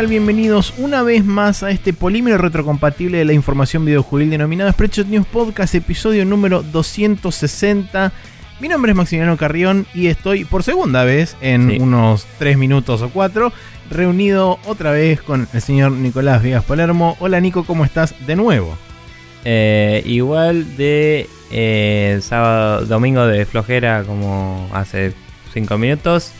tal? Bienvenidos una vez más a este polímero retrocompatible de la información videojuegil denominado Spreadshot News Podcast, episodio número 260. Mi nombre es Maximiliano Carrión y estoy por segunda vez en Sí. unos 3 minutos o 4 reunido otra vez con el señor Nicolás Viegas Palermo. Hola Nico, ¿cómo estás de nuevo? Eh, igual de eh, sábado, domingo de flojera como hace 5 minutos.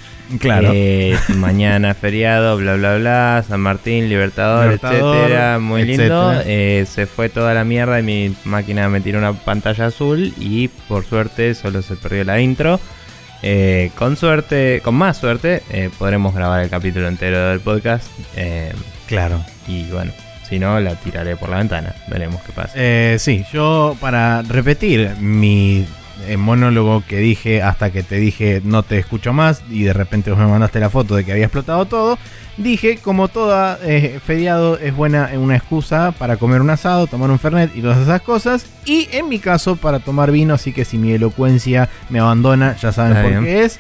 Eh, mañana feriado, bla bla bla, San Martín, Libertador, Libertador, etcétera, muy lindo. Eh, se fue toda la mierda y mi máquina me tiró una pantalla azul y por suerte solo se perdió la intro. Eh, con suerte, con más suerte, eh, podremos grabar el capítulo entero del podcast. eh, Claro. y bueno, si no, la tiraré por la ventana. Veremos qué pasa. Eh, sí, yo para repetir mi monólogo que dije hasta que te dije no te escucho más y de repente vos me mandaste la foto de que había explotado todo, dije como toda eh, feriado es buena una excusa para comer un asado, tomar un fernet y todas esas cosas y en mi caso para tomar vino, así que si mi elocuencia me abandona ya saben Está por bien. qué es.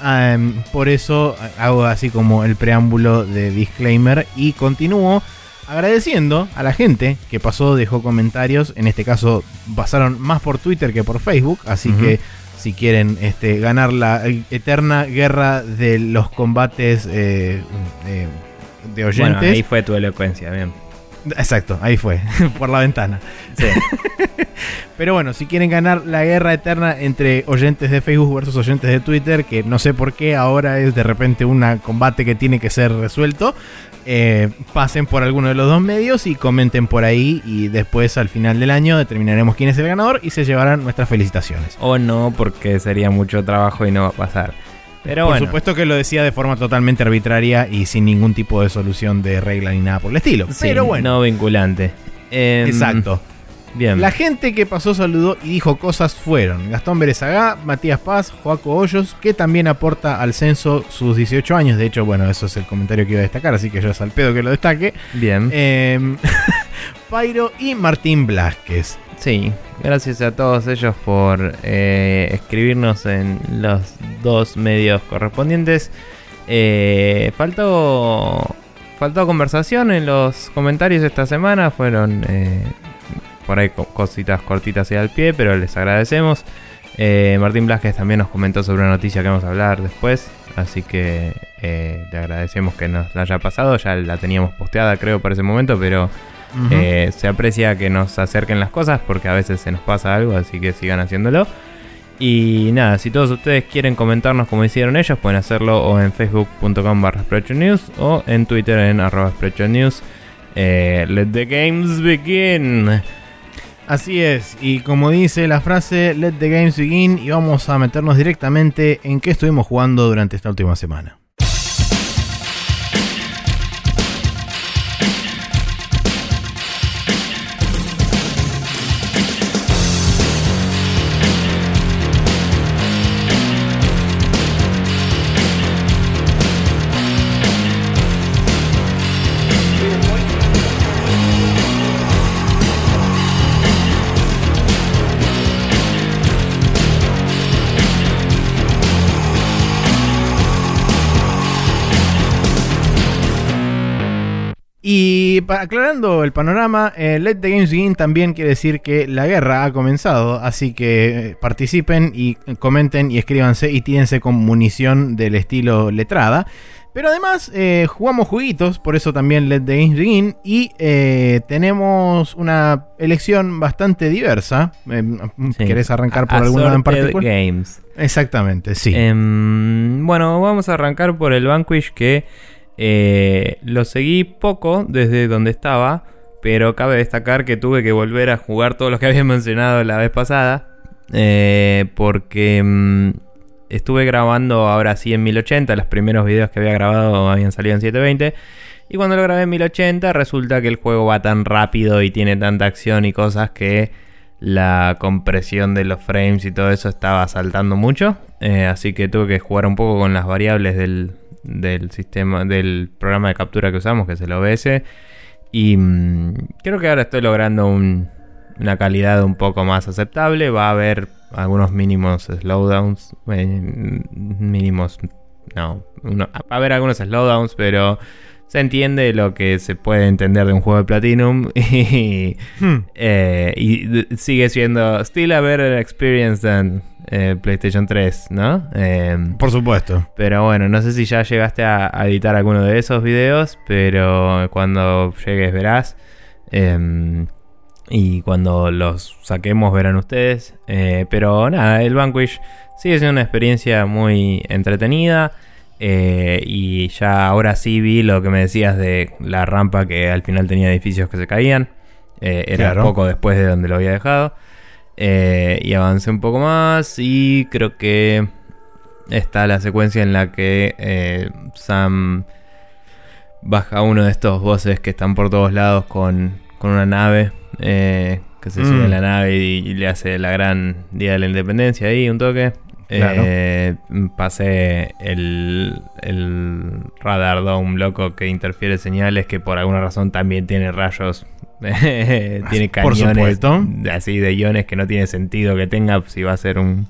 Am, por eso hago así como el preámbulo de disclaimer y continúo agradeciendo a la gente que pasó, dejó comentarios. En este caso pasaron más por Twitter que por Facebook, así que si quieren este, ganar la eterna guerra de los combates eh, eh, de Bueno, oyentes. ahí fue tu elocuencia, bien. Exacto, ahí fue, por la ventana. Sí. Pero bueno, si quieren ganar la guerra eterna entre oyentes de Facebook versus oyentes de Twitter, que no sé por qué ahora es de repente un combate que tiene que ser resuelto, eh, pasen por alguno de los dos medios y comenten por ahí y después al final del año determinaremos quién es el ganador y se llevarán nuestras felicitaciones. O no, porque sería mucho trabajo y no va a pasar. Pero por bueno, supuesto que lo decía de forma totalmente arbitraria y sin ningún tipo de solución de regla ni nada por el estilo. sí, Pero bueno, no vinculante. Em, exacto. Bien. La gente que pasó saludó y dijo cosas fueron Gastón Berezagá, Matías Paz, Joaco Hoyos, que también aporta al censo sus 18 años. De hecho, bueno, eso es el comentario que iba a destacar, así que yo es al pedo que lo destaque. Bien. Em, Pairo y Martín Blasquez. Sí, gracias a todos ellos por eh, escribirnos en los dos medios correspondientes. Eh, faltó, faltó conversación en los comentarios esta semana. Fueron eh, por ahí co- cositas cortitas y al pie, pero les agradecemos. Eh, Martín Blasquez también nos comentó sobre una noticia que vamos a hablar después. Así que eh, le agradecemos que nos la haya pasado. Ya la teníamos posteada, creo, para ese momento, pero eh, se aprecia que nos acerquen las cosas porque a veces se nos pasa algo, así que sigan haciéndolo. Y nada, si todos ustedes quieren comentarnos como hicieron ellos, pueden hacerlo o en facebook.com barra News o en Twitter en arroba News. Eh, let the games begin. Así es, y como dice la frase, let the games begin, y vamos a meternos directamente en qué estuvimos jugando durante esta última semana. Aclarando el panorama, eh, Let the Games Begin también quiere decir que la guerra ha comenzado, así que eh, participen y eh, comenten y escríbanse y tírense con munición del estilo letrada. Pero además eh, jugamos jueguitos, por eso también Let the Games Begin, y eh, tenemos una elección bastante diversa. Eh, Sí. ¿Querés arrancar por alguna en particular? Games. Exactamente, sí. Em, bueno, vamos a arrancar por el Vanquish que eh, lo seguí poco desde donde estaba, pero cabe destacar que tuve que volver a jugar todos los que había mencionado la vez pasada, eh, porque mm, estuve grabando ahora sí en 1080, los primeros videos que había grabado habían salido en 720. Y cuando lo grabé en 1080 resulta que el juego va tan rápido y tiene tanta acción y cosas que la compresión de los frames y todo eso estaba saltando mucho. Eh, así que tuve que jugar un poco con las variables del, del sistema, del programa de captura que usamos, que es el OBS. Y mm, creo que ahora estoy logrando un- una calidad un poco más aceptable. Va a haber algunos mínimos slowdowns. eh, mínimos. No, uno- va a haber algunos slowdowns, pero se entiende lo que se puede entender de un juego de Platinum y, Hmm. eh, y sigue siendo still a better experience than eh, PlayStation 3, ¿no? Eh, Por supuesto. pero bueno, no sé si ya llegaste a, a editar alguno de esos videos, pero cuando llegues verás. Em, y cuando los saquemos verán ustedes. Eh, pero nada, el Vanquish sigue siendo una experiencia muy entretenida. eh, y ya ahora sí vi lo que me decías de la rampa que al final tenía edificios que se caían. Era Claro. poco después de donde lo había dejado. Eh, y avancé un poco más y creo que está la secuencia en la que eh, Sam baja uno de estos bosses que están por todos lados con, con una nave. eh, que se Mm. sube a la nave y, y le hace la gran Día de la Independencia ahí, un toque. Claro. Eh, pasé el, el radar dome loco que interfiere señales que por alguna razón también tiene rayos. tiene Por cañones supuesto. así de iones que no tiene sentido que tenga si va a ser un,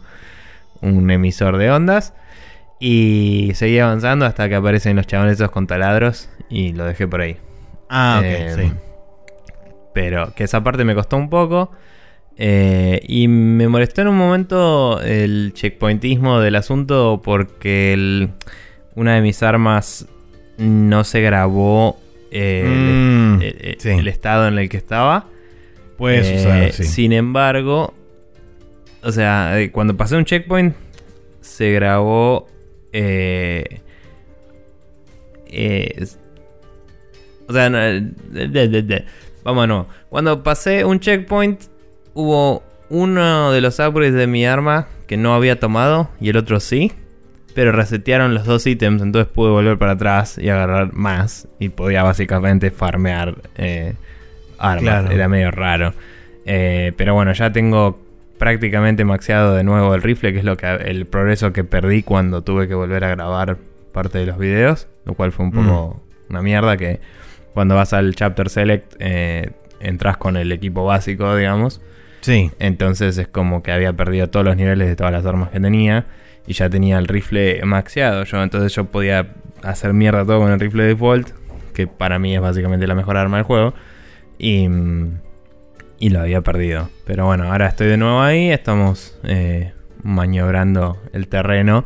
un emisor de ondas. Y seguí avanzando hasta que aparecen los chabones esos con taladros y lo dejé por ahí. Ah, ok, Eh, sí. Pero que esa parte me costó un poco. eh, y me molestó en un momento el checkpointismo del asunto porque el- una de mis armas no se grabó eh, Mm, el, el- sí. el estado en el que estaba. Puede Eh, suceder, sí. Sin embargo, o sea, eh, cuando pasé un checkpoint, se grabó. Eh, o sea, no, de- de- de- vamos no. Cuando pasé un checkpoint, hubo uno de los upgrades de mi arma que no había tomado y el otro sí. Pero resetearon los dos ítems, entonces pude volver para atrás y agarrar más. Y podía básicamente farmear eh, armas. Claro. Era medio raro. Eh, pero bueno, ya tengo prácticamente maxeado de nuevo el rifle, que es lo que el progreso que perdí cuando tuve que volver a grabar parte de los videos. Lo cual fue un poco una mierda que cuando vas al chapter select eh, entras con el equipo básico, digamos. Sí. Entonces es como que había perdido todos los niveles de todas las armas que tenía. Y ya tenía el rifle maxeado yo. Entonces yo podía hacer mierda todo con el rifle default. Que para mí es básicamente la mejor arma del juego. Y, y lo había perdido. Pero bueno, ahora estoy de nuevo ahí. Estamos eh, maniobrando el terreno.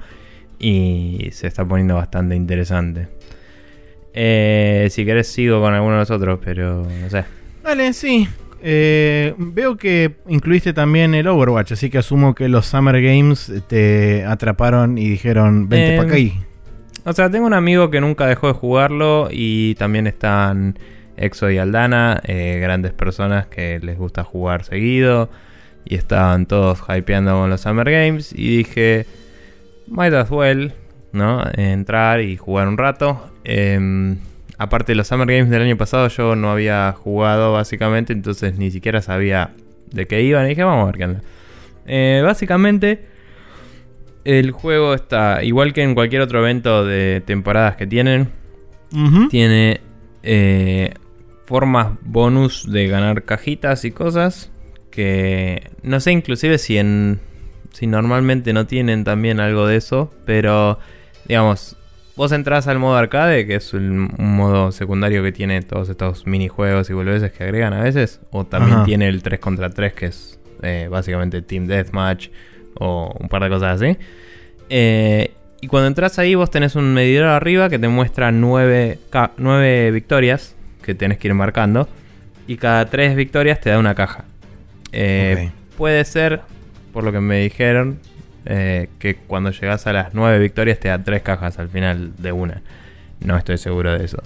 Y se está poniendo bastante interesante. Eh, si querés sigo con alguno de los otros. Pero no sé. Dale, sí. Eh, veo que incluiste también el Overwatch, así que asumo que los Summer Games te atraparon y dijeron, vente Eh, para acá. O sea, tengo un amigo que nunca dejó de jugarlo y también están Exo y Aldana, eh, grandes personas que les gusta jugar seguido y estaban todos hypeando con los Summer Games y dije, might as well, ¿no? Entrar y jugar un rato. Aparte de los Summer Games del año pasado yo no había jugado básicamente, entonces ni siquiera sabía de qué iban y dije, vamos a ver qué onda. Eh, básicamente... El juego está, igual que en cualquier otro evento de temporadas que tienen, tiene eh, formas bonus de ganar cajitas y cosas que no sé inclusive si en si normalmente no tienen también algo de eso, pero digamos, vos entras al modo arcade, que es un modo secundario que tiene todos estos minijuegos y boludeces que agregan a veces, o también Ajá. tiene el 3 contra 3 que es eh, básicamente Team Deathmatch o un par de cosas así. Eh, y cuando entras ahí vos tenés un medidor arriba que te muestra 9, victorias que tenés que ir marcando. Y cada 3 victorias te da una caja. Eh, Puede ser, por lo que me dijeron, eh, que cuando llegas a las 9 victorias te da 3 cajas al final de una. No estoy seguro de eso.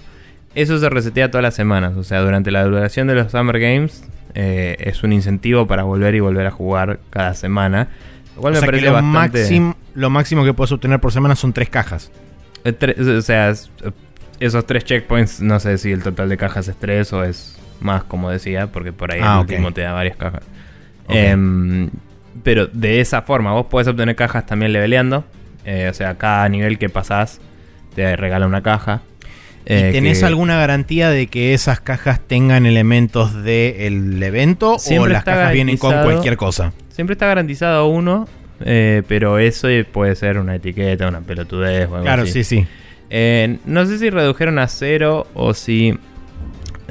Eso se resetea todas las semanas. O sea, durante la duración de los Summer Games eh, es un incentivo para volver y volver a jugar cada semana. Lo cual O me sea que parece lo, bastante... máximo, lo máximo que puedes obtener por semana son tres cajas. Eh, tre- O sea, es- esos tres checkpoints, no sé si el total de cajas es tres o es más, como decía, porque por ahí Ah, el último te da varias cajas. Ok. Pero de esa forma, vos podés obtener cajas también leveleando. Eh, o sea, cada nivel que pasás te regala una caja. Eh, ¿Y tenés que alguna garantía de que esas cajas tengan elementos del evento o las cajas vienen con cualquier cosa? Siempre está garantizado uno, eh, pero eso puede ser una etiqueta, una pelotudez o algo Claro, así. sí, sí. Eh, no sé si redujeron a cero o si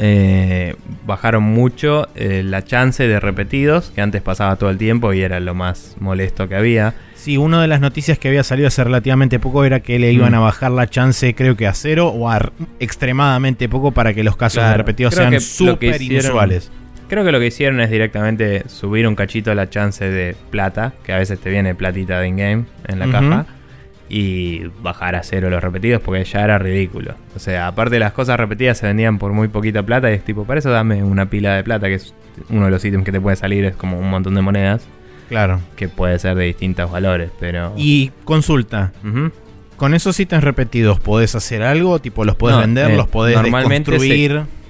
eh, bajaron mucho eh, la chance de repetidos, que antes pasaba todo el tiempo y era lo más molesto que había. Sí, una de las noticias que había salido hace relativamente poco era que le iban Mm. a bajar la chance, creo que a cero o a extremadamente poco para que los casos Claro, de repetidos sean súper inusuales. Creo que lo que hicieron es directamente subir un cachito la chance de plata, que a veces te viene platita de in-game en la caja, y bajar a cero los repetidos porque ya era ridículo. O sea, aparte de las cosas repetidas se vendían por muy poquita plata y es tipo, para eso dame una pila de plata, que es uno de los ítems que te puede salir, es como un montón de monedas, Claro. que puede ser de distintos valores, pero... Y consulta, con esos ítems repetidos, ¿podés hacer algo? Tipo, ¿los podés No, vender? eh, ¿Los podés normalmente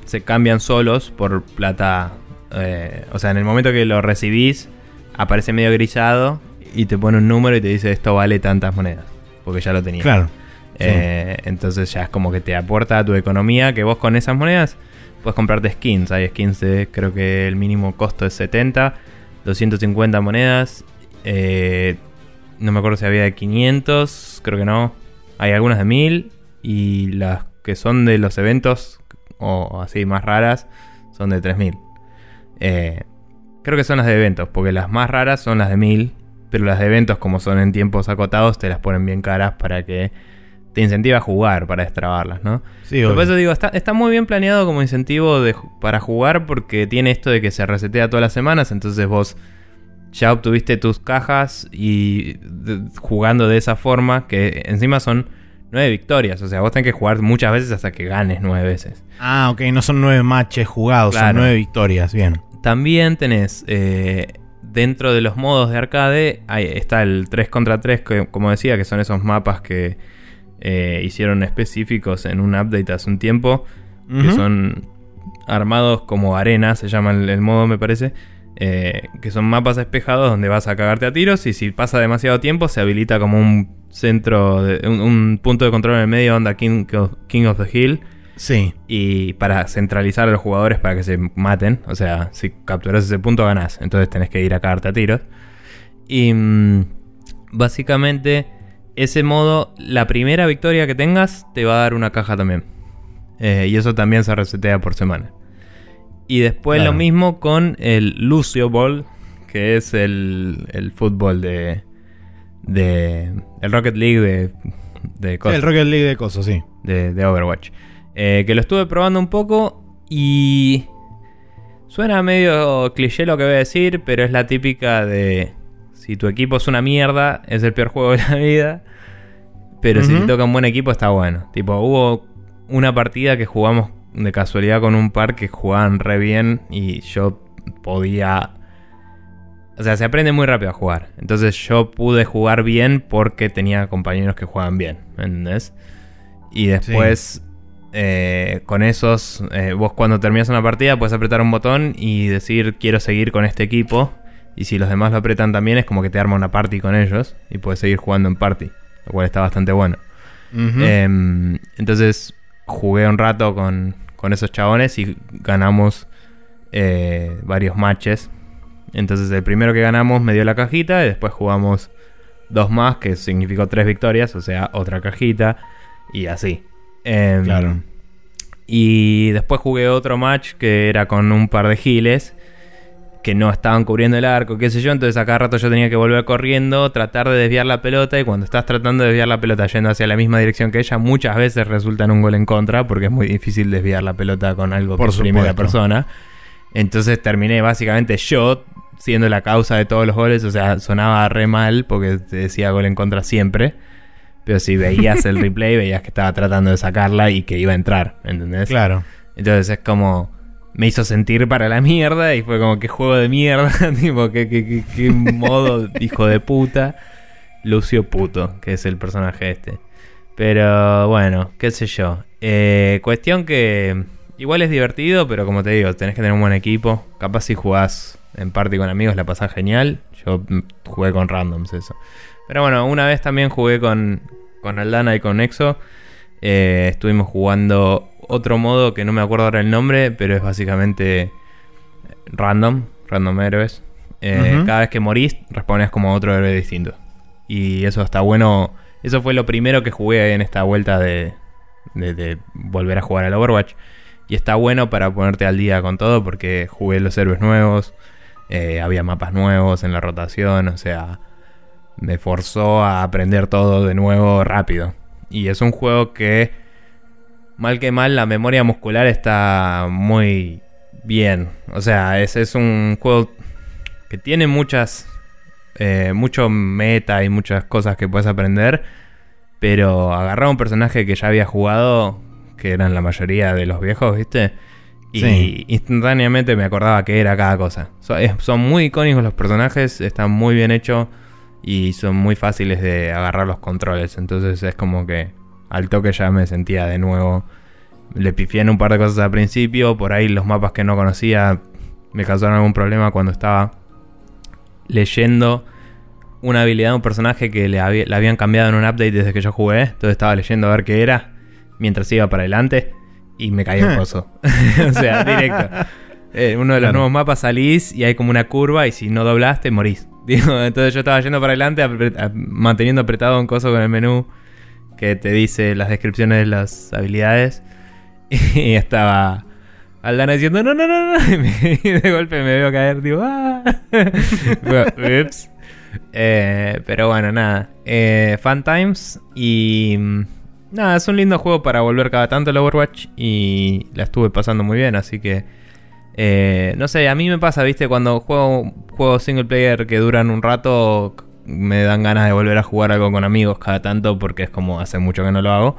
se cambian solos por plata. eh, o sea, en el momento que lo recibís, aparece medio grisado y te pone un número y te dice esto vale tantas monedas. Porque ya lo tenías. Claro. Eh, Entonces ya es como que te aporta a tu economía que vos con esas monedas puedes comprarte skins. Hay skins de creo que el mínimo costo es 70, 250 monedas. eh, no me acuerdo si había de 500, creo que no. Hay algunas de 1000 y las que son de los eventos o así más raras son de 3000. Eh, creo que son las de eventos, porque las más raras son las de 1000, pero las de eventos como son en tiempos acotados te las ponen bien caras para que te incentiva a jugar, para destrabarlas, ¿no? Sí, por eso digo, está, está muy bien planeado como incentivo de para jugar porque tiene esto de que se resetea todas las semanas, entonces vos ya obtuviste tus cajas y de- jugando de esa forma, que encima son nueve victorias, o sea, vos tenés que jugar muchas veces hasta que ganes nueve veces. Ah, ok, no son nueve matches jugados, son nueve victorias, bien. También tenés eh, dentro de los modos de arcade, ahí está el 3 contra 3, que, como decía, que son esos mapas que eh, hicieron específicos en un update hace un tiempo, que son armados como arena, se llama el, el modo me parece, eh, que son mapas espejados donde vas a cagarte a tiros y si pasa demasiado tiempo se habilita como un centro, de, un, un punto de control en el medio, onda King of, King of the Hill, Sí. y para centralizar a los jugadores para que se maten. O sea, si capturas ese punto ganás. Entonces tenés que ir a cagarte a tiros. Y mm, básicamente ese modo, la primera victoria que tengas te va a dar una caja también. Eh, y eso también se resetea por semana. Y después Claro. lo mismo con el Lucio Ball, que es el, el fútbol de, de... El Rocket League de... de Sí, cosas el Rocket League de cosas, sí. de, de Overwatch. Eh, que lo estuve probando un poco y suena medio cliché lo que voy a decir, pero es la típica de si tu equipo es una mierda, es el peor juego de la vida. Pero si te toca un buen equipo está bueno. Tipo, hubo una partida que jugamos de casualidad con un par que jugaban re bien y yo podía... O sea, se aprende muy rápido a jugar. Entonces yo pude jugar bien porque tenía compañeros que jugaban bien. ¿me ¿Entendés? Y después, eh, con esos, eh, vos cuando terminas una partida puedes apretar un botón y decir quiero seguir con este equipo. Y si los demás lo apretan también es como que te arma una party con ellos y puedes seguir jugando en party. Lo cual está bastante bueno. Em, entonces jugué un rato con, con esos chabones y ganamos eh, varios matches. Entonces el primero que ganamos me dio la cajita y después jugamos dos más, que significó tres victorias, o sea, otra cajita y así. Em, Claro. Y después jugué otro match que era con un par de giles que no estaban cubriendo el arco, qué sé yo. Entonces a cada rato yo tenía que volver corriendo, tratar de desviar la pelota. Y cuando estás tratando de desviar la pelota yendo hacia la misma dirección que ella, muchas veces resulta en un gol en contra, porque es muy difícil desviar la pelota con algo Por que es primera persona. Entonces terminé básicamente yo siendo la causa de todos los goles. O sea, sonaba re mal porque te decía gol en contra siempre. Pero si veías el replay, veías que estaba tratando de sacarla y que iba a entrar, ¿entendés? Claro. Entonces es como. Me hizo sentir para la mierda y fue como que juego de mierda. tipo, que modo hijo de puta. Lucio Puto, que es el personaje este. Pero bueno, qué sé yo. Eh, cuestión que igual es divertido, pero como te digo, tenés que tener un buen equipo. Capaz si jugás en party con amigos la pasás genial. Yo jugué con randoms eso. Pero bueno, una vez también jugué con, con Aldana y con Exo. Eh, estuvimos jugando otro modo que no me acuerdo ahora el nombre, pero es básicamente random, random héroes. Eh. Cada vez que morís, respones como otro héroe distinto. Y eso está bueno Eso fue lo primero que jugué en esta vuelta de, de, volver a jugar al Overwatch. Y está bueno para ponerte al día con todo porque jugué los héroes nuevos, eh, había mapas nuevos en la rotación, o sea, me forzó a aprender todo de nuevo rápido. Y es un juego que, mal que mal, la memoria muscular está muy bien. O sea, es, es un juego que tiene muchas. Eh, mucho meta y muchas cosas que puedes aprender. Pero agarrar un personaje que ya había jugado, que eran la mayoría de los viejos, ¿viste? Y instantáneamente me acordaba que era cada cosa. son muy icónicos los personajes, están muy bien hechos y son muy fáciles de agarrar los controles. Entonces es como que al toque ya me sentía de nuevo. Le pifié en un par de cosas al principio, por ahí los mapas que no conocía me causaron algún problema cuando estaba leyendo una habilidad de un personaje que le, habían cambiado en un update desde que yo jugué. Entonces estaba leyendo a ver qué era mientras iba para adelante y me caí un pozo. o sea, directo. Eh, uno de los nuevos mapas salís y hay como una curva y si no doblaste morís. entonces yo estaba yendo para adelante manteniendo apretado un coso con el menú que te dice las descripciones de las habilidades y estaba Aldana diciendo no, no, no, no. Y de golpe me veo caer, digo, ah. Ups. Eh, pero bueno, nada. Eh, Fun Times y... Mm, nada, es un lindo juego para volver cada tanto el Overwatch y la estuve pasando muy bien, así que... Eh, no sé, a mí me pasa, viste, cuando juego juegos single player que duran un rato, me dan ganas de volver a jugar algo con amigos cada tanto porque es como hace mucho que no lo hago.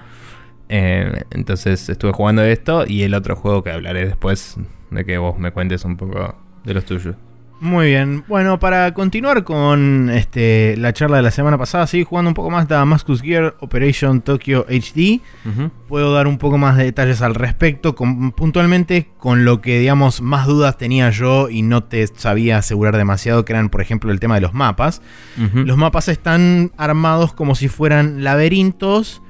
entonces estuve jugando esto y el otro juego que hablaré después de que vos me cuentes un poco de los tuyos. Muy bien. Bueno, para continuar con este, la charla de la semana pasada, seguí jugando un poco más de Damascus Gear Operation Tokyo HD. Puedo dar un poco más de detalles al respecto, puntualmente con lo que, digamos, más dudas tenía yo y no te sabía asegurar demasiado, que eran, por ejemplo, el tema de los mapas. Los mapas están armados como si fueran laberintos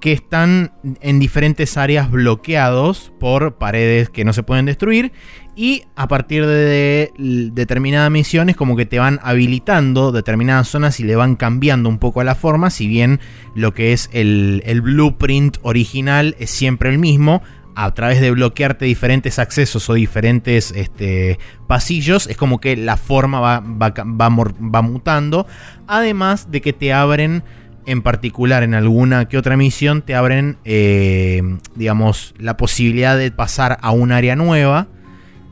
que están en diferentes áreas bloqueados por paredes que no se pueden destruir y a partir de determinadas misiones como que te van habilitando determinadas zonas y le van cambiando un poco la forma, si bien lo que es el, blueprint original es siempre el mismo, a través de bloquearte diferentes accesos o diferentes este, pasillos, es como que la forma va, va, mutando, además de que te abren en particular en alguna que otra misión te abren, eh, digamos, la posibilidad de pasar a un área nueva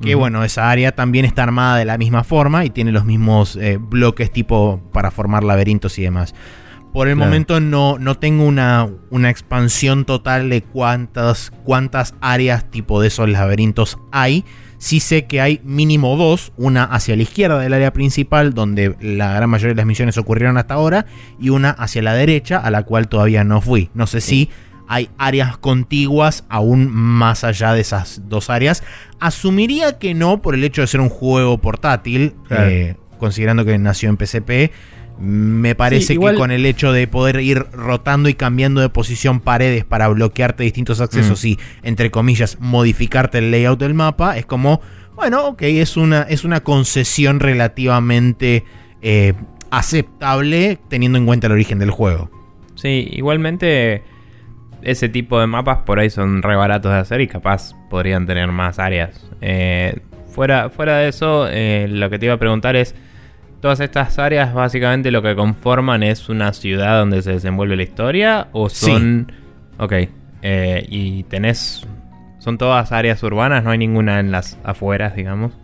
que bueno, esa área también está armada de la misma forma y tiene los mismos eh, bloques tipo para formar laberintos y demás. Por el momento no, no tengo una, una, expansión total de cuántas, cuántas áreas tipo de esos laberintos hay. Sí sé que hay mínimo dos, una hacia la izquierda del área principal, donde la gran mayoría de las misiones ocurrieron hasta ahora, y una hacia la derecha, a la cual todavía no fui. No sé si hay áreas contiguas aún más allá de esas dos áreas. Asumiría que no por el hecho de ser un juego portátil, eh, considerando que nació en PCP. Me parece que con el hecho de poder ir rotando y cambiando de posición paredes para bloquearte distintos accesos mm. y, entre comillas, modificarte el layout del mapa, es como, bueno, ok, es una, es una concesión relativamente eh, aceptable teniendo en cuenta el origen del juego. Sí, igualmente ese tipo de mapas por ahí son re baratos de hacer y capaz podrían tener más áreas. Eh, fuera, fuera de eso, eh, lo que te iba a preguntar es, todas estas áreas básicamente lo que conforman es una ciudad donde se desenvuelve la historia o son... Sí. Ok, eh, y tenés... Son todas áreas urbanas, no hay ninguna en las afueras, digamos.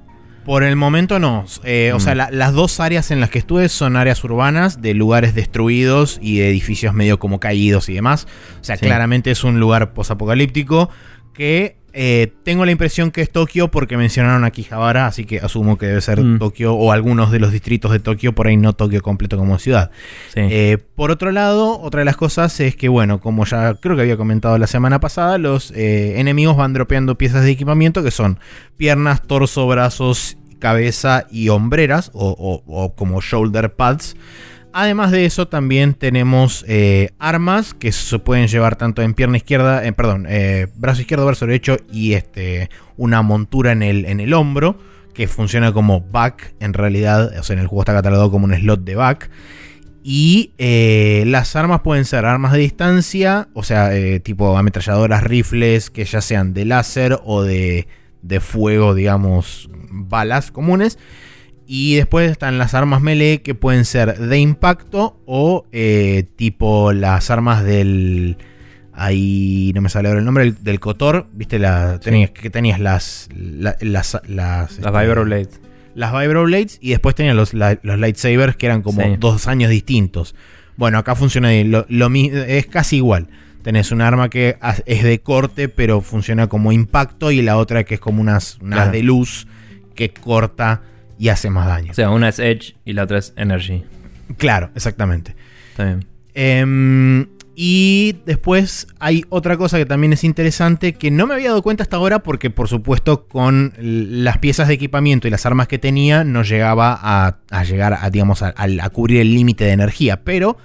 Por el momento no. Eh, o sea, mm. las dos áreas en las que estuve son áreas urbanas de lugares destruidos y de edificios medio como caídos y demás. O sea, claramente es un lugar posapocalíptico que eh, tengo la impresión que es Tokio porque mencionaron aquí Javara, así que asumo que debe ser mm. Tokio o algunos de los distritos de Tokio, por ahí no Tokio completo como ciudad. Eh, por otro lado, otra de las cosas es que, bueno, como ya creo que había comentado la semana pasada, los eh, enemigos van dropeando piezas de equipamiento que son piernas, torso, brazos, cabeza y hombreras o como shoulder pads. Además de eso, también tenemos eh, armas que se pueden llevar tanto en pierna izquierda, eh, perdón, eh, brazo izquierdo, brazo derecho y este, una montura en el, en el hombro que funciona como back en realidad, o sea, en el juego está catalogado como un slot de back. Y las armas pueden ser armas de distancia, o sea, tipo ametralladoras, rifles, que ya sean de láser o de, de fuego, digamos, balas comunes. Y después están las armas melee que pueden ser de impacto o eh, tipo las armas del... Ahí no me sale ahora el nombre, del, del Cotor, ¿viste? La, tenías, que tenías las... la- las, las, Las este, Vibroblades. las Vibroblades y después tenían los, la- los lightsabers que eran como Sí. dos años distintos. Bueno, acá funciona lo, lo es casi igual. Tenés un arma que es de corte pero funciona como impacto y la otra que es como unas, unas Claro. de luz que corta y hace más daño. O sea, una es Edge y la otra es Energy. Claro, exactamente. Está bien. Em, y después hay otra cosa que también es interesante que no me había dado cuenta hasta ahora porque por supuesto con las piezas de equipamiento y las armas que tenía no llegaba a, a llegar a, digamos, a, a- a cubrir el límite de energía, pero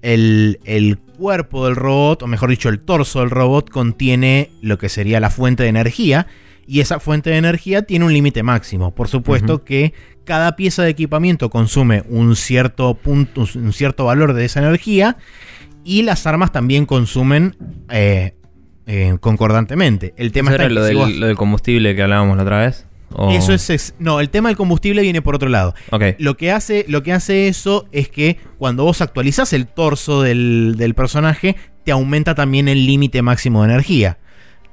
el, el cuerpo del robot, o mejor dicho el torso del robot contiene lo que sería la fuente de energía y esa fuente de energía tiene un límite máximo. Por supuesto que cada pieza de equipamiento consume un cierto punto, un cierto valor de esa energía y las armas también consumen eh, eh, concordantemente. El tema ¿Eso era lo si del, vos- lo del combustible que hablábamos la otra vez? ¿O- eso es, ex- no, el tema del combustible viene por otro lado. Lo que hace, lo que hace eso es que cuando vos actualizás el torso del, del personaje, te aumenta también el límite máximo de energía.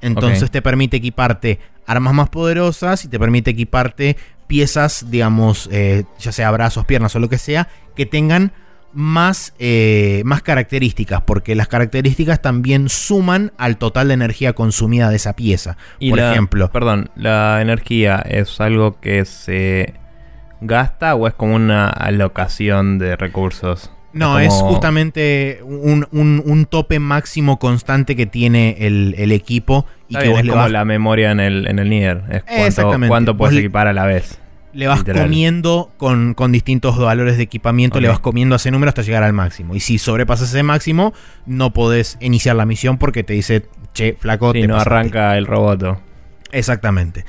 Entonces te permite equiparte armas más poderosas y te permite equiparte piezas, digamos, eh, ya sea brazos, piernas o lo que sea, que tengan más, eh, más características, porque las características también suman al total de energía consumida de esa pieza. Y Por la- ejemplo, Perdón, ¿la energía es algo que se gasta o es como una alocación de recursos? No, es justamente un, un- un tope máximo constante que tiene el, el equipo y que vos es le como vas, la memoria en el, en el Nier. Es cuánto, Exactamente. cuánto puedes Vos- equipar a la vez. le vas literal. comiendo con, con distintos valores de equipamiento, le vas comiendo a ese número hasta llegar al máximo. Y si sobrepasas ese máximo, no podés iniciar la misión porque te dice, che, flaco, te no pasaste". arranca el roboto. Exactamente.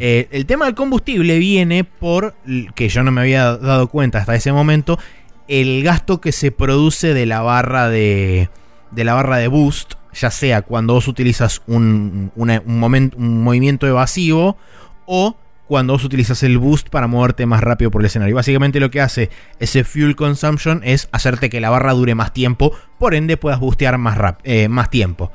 Eh, el tema del combustible viene por, que yo no me había dado cuenta hasta ese momento, el gasto que se produce de la barra de, de la barra de boost, ya sea cuando vos utilizas un, una- un, un movimiento evasivo o cuando vos utilizas el boost para moverte más rápido por el escenario. Básicamente lo que hace ese fuel consumption es hacerte que la barra dure más tiempo, por ende puedas boostear más, rap- eh, más tiempo.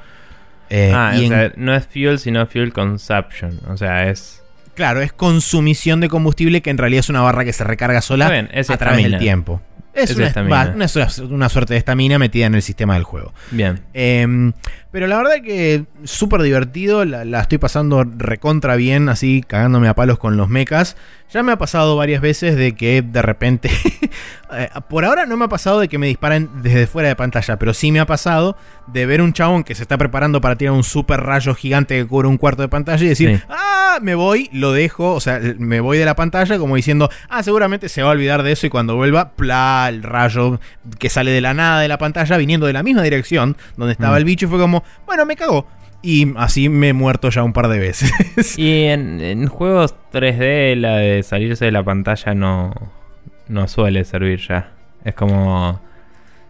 Eh, ah, y o en- sea, no es fuel, sino fuel consumption. O sea, es. Claro, es consumición de combustible que en realidad es una barra que se recarga sola bien, a través del tiempo. Es Es una, estamina. una su- una suerte de estamina metida en el sistema del juego. Bien. Em, pero la verdad que súper divertido, la, la estoy pasando recontra bien, así cagándome a palos con los mechas. Ya me ha pasado varias veces de que de repente, eh, por ahora no me ha pasado de que me disparen desde fuera de pantalla, pero sí me ha pasado de ver un chabón que se está preparando para tirar un super rayo gigante que cubre un cuarto de pantalla y decir, Sí. ah, me voy, lo dejo, o sea, me voy de la pantalla como diciendo, ah, seguramente se va a olvidar de eso y cuando vuelva, el rayo que sale de la nada de la pantalla viniendo de la misma dirección donde estaba Mm. el bicho y fue como, bueno, me cagó. Y así me he muerto ya un par de veces. Y en, en juegos 3D, la de salirse de la pantalla no, no suele servir ya. Es como.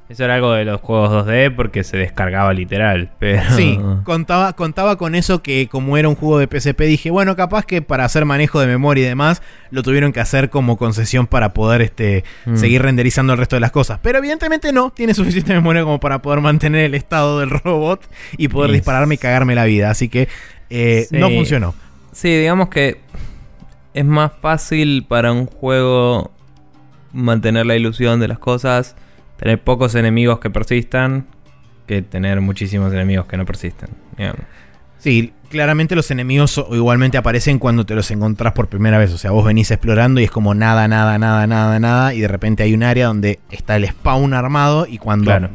Eso era algo de los juegos 2D porque se descargaba literal. Pero. Sí, contaba, contaba con eso que como era un juego de PSP dije, bueno, capaz que para hacer manejo de memoria y demás, lo tuvieron que hacer como concesión para poder este, Mm. seguir renderizando el resto de las cosas. Pero evidentemente no, tiene suficiente memoria como para poder mantener el estado del robot y poder dispararme y cagarme la vida. Así que eh, Sí. no funcionó. Sí, digamos que es más fácil para un juego mantener la ilusión de las cosas, tener pocos enemigos que persistan, que tener muchísimos enemigos que no persistan. digamos. Sí, claramente los enemigos igualmente aparecen cuando te los encontrás por primera vez. O sea, vos venís explorando y es como nada, nada, nada, nada, nada. Y de repente hay un área donde está el spawn armado. Y cuando Claro.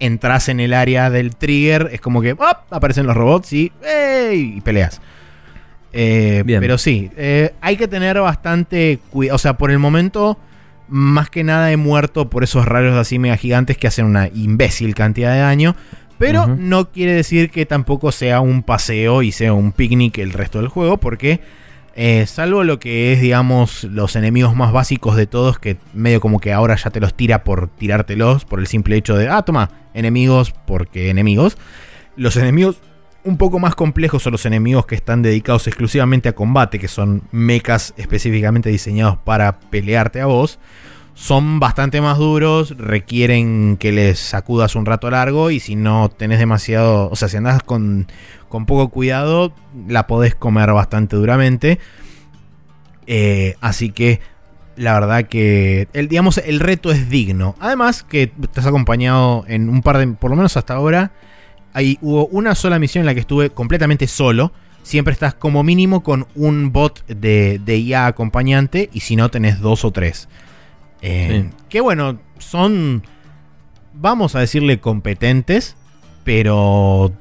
entras en el área del trigger, es como que ¡op! aparecen los robots y, ¡ey! y peleas. Eh, pero sí, eh, hay que tener bastante cuidado. O sea, por el momento, más que nada he muerto por esos rayos así mega gigantes que hacen una imbécil cantidad de daño. Pero no quiere decir que tampoco sea un paseo y sea un picnic el resto del juego, porque Eh, salvo lo que es, digamos, los enemigos más básicos de todos, que medio como que ahora ya te los tira por tirártelos, por el simple hecho de, ah, toma, enemigos, porque enemigos. Los enemigos un poco más complejos son los enemigos que están dedicados exclusivamente a combate, que son mechas específicamente diseñados para pelearte a vos. Son bastante más duros, requieren que les sacudas un rato largo y si no tenés demasiado, o sea, si andás con, con poco cuidado, la podés comer bastante duramente. Eh, así que la verdad que el, digamos, el reto es digno. Además que estás acompañado en un par de, por lo menos hasta ahora, ahí hubo una sola misión en la que estuve completamente solo. Siempre estás como mínimo con un bot de, de IA acompañante y si no tenés dos o tres. Eh, Que bueno, son, vamos a decirle competentes, pero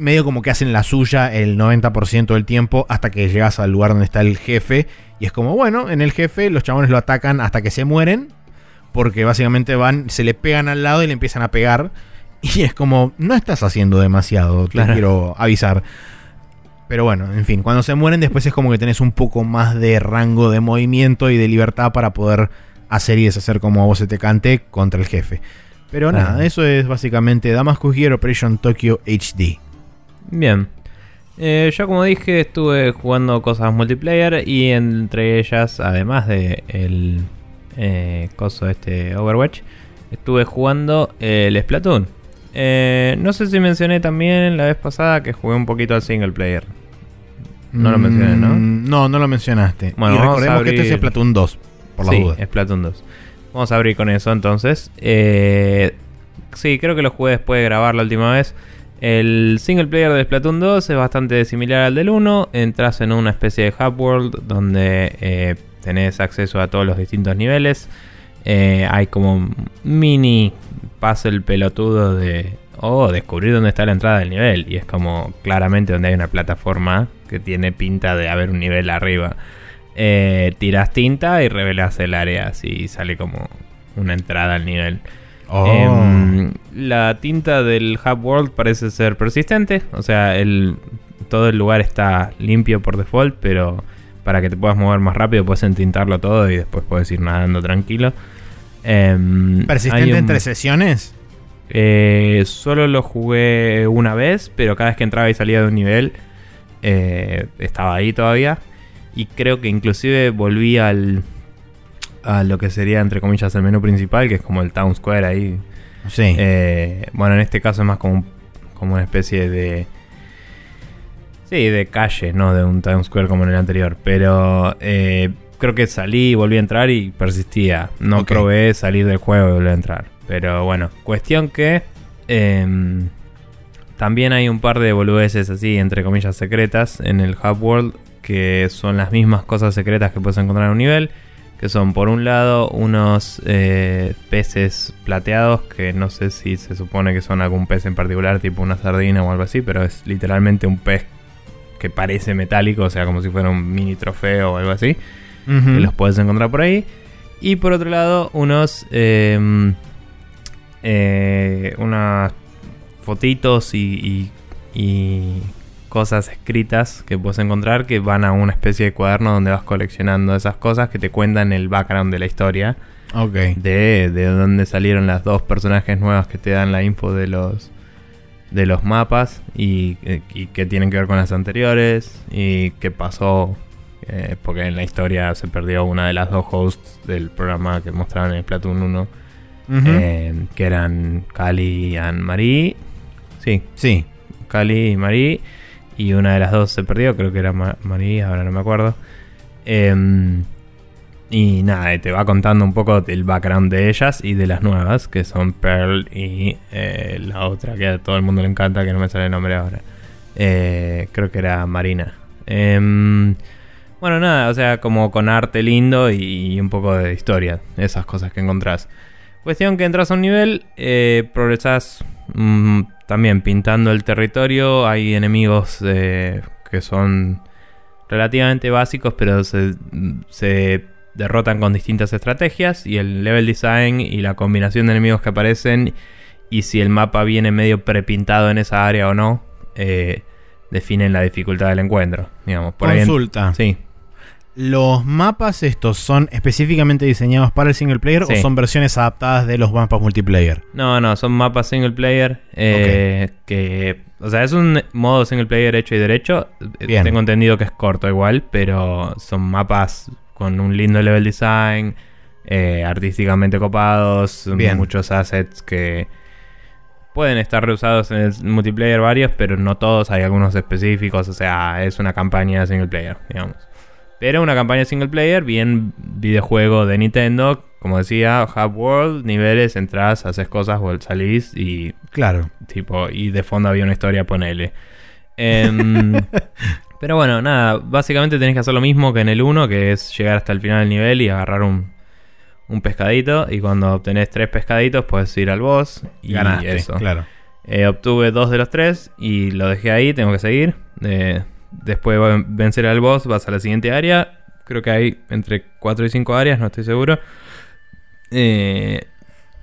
medio como que hacen la suya el 90% del tiempo hasta que llegas al lugar donde está el jefe. Y es como, bueno, en el jefe los chabones lo atacan hasta que se mueren. Porque básicamente van, se le pegan al lado y le empiezan a pegar. Y es como, no estás haciendo demasiado, te quiero avisar. Pero bueno, en fin, cuando se mueren después es como que tenés un poco más de rango de movimiento y de libertad para poder hacer y deshacer como a vos se te cante contra el jefe. Pero nada, eso es básicamente Damascus Gear Operation Tokyo HD. Bien. Eh, yo como dije estuve jugando cosas multiplayer y entre ellas, además de el eh, coso este Overwatch, estuve jugando el Splatoon. Eh, no sé si mencioné también la vez pasada que jugué un poquito al single player. No lo mencioné, ¿no? Mm, no, no lo mencionaste. Bueno, y recordemos que este es Splatoon 2, por la sí, duda. Splatoon 2. Vamos a abrir con eso entonces. Eh, sí, creo que lo jugué después de grabar la última vez. El single player de Splatoon 2 es bastante similar al del 1. Entras en una especie de hub world donde eh, tenés acceso a todos los distintos niveles. hay como mini el pelotudo de, oh, descubrir dónde está la entrada del nivel. Y es como claramente donde hay una plataforma que tiene pinta de haber un nivel arriba. Eh, tiras tinta y revelas el área, así sale como una entrada al nivel. Oh. Em, la tinta del Hub World parece ser persistente, o sea, el, todo el lugar está limpio por default, pero para que te puedas mover más rápido puedes entintarlo todo y después puedes ir nadando tranquilo. Em, ¿Persistente entre sesiones? Eh, solo lo jugué una vez, pero cada vez que entraba y salía de un nivel eh, estaba ahí todavía. Y creo que inclusive volví al a lo que sería entre comillas el menú principal, que es como el Town Square ahí. Sí. Eh, bueno, en este caso es más como, como una especie de... Sí, de calle, no de un Town Square como en el anterior. Pero creo que salí, volví a entrar y persistía. No probé salir del juego y volver a entrar. Pero bueno, cuestión que em, también hay un par de boludeces así, entre comillas, secretas en el Hub World que son las mismas cosas secretas que puedes encontrar en un nivel. Que son por un lado unos eh, peces plateados que no sé si se supone que son algún pez en particular, tipo una sardina o algo así, pero es literalmente un pez que parece metálico, o sea, como si fuera un mini trofeo o algo así que los puedes encontrar por ahí. Y por otro lado, unos. Em, eh, unas fotitos y, y, cosas escritas que puedes encontrar que van a una especie de cuaderno donde vas coleccionando esas cosas que te cuentan el background de la historia. Ok. De, de dónde salieron las dos personajes nuevas que te dan la info de los de los mapas y, y que tienen que ver con las anteriores y qué pasó eh, porque en la historia se perdió una de las dos hosts del programa que mostraban en Splatoon 1, eh, que eran Cali y Anne-Marie. Sí, sí. Cali y Marie. Y una de las dos se perdió, creo que era Marie, ahora no me acuerdo. Em, y nada, te va contando un poco del background de ellas y de las nuevas, que son Pearl y eh, la otra que a todo el mundo le encanta, que no me sale el nombre ahora. creo que era Marina. Bueno, nada, o sea, como con arte lindo y un poco de historia, esas cosas que encontrás. Cuestión que entras a un nivel, eh, progresás mm, también pintando el territorio, hay enemigos eh, que son relativamente básicos, pero se, se derrotan con distintas estrategias y el level design y la combinación de enemigos que aparecen y si el mapa viene medio prepintado en esa área o no, eh, definen la dificultad del encuentro. Digamos, por ahí en- Consulta. sí. ¿Los mapas estos son específicamente diseñados para el single player Sí. o son versiones adaptadas de los mapas multiplayer? No, no, son mapas single player. eh, Que. O sea, es un modo single player hecho y derecho. Eh, Bien. Tengo entendido que es corto igual, pero son mapas con un lindo level design. eh, artísticamente copados. Bien. Muchos assets que. Pueden estar reusados en el multiplayer varios, pero no todos. Hay algunos específicos. O sea, es una campaña single player, digamos. Pero una campaña single player, bien videojuego de Nintendo. Como decía, Hub World, niveles, entras, haces cosas, salís y Claro. tipo, y de fondo había una historia, ponele. Em, pero bueno, nada, básicamente tenés que hacer lo mismo que en el 1, que es llegar hasta el final del nivel y agarrar un, un pescadito. Y cuando obtenés tres pescaditos, puedes ir al boss. Y Ganaste, eso. claro. Eh, obtuve dos de los tres y lo dejé ahí, tengo que seguir. Eh, después de vencer al boss, vas a la siguiente área. Creo que hay entre 4 y 5 áreas, no estoy seguro. Eh,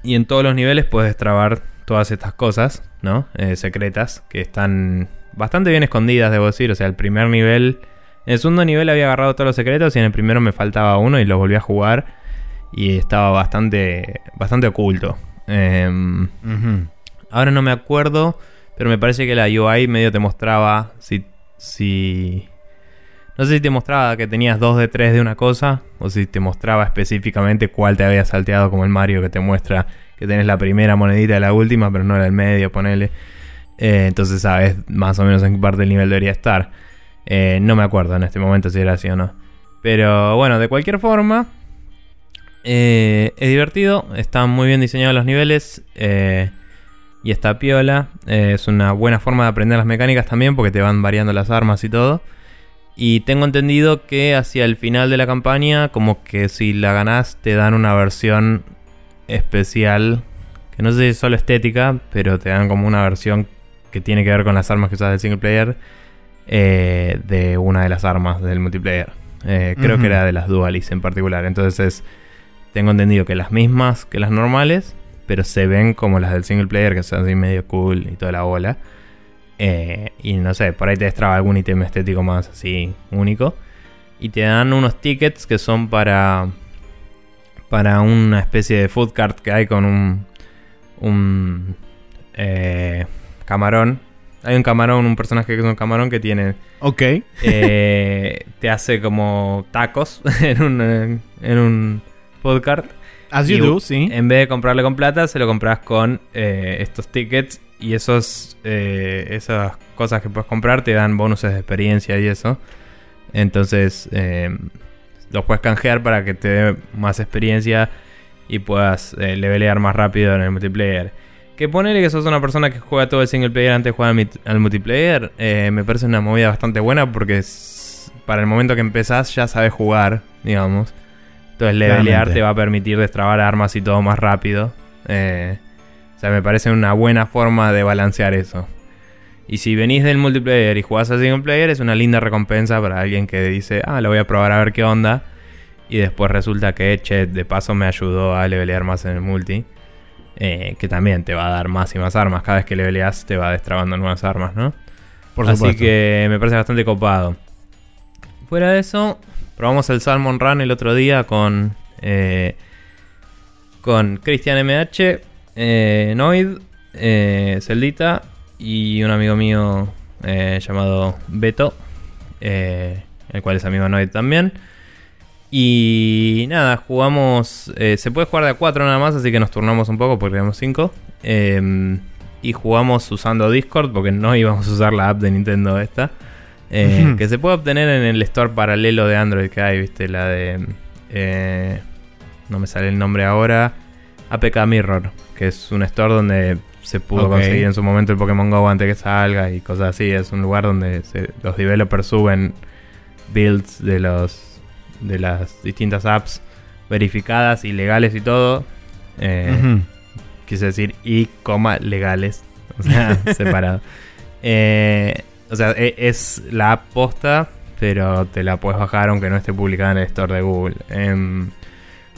y en todos los niveles puedes trabar todas estas cosas, ¿no? Eh, secretas, que están bastante bien escondidas, debo decir. O sea, el primer nivel... En el segundo nivel había agarrado todos los secretos y en el primero me faltaba uno y lo volví a jugar. Y estaba bastante, bastante oculto. Em. Ahora no me acuerdo, pero me parece que la UI medio te mostraba si... si... No sé si te mostraba que tenías dos de tres de una cosa, o si te mostraba específicamente cuál te había salteado, como el Mario que te muestra que tenés la primera monedita de la última, pero no la del medio, ponele. Eh, entonces sabes más o menos en qué parte del nivel debería estar. Eh, no me acuerdo en este momento si era así o no. Pero bueno, de cualquier forma, eh, es divertido, están muy bien diseñados los niveles. eh, y está piola. eh, es una buena forma de aprender las mecánicas también porque te van variando las armas y todo. Y tengo entendido que hacia el final de la campaña, como que si la ganás, te dan una versión especial. Que no sé si es solo estética, pero te dan como una versión que tiene que ver con las armas que usas del single player. eh, de una de las armas del multiplayer. Eh, creo que era de las dualis en particular. Entonces, tengo entendido que las mismas que las normales, pero se ven como las del single player, que son así medio cool y toda la bola. Eh, y no sé, por ahí te destraba algún ítem estético más así único. Y te dan unos tickets que son para. Para una especie de food cart que hay con un. Un. eh, camarón. Hay un camarón, un personaje que es un camarón que tiene. Ok. eh, te hace como tacos en un. En un food cart. As Y you do, u- sí. En vez de comprarle con plata, se lo compras con eh, estos tickets. Y esos, eh, esas cosas que puedes comprar te dan bonuses de experiencia y eso. Entonces, eh, los puedes canjear para que te dé más experiencia y puedas eh, levelear más rápido en el multiplayer. Que ponele que sos una persona que juega todo el single player antes de jugar al, multiplayer. eh, me parece una movida bastante buena porque es- para el momento que empezás ya sabes jugar, digamos. Entonces levelear Claramente. te va a permitir destrabar armas y todo más rápido. Eh, o sea, me parece una buena forma de balancear eso. Y si venís del multiplayer y jugás al single player, es una linda recompensa para alguien que dice, ah, lo voy a probar a ver qué onda. Y después resulta que, che, de paso me ayudó a levelear más en el multi. Eh, que también te va a dar más y más armas. Cada vez que leveleas te va destrabando nuevas armas, ¿no? Por Así supuesto. que me parece bastante copado. Fuera de eso, probamos el Salmon Run el otro día con. eh, con Christian MH, eh, Noid, eh, Celdita y un amigo mío eh, llamado Beto, eh, el cual es amigo de Noid también. Y nada, jugamos. eh, se puede jugar de a 4 nada más, así que nos turnamos un poco porque tenemos 5. y jugamos usando Discord porque no íbamos a usar la app de Nintendo esta. Eh, que se puede obtener en el store paralelo de Android que hay, viste, la de. eh, no me sale el nombre ahora. APK Mirror, que es un store donde se pudo conseguir en su momento el Pokémon Go antes que salga y cosas así. Es un lugar donde se- los developers suben builds de los de las distintas apps verificadas y legales y todo. Eh. Quise decir y coma legales. O sea, separado. Eh, o sea, e- es la app posta, pero te la puedes bajar aunque no esté publicada en el store de Google. Em,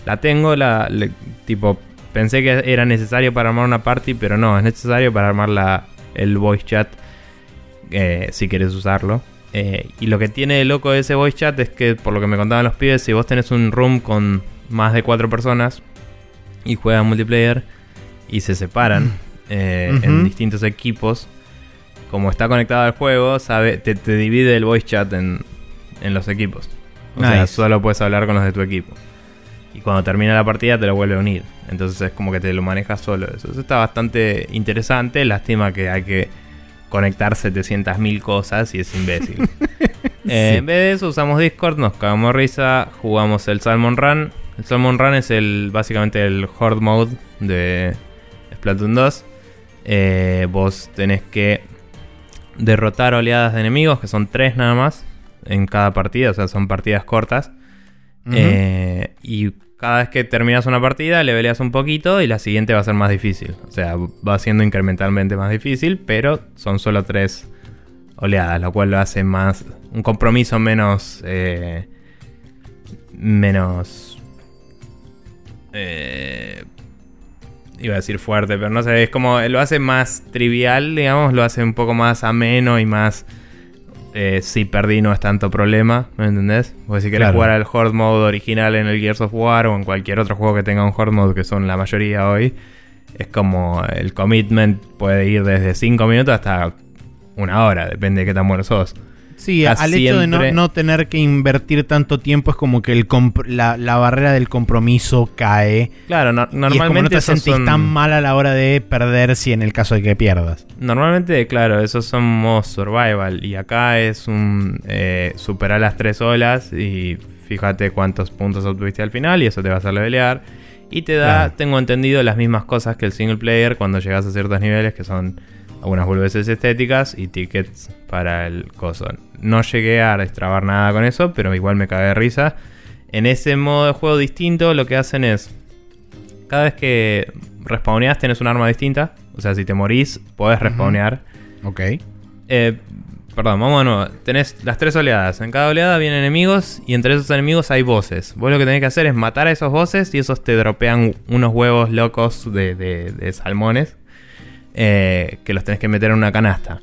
la tengo, la le- tipo, pensé que era necesario para armar una party, pero no, es necesario para armar la, el voice chat. eh, si quieres usarlo. Eh, y lo que tiene de loco ese voice chat es que, por lo que me contaban los pibes, si vos tenés un room con más de cuatro personas y juegan multiplayer y se separan eh, en distintos equipos, como está conectado al juego, sabe, te, divide el voice chat en, los equipos. O sea, solo puedes hablar con los de tu equipo. Y cuando termina la partida te lo vuelve a unir. Entonces es como que te lo manejas solo. Eso, eso está bastante interesante. Lástima que hay que conectar 700.000 cosas y es imbécil. Eh, en vez de eso usamos Discord, nos cagamos risa, jugamos el Salmon Run. El Salmon Run es el básicamente el Horde Mode de Splatoon 2. Eh, vos tenés que derrotar oleadas de enemigos, que son tres nada más en cada partida, o sea, son partidas cortas. Eh, y cada vez que terminas una partida, le peleas un poquito y la siguiente va a ser más difícil. O sea, va siendo incrementalmente más difícil, pero son solo tres oleadas, lo cual lo hace más. un compromiso menos. Eh, menos. Eh, iba a decir fuerte, pero no sé, es como. lo hace más trivial, digamos, lo hace un poco más ameno y más eh, si perdí no es tanto problema, ¿me entendés? Porque si querés jugar al Horde Mode original en el Gears of War o en cualquier otro juego que tenga un Horde Mode, que son la mayoría hoy, es como el commitment puede ir desde 5 minutos hasta una hora, depende de qué tan bueno sos. Sí, al hecho de no, tener que invertir tanto tiempo es como que el la, barrera del compromiso cae. Claro, normalmente. Y como no te sentís tan mal a la hora de perder si en el caso de que pierdas. Normalmente, claro, esos son modos survival. Y acá es un eh, superar las tres olas y fíjate cuántos puntos obtuviste al final y eso te va a hacer levelear. Y te da, tengo entendido, las mismas cosas que el single player cuando llegas a ciertos niveles que son algunas boludeces estéticas y tickets para el coso. No llegué a destrabar nada con eso, pero igual me cagué de risa. En ese modo de juego distinto, lo que hacen es. Cada vez que respawneas, tienes un arma distinta. O sea, si te morís, podés respawnear. Ok. Eh, perdón, vamos de nuevo. Tenés las tres oleadas. En cada oleada vienen enemigos y entre esos enemigos hay voces. Vos lo que tenés que hacer es matar a esos voces y esos te dropean unos huevos locos de, de salmones eh, que los tenés que meter en una canasta.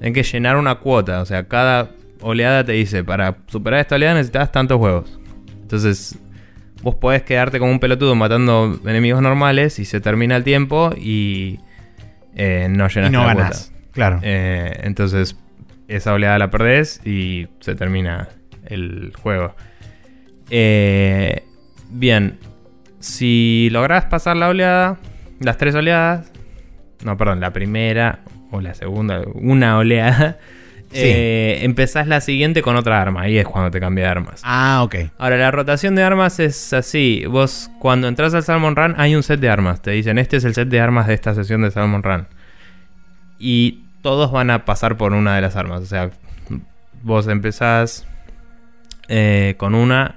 Tenés que llenar una cuota, o sea, cada oleada te dice, para superar esta oleada necesitas tantos huevos. Entonces, vos podés quedarte como un pelotudo matando enemigos normales y se termina el tiempo y eh, no llenas no la Claro. Eh, entonces, esa oleada la perdés y se termina el juego. bien, si lográs pasar la oleada, las tres oleadas, no, perdón, la primera o la segunda, una oleada. Eh, empezás la siguiente con otra arma. Ahí es cuando te cambia de armas. Ah, ok. Ahora, la rotación de armas es así. Vos, cuando entras al Salmon Run, hay un set de armas. Te dicen, este es el set de armas de esta sesión de Salmon Run. Y todos van a pasar por una de las armas. O sea, vos empezás eh, con una.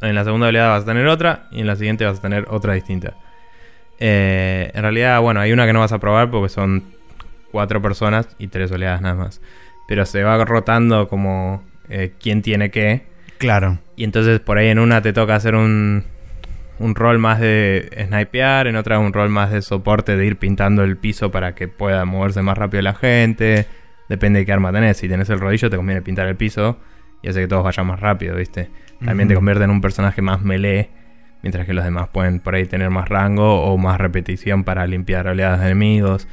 En la segunda oleada vas a tener otra. Y en la siguiente vas a tener otra distinta. Eh, en realidad, bueno, hay una que no vas a probar porque son cuatro personas y tres oleadas nada más. Pero se va rotando como eh, quién tiene qué. Claro. Y entonces por ahí en una te toca hacer un, un rol más de snipear, en otra un rol más de soporte, de ir pintando el piso para que pueda moverse más rápido la gente. Depende de qué arma tenés. Si tenés el rodillo, te conviene pintar el piso y hace que todos vayan más rápido, ¿viste? También te convierte en un personaje más melee mientras que los demás pueden por ahí tener más rango o más repetición para limpiar oleadas de enemigos.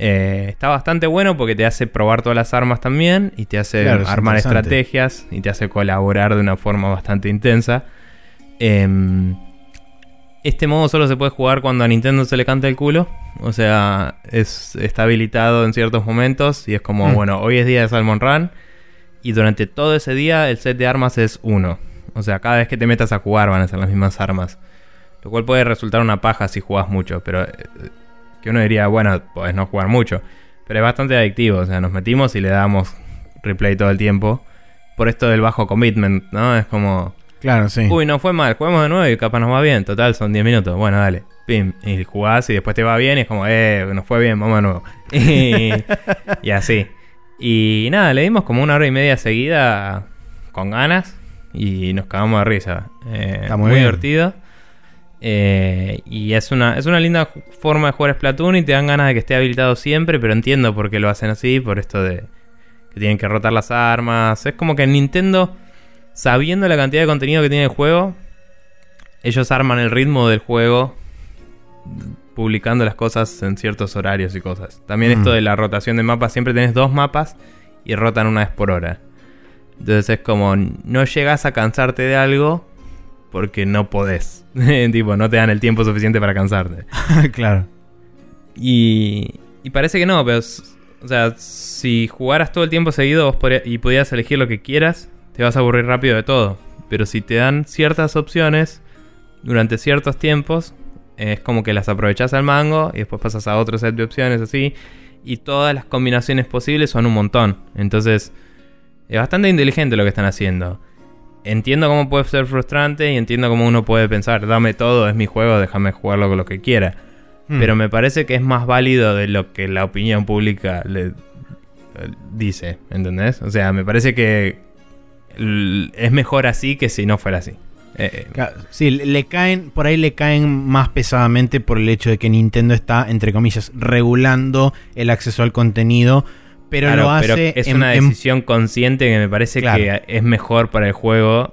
Eh, está bastante bueno porque te hace probar todas las armas también y te hace armar estrategias y te hace colaborar de una forma bastante intensa. Em, este modo solo se puede jugar cuando a Nintendo se le canta el culo. O sea, es, está habilitado en ciertos momentos y es como, mm. bueno, hoy es día de Salmon Run y durante todo ese día el set de armas es uno. O sea, cada vez que te metas a jugar van a ser las mismas armas. Lo cual puede resultar una paja si jugas mucho, pero eh, que uno diría, bueno, puedes no jugar mucho. Pero es bastante adictivo, o sea, nos metimos y le damos replay todo el tiempo. Por esto del bajo commitment, ¿no? Es como... Claro, sí. Uy, no fue mal, juguemos de nuevo y capaz nos va bien. Total, son 10 minutos. Bueno, dale. Pim. Y jugás y después te va bien y es como, eh, nos fue bien, vamos de nuevo. y así. Y nada, le dimos como una hora y media seguida con ganas y nos cagamos de risa. Eh, Está muy, divertido. Eh, y es una, es una linda forma de jugar Splatoon y te dan ganas de que esté habilitado siempre, pero entiendo por qué lo hacen así, por esto de que tienen que rotar las armas. Es como que Nintendo, sabiendo la cantidad de contenido que tiene el juego, ellos arman el ritmo del juego publicando las cosas en ciertos horarios y cosas. También esto Mm. de la rotación de mapas, siempre tenés dos mapas y rotan una vez por hora. Entonces es como, no llegas a cansarte de algo porque no podés. tipo, no te dan el tiempo suficiente para cansarte. claro. Y, y parece que no, pero, o sea, si jugaras todo el tiempo seguido vos y pudieras elegir lo que quieras, te vas a aburrir rápido de todo. Pero si te dan ciertas opciones durante ciertos tiempos, es como que las aprovechás al mango y después pasas a otro set de opciones así. Y todas las combinaciones posibles son un montón. Entonces, es bastante inteligente lo que están haciendo. Entiendo cómo puede ser frustrante y entiendo cómo uno puede pensar, dame todo, es mi juego, déjame jugarlo con lo que quiera. Mm. Pero me parece que es más válido de lo que la opinión pública le eh, dice, ¿entendés? O sea, me parece que es mejor así que si no fuera así. Eh, eh, Sí, le caen, por ahí le caen más pesadamente por el hecho de que Nintendo está, entre comillas, regulando el acceso al contenido, pero claro, lo hace pero es en- una en- decisión consciente que me parece Claro. que es mejor para el juego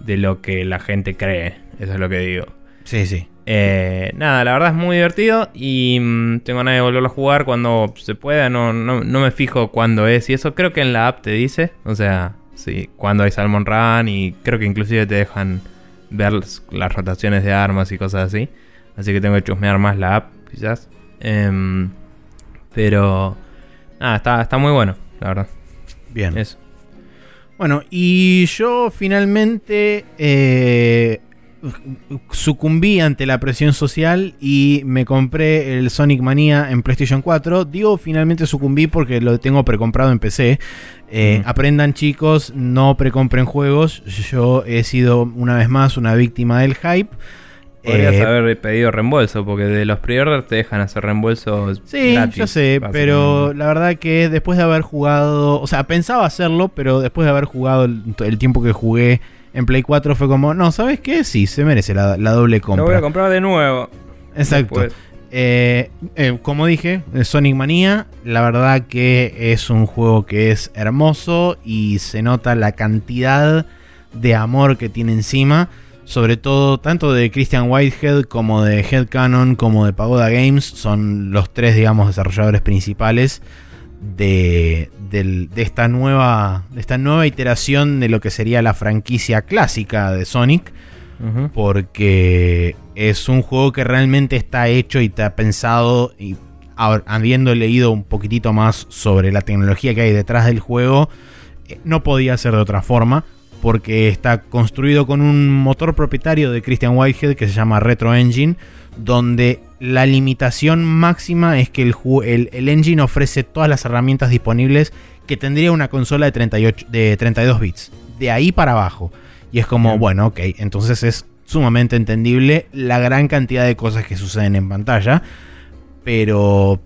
de lo que la gente cree. Eso es lo que digo. Sí, sí. Eh, nada, la verdad es muy divertido y mm, tengo ganas de volverlo a jugar cuando se pueda. No, no, no me fijo cuándo es y eso creo que en la app te dice. O sea, sí, cuando hay Salmon Run y creo que inclusive te dejan ver las, las rotaciones de armas y cosas así. Así que tengo que chusmear más la app, quizás. Em, pero nada, está, está muy bueno, la verdad. Bien. Eso. Bueno, y yo finalmente eh, sucumbí ante la presión social y me compré el Sonic Mania en PlayStation 4. Digo finalmente sucumbí porque lo tengo precomprado en PC. Eh, Mm. Aprendan chicos, no precompren juegos. Yo he sido una vez más una víctima del hype. Podrías Eh, haber pedido reembolso porque de los pre-orders te dejan hacer reembolsos. Sí, gratis, yo sé, pero la verdad que después de haber jugado, o sea, pensaba hacerlo, pero después de haber jugado el, el tiempo que jugué en Play 4 fue como, no, ¿sabes qué? Sí, se merece la, la doble Lo voy a compra. comprar de nuevo. Exacto. Eh, eh, como dije, eh, Sonic Mania, la verdad que es un juego que es hermoso y se nota la cantidad de amor que tiene encima. Sobre todo, tanto de Christian Whitehead como de Headcanon como de Pagoda Games. Son los tres, digamos, desarrolladores principales de, de esta nueva, de esta nueva iteración de lo que sería la franquicia clásica de Sonic porque es un juego que realmente está hecho y está pensado y habiendo leído un poquitito más sobre la tecnología que hay detrás del juego, eh, no podía ser de otra forma porque está construido con un motor propietario de Christian Whitehead que se llama Retro Engine, donde la limitación máxima es que el, ju- el- el engine ofrece todas las herramientas disponibles que tendría una consola de, 38, de 32 bits. De ahí para abajo. Y es como, bueno, ok, entonces es sumamente entendible la gran cantidad de cosas que suceden en pantalla. Pero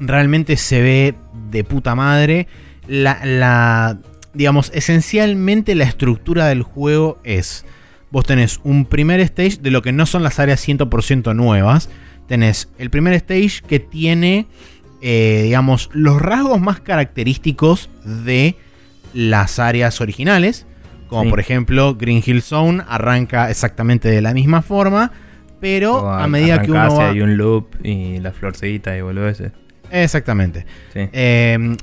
realmente se ve de puta madre. La, la- digamos, esencialmente la estructura del juego es, vos tenés un primer stage de lo que no son las áreas 100% nuevas. Tenés el primer stage que tiene, eh, digamos, los rasgos más característicos de las áreas originales. Como Sí. por ejemplo, Green Hill Zone arranca exactamente de la misma forma. Pero O a medida que uno va... hay un loop y la florcita y ese. Exactamente. Sí. Eh,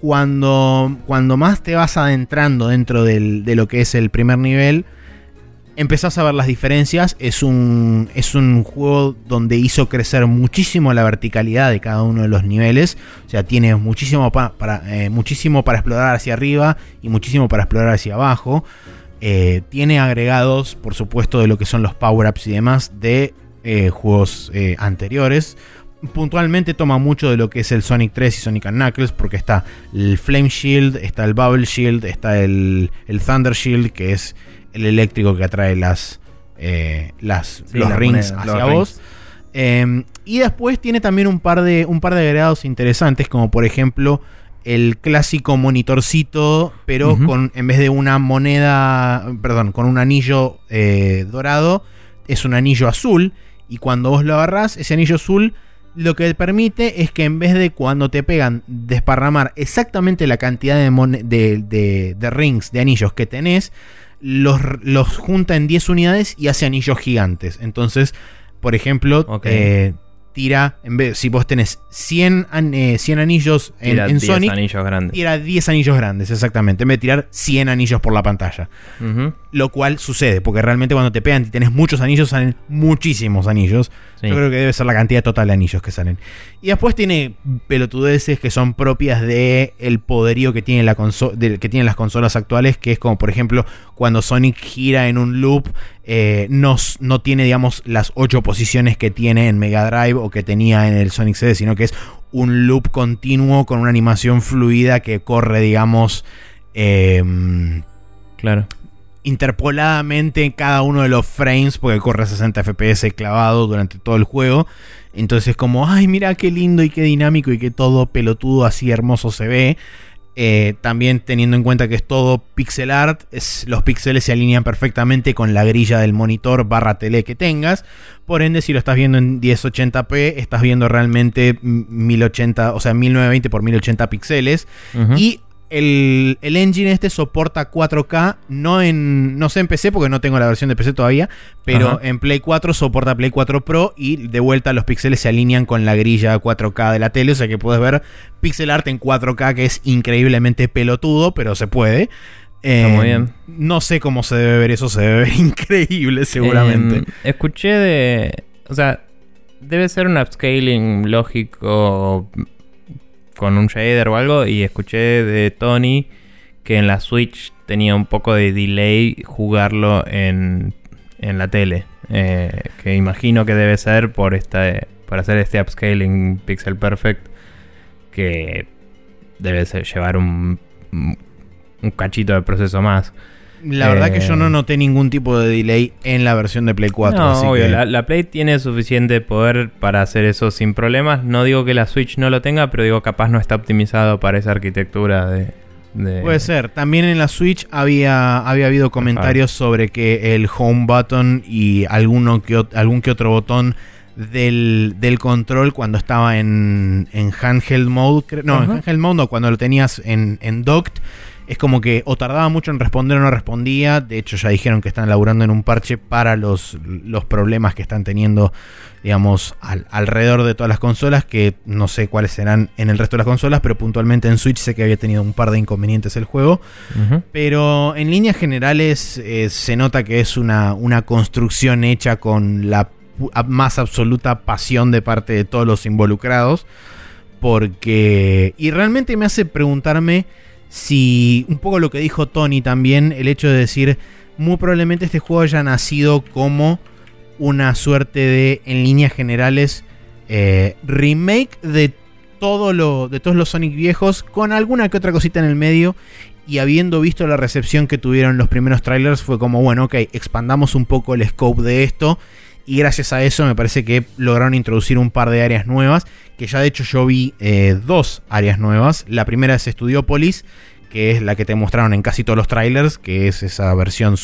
cuando, cuando más te vas adentrando dentro de lo que es el primer nivel, empezás a ver las diferencias. Es un, es un juego donde hizo crecer muchísimo la verticalidad de cada uno de los niveles. O sea, tiene muchísimo, pa- para, eh, muchísimo para explorar hacia arriba y muchísimo para explorar hacia abajo. Eh, tiene agregados, por supuesto, de lo que son los power-ups y demás de eh, juegos anteriores. Puntualmente toma mucho de lo que es el Sonic 3 y Sonic and Knuckles, porque está el Flame Shield, está el Bubble Shield, está el, el Thunder Shield, que es el eléctrico que atrae las, eh, las Sí, los rings los hacia rings. vos. Eh, y después tiene también un par de un par de agregados interesantes, como por ejemplo el clásico monitorcito, pero con en vez de una moneda, perdón, con un anillo eh, dorado, es un anillo azul. Y cuando vos lo agarrás, ese anillo azul lo que permite es que en vez de cuando te pegan desparramar exactamente la cantidad de, de, de- de rings, de anillos que tenés, los, los junta en 10 unidades y hace anillos gigantes. Entonces, por ejemplo, eh, tira, en vez, si vos tenés 100, an- eh, 100 anillos en, Tira en 10 Sonic, anillos grandes. tira 10 anillos grandes, exactamente, en vez de tirar 100 anillos por la pantalla. Ujú, Lo cual sucede, porque realmente cuando te pegan y tenés muchos anillos, salen muchísimos anillos. sí. Yo creo que debe ser la cantidad total de anillos que salen. Y después tiene pelotudeces que son propias de el poderío que, tiene la de- que tienen las consolas actuales, que es como por ejemplo cuando Sonic gira en un loop, eh, no, no tiene digamos las ocho posiciones que tiene en Mega Drive o que tenía en el Sonic CD, sino que es un loop continuo con una animación fluida que corre digamos... em, Claro. Interpoladamente en cada uno de los frames, porque corre a 60 FPS clavado durante todo el juego. Entonces es como, ay, mira qué lindo y qué dinámico y qué todo pelotudo así hermoso se ve. Eh, también teniendo en cuenta que es todo pixel art, es- los píxeles se alinean perfectamente con la grilla del monitor barra tele que tengas. Por ende, si lo estás viendo en 1080p, estás viendo realmente mm, 1080, o sea, 1920 por 1080 píxeles. Y el, el engine este soporta 4K, no en no sé en PC porque no tengo la versión de PC todavía, pero Ajá. en Play 4 soporta Play 4 Pro y de vuelta los píxeles se alinean con la grilla 4K de la tele, o sea que puedes ver pixel art en 4K que es increíblemente pelotudo, pero se puede. Eh, muy bien. No sé cómo se debe ver eso, se debe ver increíble seguramente. Em, escuché de. O sea, debe ser un upscaling lógico con un shader o algo. Y escuché de Tony que en la Switch tenía un poco de delay jugarlo en, en la tele. Eh, que imagino que debe ser por esta, para hacer este upscaling pixel perfect. Que debe ser llevar un, un cachito de proceso más. La verdad que yo Eh, no noté ningún tipo de delay en la versión de Play 4. No, así obvio, que- la, la Play tiene suficiente poder para hacer eso sin problemas. No digo que la Switch no lo tenga, pero digo capaz no está optimizado para esa arquitectura de... de- Puede ser. También en la Switch había, había habido comentarios sobre que el home button y alguno que, algún que otro botón del, del control cuando estaba en, en handheld mode, no, en handheld mode no, cuando lo tenías en, en docked, es como que o tardaba mucho en responder o no respondía. De hecho, ya dijeron que están laburando en un parche para los, los problemas que están teniendo, digamos, al- alrededor de todas las consolas, que no sé cuáles serán en el resto de las consolas, pero puntualmente en Switch sé que había tenido un par de inconvenientes el juego. Pero en líneas generales eh, se nota que es una, una construcción hecha con la más absoluta pasión de parte de todos los involucrados. Porque... Y realmente me hace preguntarme si un poco lo que dijo Tony también, el hecho de decir, muy probablemente este juego haya nacido como una suerte de, en líneas generales, eh, remake de todo lo de todos los Sonic viejos con alguna que otra cosita en el medio y habiendo visto la recepción que tuvieron los primeros trailers fue como bueno ok expandamos un poco el scope de esto y gracias a eso me parece que lograron introducir un par de áreas nuevas que ya de hecho yo vi eh, dos áreas nuevas. La primera es Studiopolis que es la que te mostraron en casi todos los trailers que es esa versión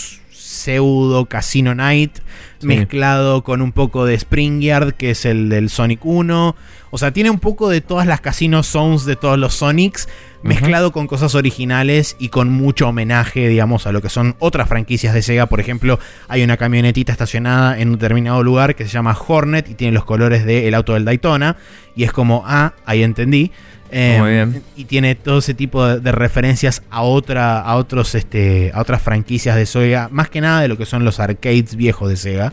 pseudo Casino Night Sí. mezclado con un poco de Spring Yard, que es el del Sonic 1. O sea, tiene un poco de todas las Casino Zones de todos los Sonics, mezclado con cosas originales y con mucho homenaje, digamos, a lo que son otras franquicias de Sega. Por ejemplo, hay una camionetita estacionada en un determinado lugar que se llama Hornet y tiene los colores del auto del Daytona. Y es como, ah, ahí entendí. Eh, Muy bien. Y tiene todo ese tipo de, de referencias a otra, a otros, este, a otras franquicias de Sega, más que nada de lo que son los arcades viejos de Sega.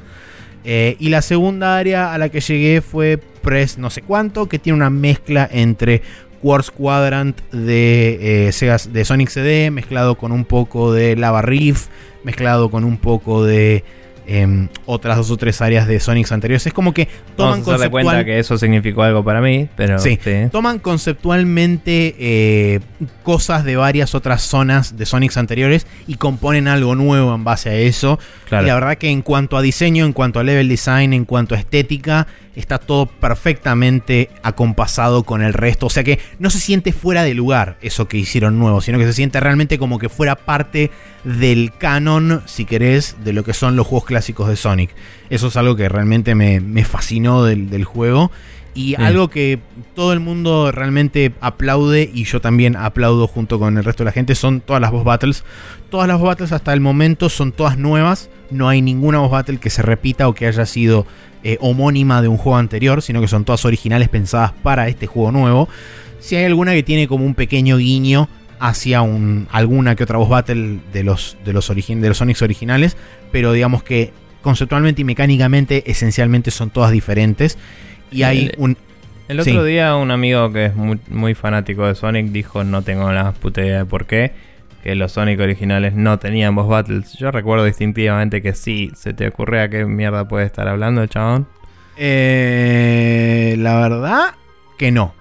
Eh, y la segunda área a la que llegué fue Press no sé cuánto, que tiene una mezcla entre Quartz Quadrant de, eh, Sega, de Sonic CD, mezclado con un poco de Lava Reef, mezclado con un poco de em, otras dos o tres áreas de Sonics anteriores. Es como que toman Vamos a hacer cuenta conceptual- que eso significó algo para mí, pero Sí. sí. toman conceptualmente eh, cosas de varias otras zonas de Sonics anteriores y componen algo nuevo en base a eso. Claro. Y la verdad que en cuanto a diseño, en cuanto a level design, en cuanto a estética, está todo perfectamente acompasado con el resto. O sea que no se siente fuera de lugar eso que hicieron nuevo, sino que se siente realmente como que fuera parte del canon, si querés, de lo que son los juegos clásicos de Sonic. Eso es algo que realmente me, me fascinó del, del juego. Y algo que todo el mundo realmente aplaude y yo también aplaudo junto con el resto de la gente son todas las boss battles. Todas las boss battles hasta el momento son todas nuevas. No hay ninguna boss battle que se repita o que haya sido eh, homónima de un juego anterior, sino que son todas originales pensadas para este juego nuevo. Si hay alguna que tiene como un pequeño guiño hacia un, alguna que otra boss battle de los, de los, de los Sonics originales, pero digamos que conceptualmente y mecánicamente esencialmente son todas diferentes. Y hay el, un... El otro día un amigo que es muy, muy, fanático de Sonic dijo, no tengo la puta idea de por qué, que los Sonic originales no tenían boss battles. Yo recuerdo distintivamente que sí. ¿Se te ocurre a qué mierda puede estar hablando el chabón? Eh, la verdad que no.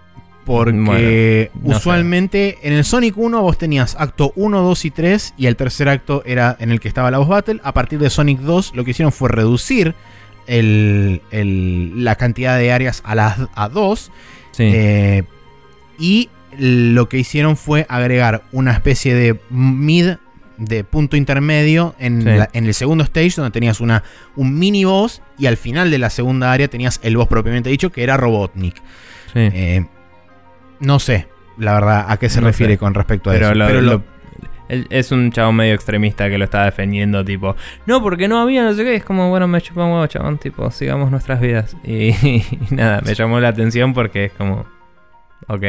Porque bueno, no usualmente sé. en el Sonic 1 vos tenías acto 1, 2 y 3 y el tercer acto era en el que estaba la boss battle. A partir de Sonic 2 lo que hicieron fue reducir el, el, la cantidad de áreas a las a 2. Sí. Eh, y lo que hicieron fue agregar una especie de mid de punto intermedio en, Sí. la- en el segundo stage donde tenías una, un mini boss y al final de la segunda área tenías el boss propiamente dicho que era Robotnik. Sí. Eh, no sé, la verdad, a qué se No refiere sé. con respecto a Pero, eso. lo- Pero lo- es un chabón medio extremista que lo está defendiendo, tipo, no, porque no había, no sé qué. Es como, bueno, me chupa un huevo, chabón, tipo, sigamos nuestras vidas. Y, y nada, me llamó la atención porque es como, ok.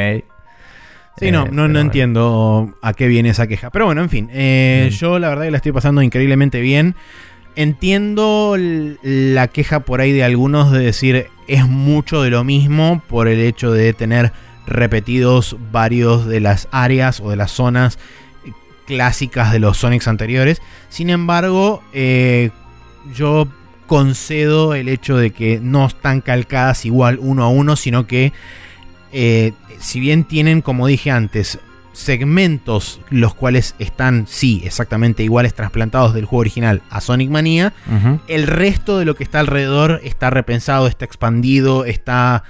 Sí, Eh, no, no, pero no bueno. entiendo a qué viene esa queja. Pero bueno, en fin, eh, Mm. yo la verdad que la estoy pasando increíblemente bien. Entiendo la queja por ahí de algunos de decir es mucho de lo mismo por el hecho de tener repetidos varios de las áreas o de las zonas clásicas de los Sonics anteriores. Sin embargo, eh, yo concedo el hecho de que no están calcadas igual uno a uno, sino que eh, si bien tienen, como dije antes, segmentos los cuales están, sí, exactamente iguales trasplantados del juego original a Sonic Mania, el resto de lo que está alrededor está repensado, está expandido, está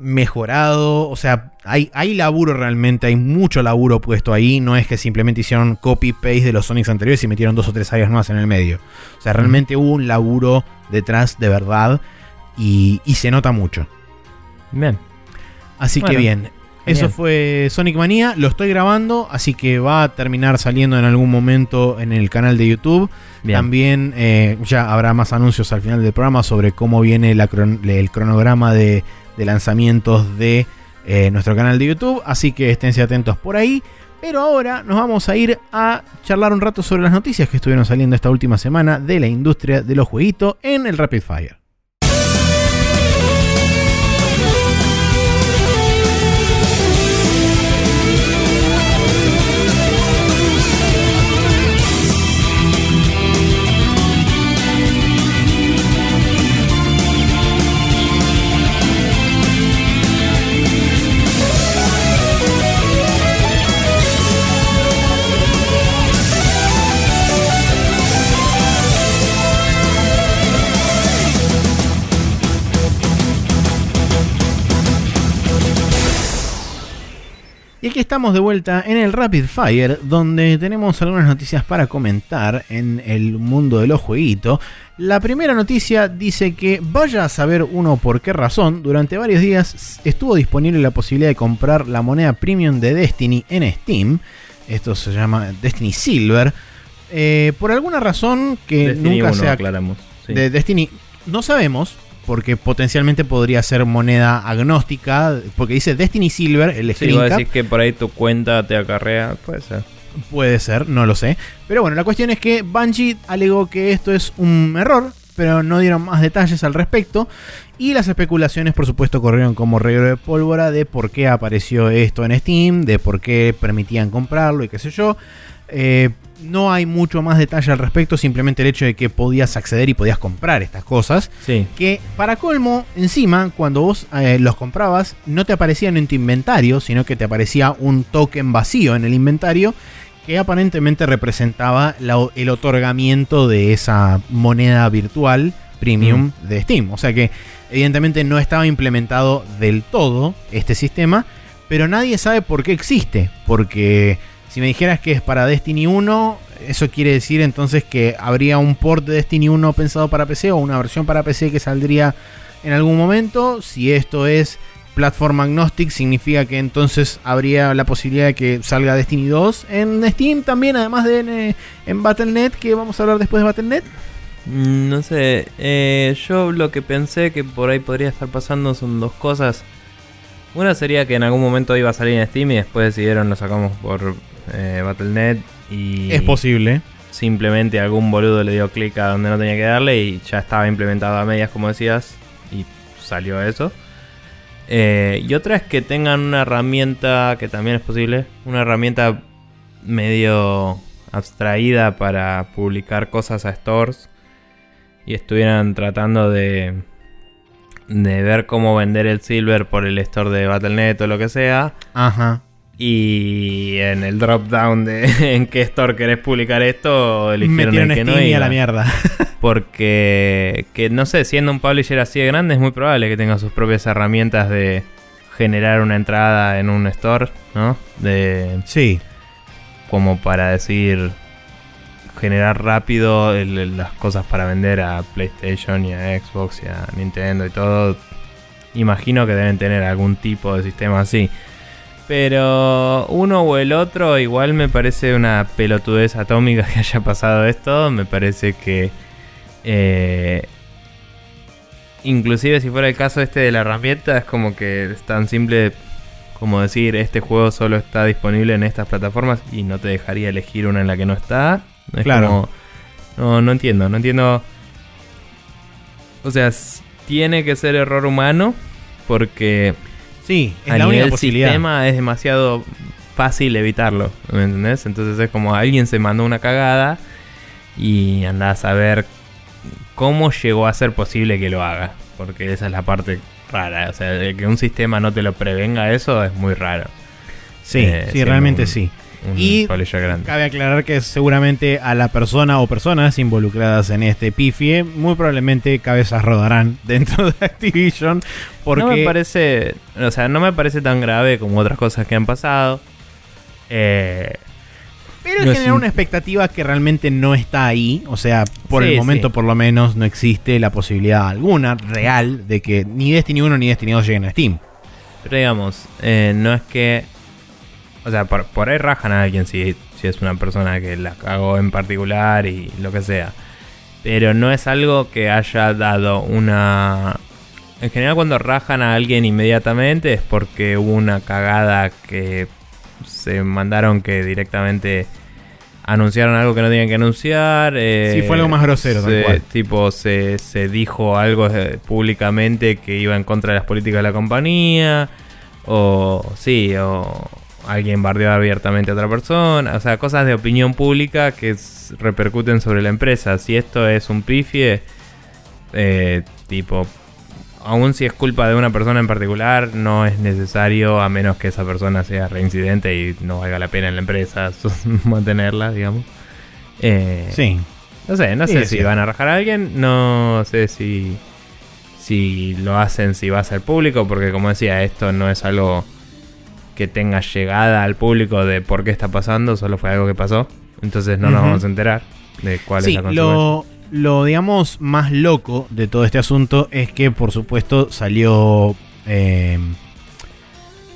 mejorado. O sea, hay, hay laburo realmente, hay mucho laburo puesto ahí. No es que simplemente hicieron copy-paste de los Sonics anteriores y metieron dos o tres áreas nuevas en el medio. O sea, realmente hubo un laburo detrás de verdad y, y se nota mucho. Bien. Así que bien. Eso fue Sonic Manía, lo estoy grabando, así que va a terminar saliendo en algún momento en el canal de YouTube. Bien. También eh, ya habrá más anuncios al final del programa sobre cómo viene la cron- el cronograma de, de lanzamientos de eh, nuestro canal de YouTube. Así que esténse atentos por ahí. Pero ahora nos vamos a ir a charlar un rato sobre las noticias que estuvieron saliendo esta última semana de la industria de los jueguitos en el Rapid Fire. Y aquí estamos de vuelta en el Rapid Fire, donde tenemos algunas noticias para comentar en el mundo de los jueguitos. La primera noticia dice que vaya a saber uno por qué razón, durante varios días estuvo disponible la posibilidad de comprar la moneda premium de Destiny en Steam. Esto se llama Destiny Silver. Eh, por alguna razón que Destiny nunca 1, se ha aclaramos. Sí. de Destiny no sabemos porque potencialmente podría ser moneda agnóstica porque dice Destiny Silver el Sí, screen vos cap. decís que por ahí tu cuenta te acarrea, puede ser. puede ser no lo sé. Pero bueno la cuestión es que Bungie alegó que esto es un error pero no dieron más detalles al respecto. Y las especulaciones por supuesto corrieron como reguero de pólvora de por qué apareció esto en Steam de por qué permitían comprarlo y qué sé yo Eh, no hay mucho más detalle al respecto simplemente el hecho de que podías acceder y podías comprar estas cosas Sí. que para colmo, encima, cuando vos eh, los comprabas, no te aparecían en tu inventario, sino que te aparecía un token vacío en el inventario que aparentemente representaba la- el otorgamiento de esa moneda virtual premium de Steam. O sea que evidentemente no estaba implementado del todo este sistema, pero nadie sabe por qué existe, porque si me dijeras que es para Destiny 1, eso quiere decir entonces que habría un port de Destiny 1 pensado para PC o una versión para PC que saldría en algún momento. Si esto es plataforma agnostic, significa que entonces habría la posibilidad de que salga Destiny 2 en Steam también, además de en, en Battle.net, que vamos a hablar después de Battle.net. Mm, No sé, eh, yo lo que pensé que por ahí podría estar pasando son dos cosas. Una sería que en algún momento iba a salir en Steam y después decidieron lo sacamos por eh, Battle.net y Es posible. simplemente algún boludo le dio clic a donde no tenía que darle y ya estaba implementado a medias como decías y salió eso. Eh, y otra es que tengan una herramienta que también es posible, una herramienta medio abstraída para publicar cosas a stores y estuvieran tratando de de ver cómo vender el silver por el store de Battle.net o lo que sea Ajá. y en el drop down de en qué store querés publicar esto eligieron el que Steam no y a la mierda. Porque, que no sé, siendo un publisher así de grande es muy probable que tenga sus propias herramientas de generar una entrada en un store, ¿no? De sí. como para decir generar rápido las cosas para vender a PlayStation y a Xbox y a Nintendo y todo. Imagino que deben tener algún tipo de sistema así. Pero uno o el otro igual me parece una pelotudez atómica que haya pasado esto. Me parece que... eh, inclusive si fuera el caso este de la herramienta es como que es tan simple como decir este juego solo está disponible en estas plataformas y no te dejaría elegir una en la que no está. Es Claro. como- no, no entiendo, no entiendo. O sea, tiene que ser error humano porque Sí, es a la única nivel posibilidad. sistema es demasiado fácil evitarlo, ¿me entendés? Entonces es como alguien se mandó una cagada y anda a saber cómo llegó a ser posible que lo haga, porque esa es la parte rara, o sea, que un sistema no te lo prevenga eso es muy raro. Sí, Eh, sí, realmente un- sí. Un Y grande. Cabe aclarar que seguramente a la persona o personas involucradas en este pifie, muy probablemente cabezas rodarán dentro de Activision. Porque No me parece, o sea, no me parece tan grave como otras cosas que han pasado. Eh, Pero No genera un- una expectativa que realmente no está ahí. O sea, por Sí, el momento sí. por lo menos no existe la posibilidad alguna real de que ni Destiny 1 ni Destiny 2 lleguen a Steam. Pero digamos, eh, no es que. O sea, por, por ahí rajan a alguien si, si es una persona que la cagó en particular y lo que sea. Pero no es algo que haya dado una. En general, cuando rajan a alguien inmediatamente es porque hubo una cagada que se mandaron que directamente anunciaron algo que no tenían que anunciar. eh, Sí, fue algo más grosero, tal se- cual. Tipo, se, se dijo algo eh, públicamente que iba en contra de las políticas de la compañía. O sí, o alguien bardeó abiertamente a otra persona. O sea, cosas de opinión pública que repercuten sobre la empresa. Si esto es un pifie, eh, tipo, aun si es culpa de una persona en particular, no es necesario, a menos que esa persona sea reincidente y no valga la pena en la empresa mantenerla, digamos. Eh, Sí. no sé, no Sí, sé si cierto. van a rajar a alguien, no sé si si lo hacen, si va a ser público, porque como decía, esto no es algo que tenga llegada al público de por qué está pasando, solo fue algo que pasó. Entonces no nos vamos a enterar de cuál Sí, es la consecuencia. lo, lo, digamos, más loco de todo este asunto es que, por supuesto, salió. eh,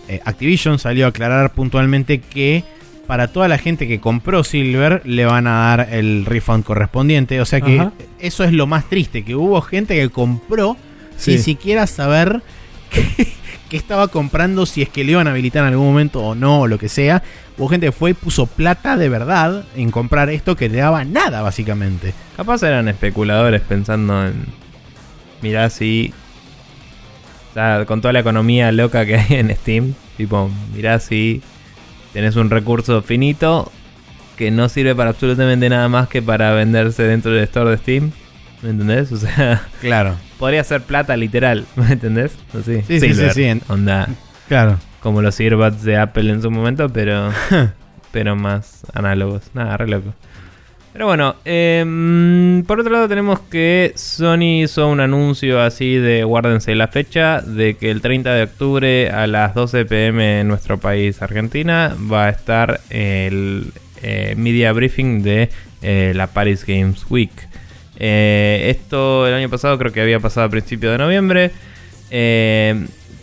eh, Activision salió a aclarar puntualmente que para toda la gente que compró Silver le van a dar el refund correspondiente. O sea que Ajá. eso es lo más triste, que hubo gente que compró sin Sí. siquiera saber que, que estaba comprando, si es que le iban a habilitar en algún momento o no, o lo que sea. Hubo gente que fue y puso plata de verdad en comprar esto que le daba nada, básicamente. Capaz eran especuladores pensando en. Mirá si. O sea, con toda la economía loca que hay en Steam. Tipo, mirá si tenés un recurso finito que no sirve para absolutamente nada más que para venderse dentro del store de Steam. ¿Me entendés? O sea, Claro, podría ser plata literal. ¿Me entendés? Así. Sí, sí, sí, sí, Onda. claro. Como los earbuds de Apple en su momento, pero. pero más análogos. Nada, re loco. Pero bueno, em, por otro lado tenemos que Sony hizo un anuncio así de guárdense la fecha de que el 30 de octubre a las 12 pm en nuestro país Argentina va a estar el, eh, media briefing de eh, la Paris Games Week. Eh, esto el año pasado creo que había pasado a principios de noviembre.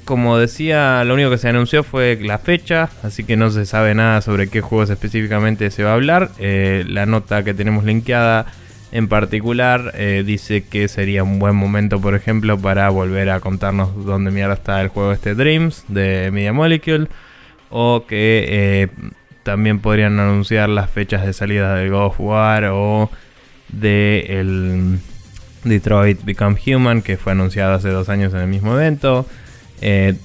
como decía, lo único que se anunció fue la fecha, así que no se sabe nada sobre qué juegos específicamente se va a hablar. la nota que tenemos linkeada en particular dice que sería un buen momento, por ejemplo, para volver a contarnos dónde mierda está el juego este Dreams de Media Molecule o que eh, también podrían anunciar las fechas de salida de God of War o de el Detroit Become Human que fue anunciado hace dos años en el mismo evento. Eh,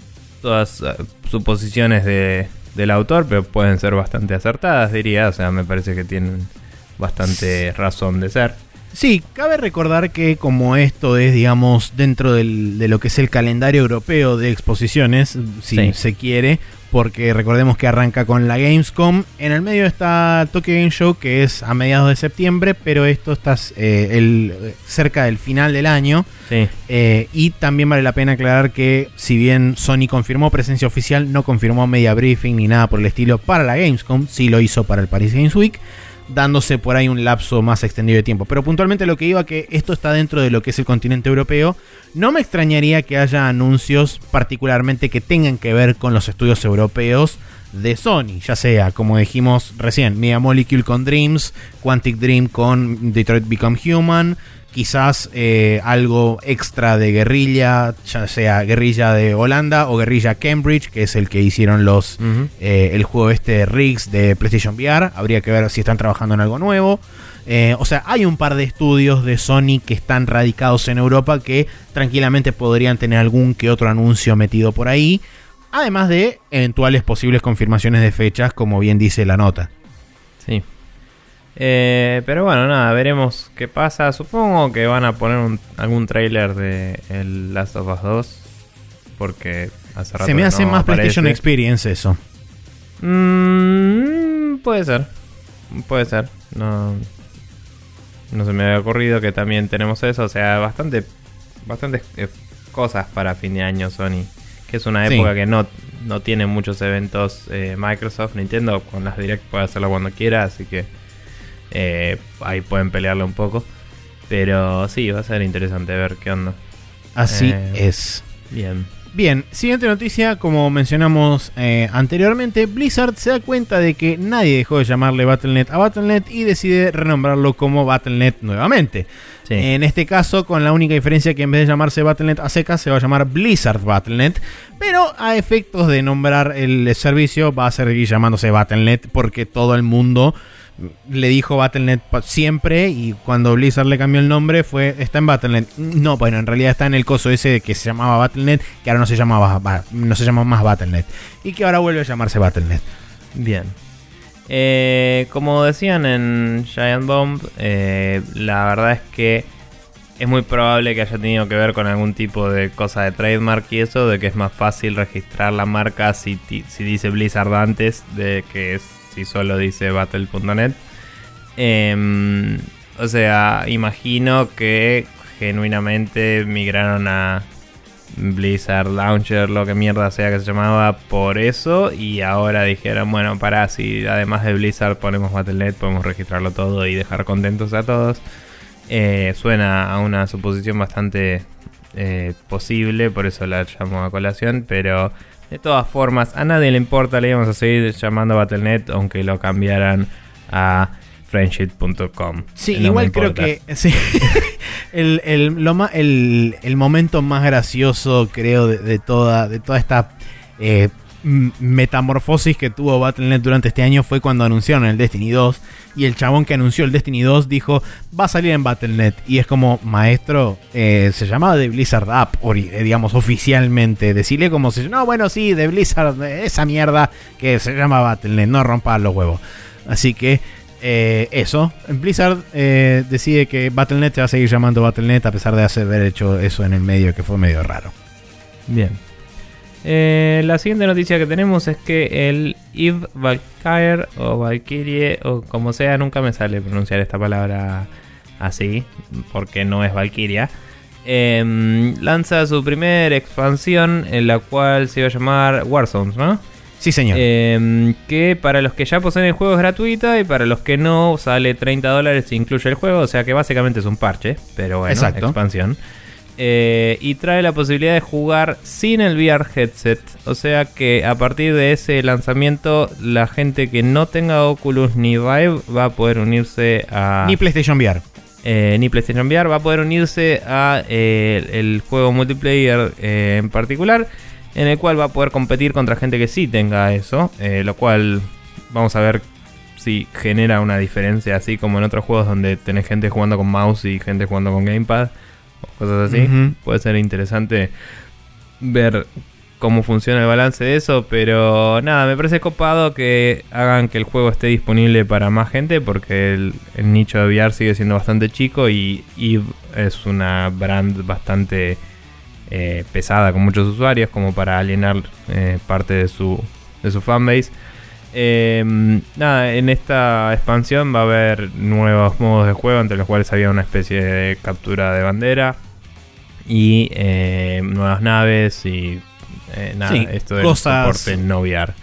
todas eh, suposiciones de, del autor, pero pueden ser bastante acertadas, diría. O sea, me parece que tienen bastante razón de ser. Sí, cabe recordar que como esto es, digamos, dentro de lo que es el calendario europeo de exposiciones, si se quiere, porque recordemos que arranca con la Gamescom. En el medio está Tokyo Game Show, que es a mediados de septiembre, pero esto está eh, el, cerca del final del año. Eh, y también vale la pena aclarar que, si bien Sony confirmó presencia oficial, no confirmó media briefing ni nada por el estilo para la Gamescom, sí lo hizo para el Paris Games Week dándose por ahí un lapso más extendido de tiempo. Pero puntualmente lo que iba que esto está dentro de lo que es el continente europeo. No me extrañaría que haya anuncios particularmente que tengan que ver con los estudios europeos de Sony, ya sea, como dijimos recién, Media Molecule con Dreams, Quantic Dream con Detroit Become Human, quizás eh, algo extra de guerrilla, ya sea guerrilla de Holanda o guerrilla Cambridge, que es el que hicieron los eh, el juego este Riggs de PlayStation VR. Habría que ver si están trabajando en algo nuevo. Eh, o sea, hay un par de estudios de Sony que están radicados en Europa que tranquilamente podrían tener algún que otro anuncio metido por ahí. Además de eventuales posibles confirmaciones de fechas, como bien dice la nota. Sí. Eh, pero bueno, nada, veremos qué pasa. Supongo que van a poner algún trailer de el Last of Us 2. Porque hace rato Se me hace más PlayStation Experience eso. Mm, puede ser. Puede ser. No, no se me había ocurrido que también tenemos eso. O sea, bastante, bastantes eh, cosas para fin de año Sony. Que es una época que no, no tiene muchos eventos eh, Microsoft. Nintendo con las Direct puede hacerlo cuando quiera. Así que eh, ahí pueden pelearlo un poco. Pero sí, va a ser interesante ver qué onda. Así eh, es. Bien. Bien, siguiente noticia, como mencionamos eh, anteriormente, Blizzard se da cuenta de que nadie dejó de llamarle Battle.net a Battle.net y decide renombrarlo como Battle.net nuevamente. En este caso, con la única diferencia que en vez de llamarse Battle.net a seca, se va a llamar Blizzard Battle.net, pero a efectos de nombrar el servicio va a seguir llamándose Battle.net porque todo el mundo le dijo Battle.net siempre y cuando Blizzard le cambió el nombre fue está en Battle.net. No, bueno, en realidad está en el coso ese que se llamaba Battle.net, que ahora no se llamaba no se llama más Battle.net y que ahora vuelve a llamarse Battle.net. Bien. Eh, como decían en Giant Bomb, eh, la verdad es que es muy probable que haya tenido que ver con algún tipo de cosa de trademark y eso, de que es más fácil registrar la marca si, si dice Blizzard antes de que es si solo dice battle.net. Em, o sea, imagino que genuinamente migraron a Blizzard Launcher, lo que mierda sea que se llamaba, por eso. Y ahora dijeron, bueno, para si además de Blizzard ponemos Battle.net, podemos registrarlo todo y dejar contentos a todos. Eh, suena a una suposición bastante eh, posible, por eso la llamo a colación, pero de todas formas, a nadie le importa, le íbamos a seguir llamando Battle.net aunque lo cambiaran a friendship.com. Sí, igual creo que el, el, momento más gracioso, creo, de, toda, de toda esta eh, metamorfosis que tuvo Battle.net durante este año fue cuando anunciaron el Destiny 2 y el chabón que anunció el Destiny 2 dijo va a salir en Battle.net y es como maestro eh, se llamaba de Blizzard App eh, digamos oficialmente. Decirle como si no bueno sí de Blizzard esa mierda que se llama Battle.net no rompa los huevos así que eh, eso Blizzard decide que Battle.net se va a seguir llamando Battle.net a pesar de haber hecho eso en el medio que fue medio raro. Bien eh, la siguiente noticia que tenemos es que el Eve Valkyrie o Valkyrie o como sea, nunca me sale pronunciar esta palabra así, porque no es Valkyria. Em, lanza su primera expansión en la cual se iba a llamar Warzones, ¿no? Sí, señor. Eh, que para los que ya poseen el juego es gratuita y para los que no sale 30 dólares e incluye el juego. O sea que básicamente es un parche, pero bueno, Exacto. expansión. Eh, y trae la posibilidad de jugar sin el VR headset. O sea que a partir de ese lanzamiento, la gente que no tenga Oculus ni Vive va a poder unirse a. Ni PlayStation VR. eh, ni PlayStation VR va a poder unirse a eh, el juego multiplayer en particular, en el cual va a poder competir contra gente que sí tenga eso, lo cual vamos a ver si genera una diferencia, así como en otros juegos donde tenés gente jugando con mouse y gente jugando con gamepad o cosas así. Puede ser interesante ver cómo funciona el balance de eso, pero nada, me parece copado que hagan que el juego esté disponible para más gente porque el, el nicho de VR sigue siendo bastante chico y Eve es una brand bastante eh, pesada con muchos usuarios como para alienar eh, parte de su, de su fanbase. Eh, nada, en esta expansión va a haber nuevos modos de juego entre los cuales había una especie de captura de bandera y eh, nuevas naves y eh, nada, Sí, esto del cosas- soporte no VR.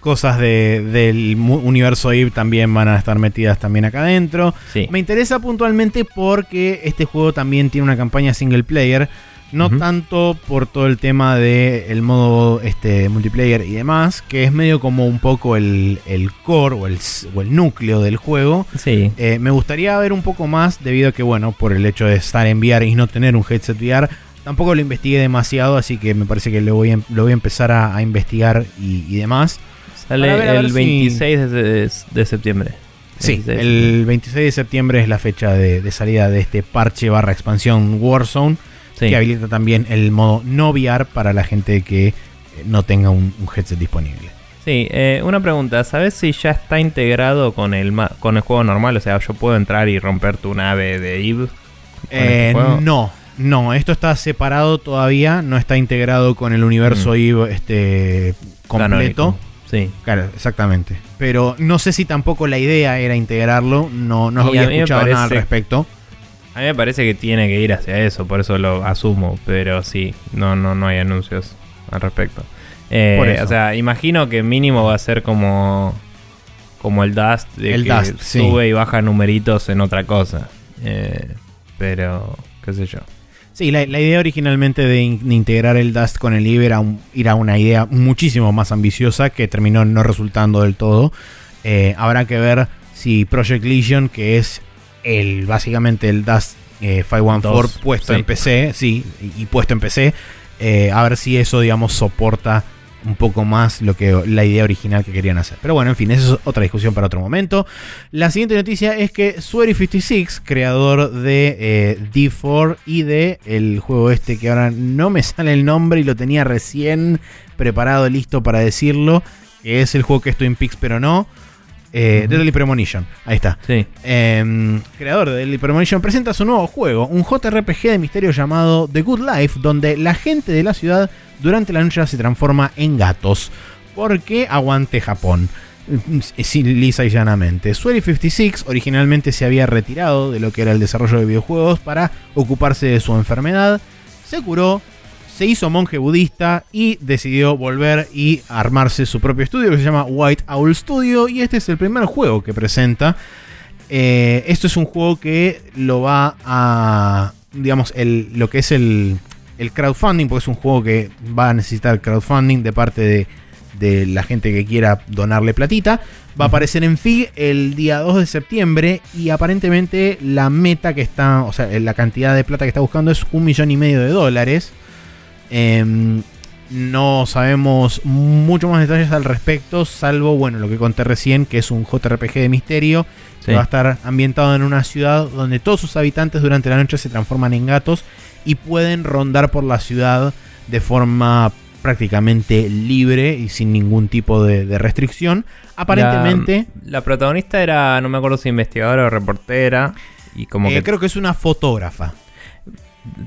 Cosas de- del universo Eve también van a estar metidas también acá adentro. Sí. Me interesa puntualmente porque este juego también tiene una campaña single player. No tanto por todo el tema del el modo este, multiplayer y demás, que es medio como un poco el, el core o el, o el núcleo del juego. Sí. Eh, me gustaría ver un poco más debido a que, bueno, por el hecho de estar en VR y no tener un headset VR, tampoco lo investigué demasiado, así que me parece que lo voy a, lo voy a empezar a, a investigar y, y demás. Sale ver, el si- 26 de, de septiembre. Sí, 26. el 26 de septiembre es la fecha de, de salida de este parche barra expansión Warzone, Sí. que habilita también el modo no VR para la gente que eh, no tenga un, un headset disponible. Sí, eh, una pregunta, ¿sabes si ya está integrado con el ma- con el juego normal? O sea, yo puedo entrar y romper tu nave de Eve. Eh, este juego? no, no, esto está separado todavía, no está integrado con el universo Mm. Eve este, completo. Canónico. Sí. Claro, exactamente. Pero no sé si tampoco la idea era integrarlo, no, no Y había escuchado nada al respecto. A mí me parece que tiene que ir hacia eso, por eso lo asumo, pero sí, no, no, no hay anuncios al respecto. Eh, Por eso. O sea, imagino que mínimo va a ser como, como el Dust, de El que Dust, sí. sube y baja numeritos en otra cosa. Eh, pero, qué sé yo. Sí, la, la idea originalmente de, in- de integrar el Dust con el Eve era, un- era una idea muchísimo más ambiciosa que terminó no resultando del todo. Eh, habrá que ver si Project Legion, que es el básicamente el Dust eh, 514 Dos, puesto sí. en PC, sí, y, y puesto en PC, eh, a ver si eso, digamos, soporta un poco más lo que la idea original que querían hacer. Pero bueno, en fin, eso es otra discusión para otro momento. La siguiente noticia es que Swery56, creador de eh, D4 y de el juego este que ahora no me sale el nombre y lo tenía recién preparado, listo para decirlo, que es el juego que es Twin Peaks pero no, eh, Ujú. Deadly Premonition, ahí está. Sí. Em, creador de Deadly Premonition, presenta su nuevo juego, un JRPG de misterio llamado The Good Life, donde la gente de la ciudad durante la noche se transforma en gatos. Porque aguante Japón. Sí, lisa y llanamente. Swery 56 originalmente se había retirado de lo que era el desarrollo de videojuegos para ocuparse de su enfermedad. Se curó, se hizo monje budista y decidió volver y armarse su propio estudio que se llama White Owl Studio. Y este es el primer juego que presenta. Eh, esto es un juego que lo va a. Digamos, el, lo que es el, el crowdfunding, porque es un juego que va a necesitar crowdfunding de parte de, de la gente que quiera donarle platita. Va a aparecer en FIG el día 2 de septiembre y aparentemente la meta que está, o sea, la cantidad de plata que está buscando es un millón y medio de dólares. Em, no sabemos mucho más detalles al respecto, salvo, bueno, lo que conté recién, que es un JRPG de misterio, Sí. que va a estar ambientado en una ciudad donde todos sus habitantes durante la noche se transforman en gatos y pueden rondar por la ciudad de forma prácticamente libre y sin ningún tipo de, de restricción. Aparentemente, La, la protagonista era, no me acuerdo si investigadora o reportera. Y como eh, que. creo que es una fotógrafa.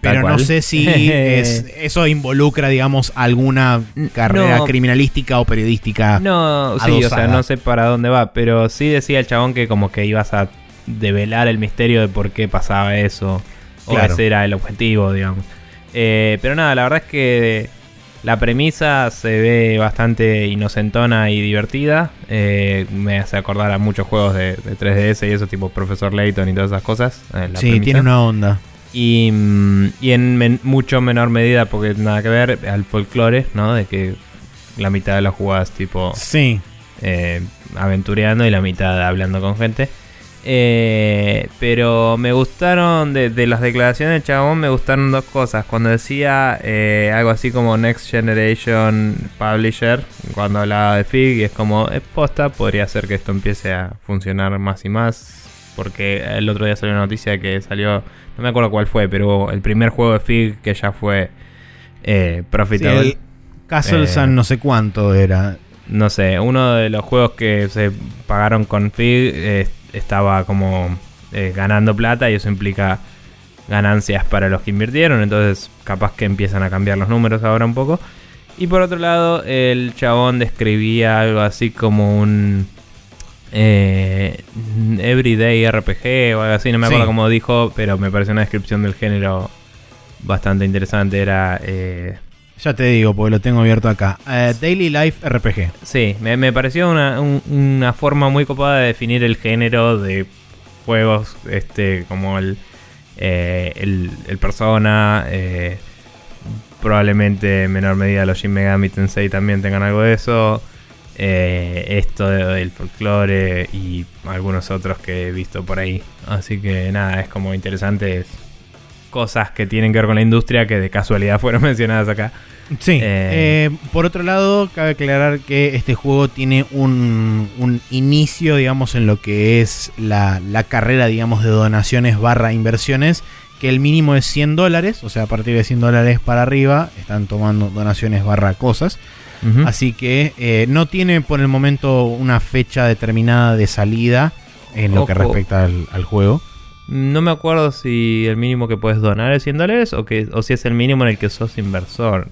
Pero no sé si es- eso involucra, digamos, alguna carrera No. criminalística o periodística. No, sí, o sea, no sé para dónde va, pero sí decía el chabón que como que ibas a develar el misterio de por qué pasaba eso. O Claro. ese era el objetivo, digamos. Eh, pero nada, la verdad es que La premisa se ve bastante inocentona y divertida. Eh, me hace acordar a muchos juegos de, de 3DS y eso, tipo Profesor Layton y todas esas cosas. eh, la sí, premisa. tiene una onda. Y, mm, y en men- mucho menor medida, porque nada que ver, al folclore, ¿no? De que la mitad de las jugadas tipo Sí. eh, aventureando y la mitad hablando con gente. Eh, pero me gustaron, de, de las declaraciones del chabón, me gustaron dos cosas. Cuando decía eh, algo así como Next Generation Publisher, cuando hablaba de FIG, y es como, es posta, podría ser que esto empiece a funcionar más y más. Porque el otro día salió una noticia que salió, no me acuerdo cuál fue, pero el primer juego de FIG que ya fue eh, Sí, profitable. el Castle Eh, Sun no sé cuánto era. no sé, uno de los juegos que se pagaron con FIG eh, estaba como eh, ganando plata y eso implica ganancias para los que invirtieron, entonces capaz que empiezan a cambiar los números ahora un poco. Y por otro lado, el chabón describía algo así como un eh, Everyday RPG o algo así, no me acuerdo Sí. cómo dijo, pero me pareció una descripción del género bastante interesante. Era... eh, Ya te digo, porque lo tengo abierto acá. Eh, Daily Life RPG. Sí, me, me pareció una, un- una forma muy copada de definir el género de juegos, este, como el, eh, el, el Persona, eh, probablemente en menor medida los Shin Megami Tensei también tengan algo de eso, eh, esto de- del folclore y algunos otros que he visto por ahí. Así que nada, es como interesantes cosas que tienen que ver con la industria que de casualidad fueron mencionadas acá. Sí. Eh. eh, por otro lado, cabe aclarar que este juego tiene un, un inicio, digamos, en lo que es la, la carrera, digamos, de donaciones barra inversiones, que el mínimo es 100 dólares, o sea, a partir de 100 dólares para arriba están tomando donaciones barra cosas. Así que eh, no tiene por el momento una fecha determinada de salida en lo que respecta al, al juego. No me acuerdo si el mínimo que puedes donar es 100 dólares o, que, o si es el mínimo en el que sos inversor.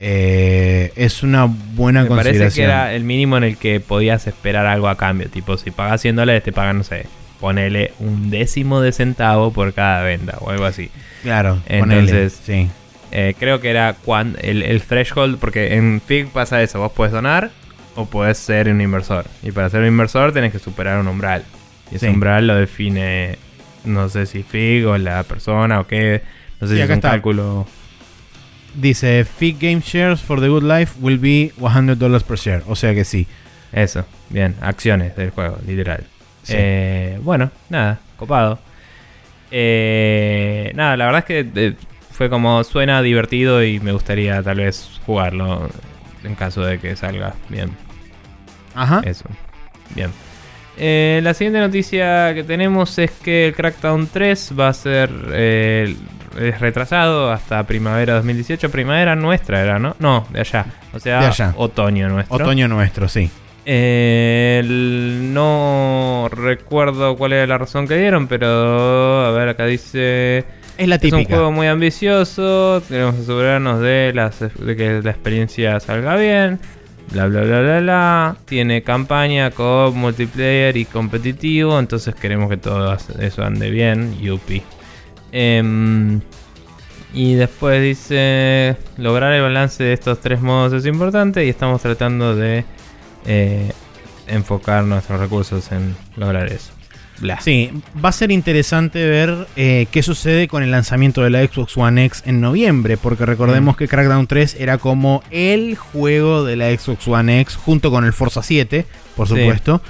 Eh, es una buena Me parece que era el mínimo en el que podías esperar algo a cambio. Tipo, si pagas 100 dólares, te pagan, no sé, ponele un décimo de centavo por cada venta o algo así. Claro, Entonces- ponele, sí. Eh, creo que era cuan- el, el threshold, porque en FIG pasa eso, vos puedes donar o puedes ser un inversor. Y para ser un inversor tenés que superar un umbral. Y ese Sí. umbral lo define, no sé si FIG o la persona o qué, no sé Sí, si es un está. cálculo. Dice, Fig Game Shares for the Good Life will be 100 dollars per share. O sea que sí. Eso, bien, acciones del juego, literal. Sí. Eh, bueno, nada, copado. Eh, nada, la verdad es que eh, fue como suena divertido y me gustaría tal vez jugarlo en caso de que salga bien. Ajá. Eso, bien. Eh, la siguiente noticia que tenemos es que el Crackdown 3 va a ser eh, es retrasado hasta primavera 2018. Primavera nuestra era, ¿no? No, de allá. O sea, De allá. otoño nuestro. Otoño nuestro, sí. Eh, el- no recuerdo cuál era la razón que dieron, pero a ver, acá dice... Es la Es un típica. juego muy ambicioso, tenemos que asegurarnos de, las- de que la experiencia salga bien, bla bla bla bla bla. Tiene campaña, co multiplayer y competitivo, entonces queremos que todo eso ande bien, yupi. Em, y después dice, lograr el balance de estos tres modos es importante y estamos tratando de eh, enfocar nuestros recursos en lograr eso. Bla. Sí, va a ser interesante ver eh, qué sucede con el lanzamiento de la Xbox One X en noviembre, porque recordemos Mm. que Crackdown 3 era como el juego de la Xbox One X junto con el Forza 7, por Sí. supuesto,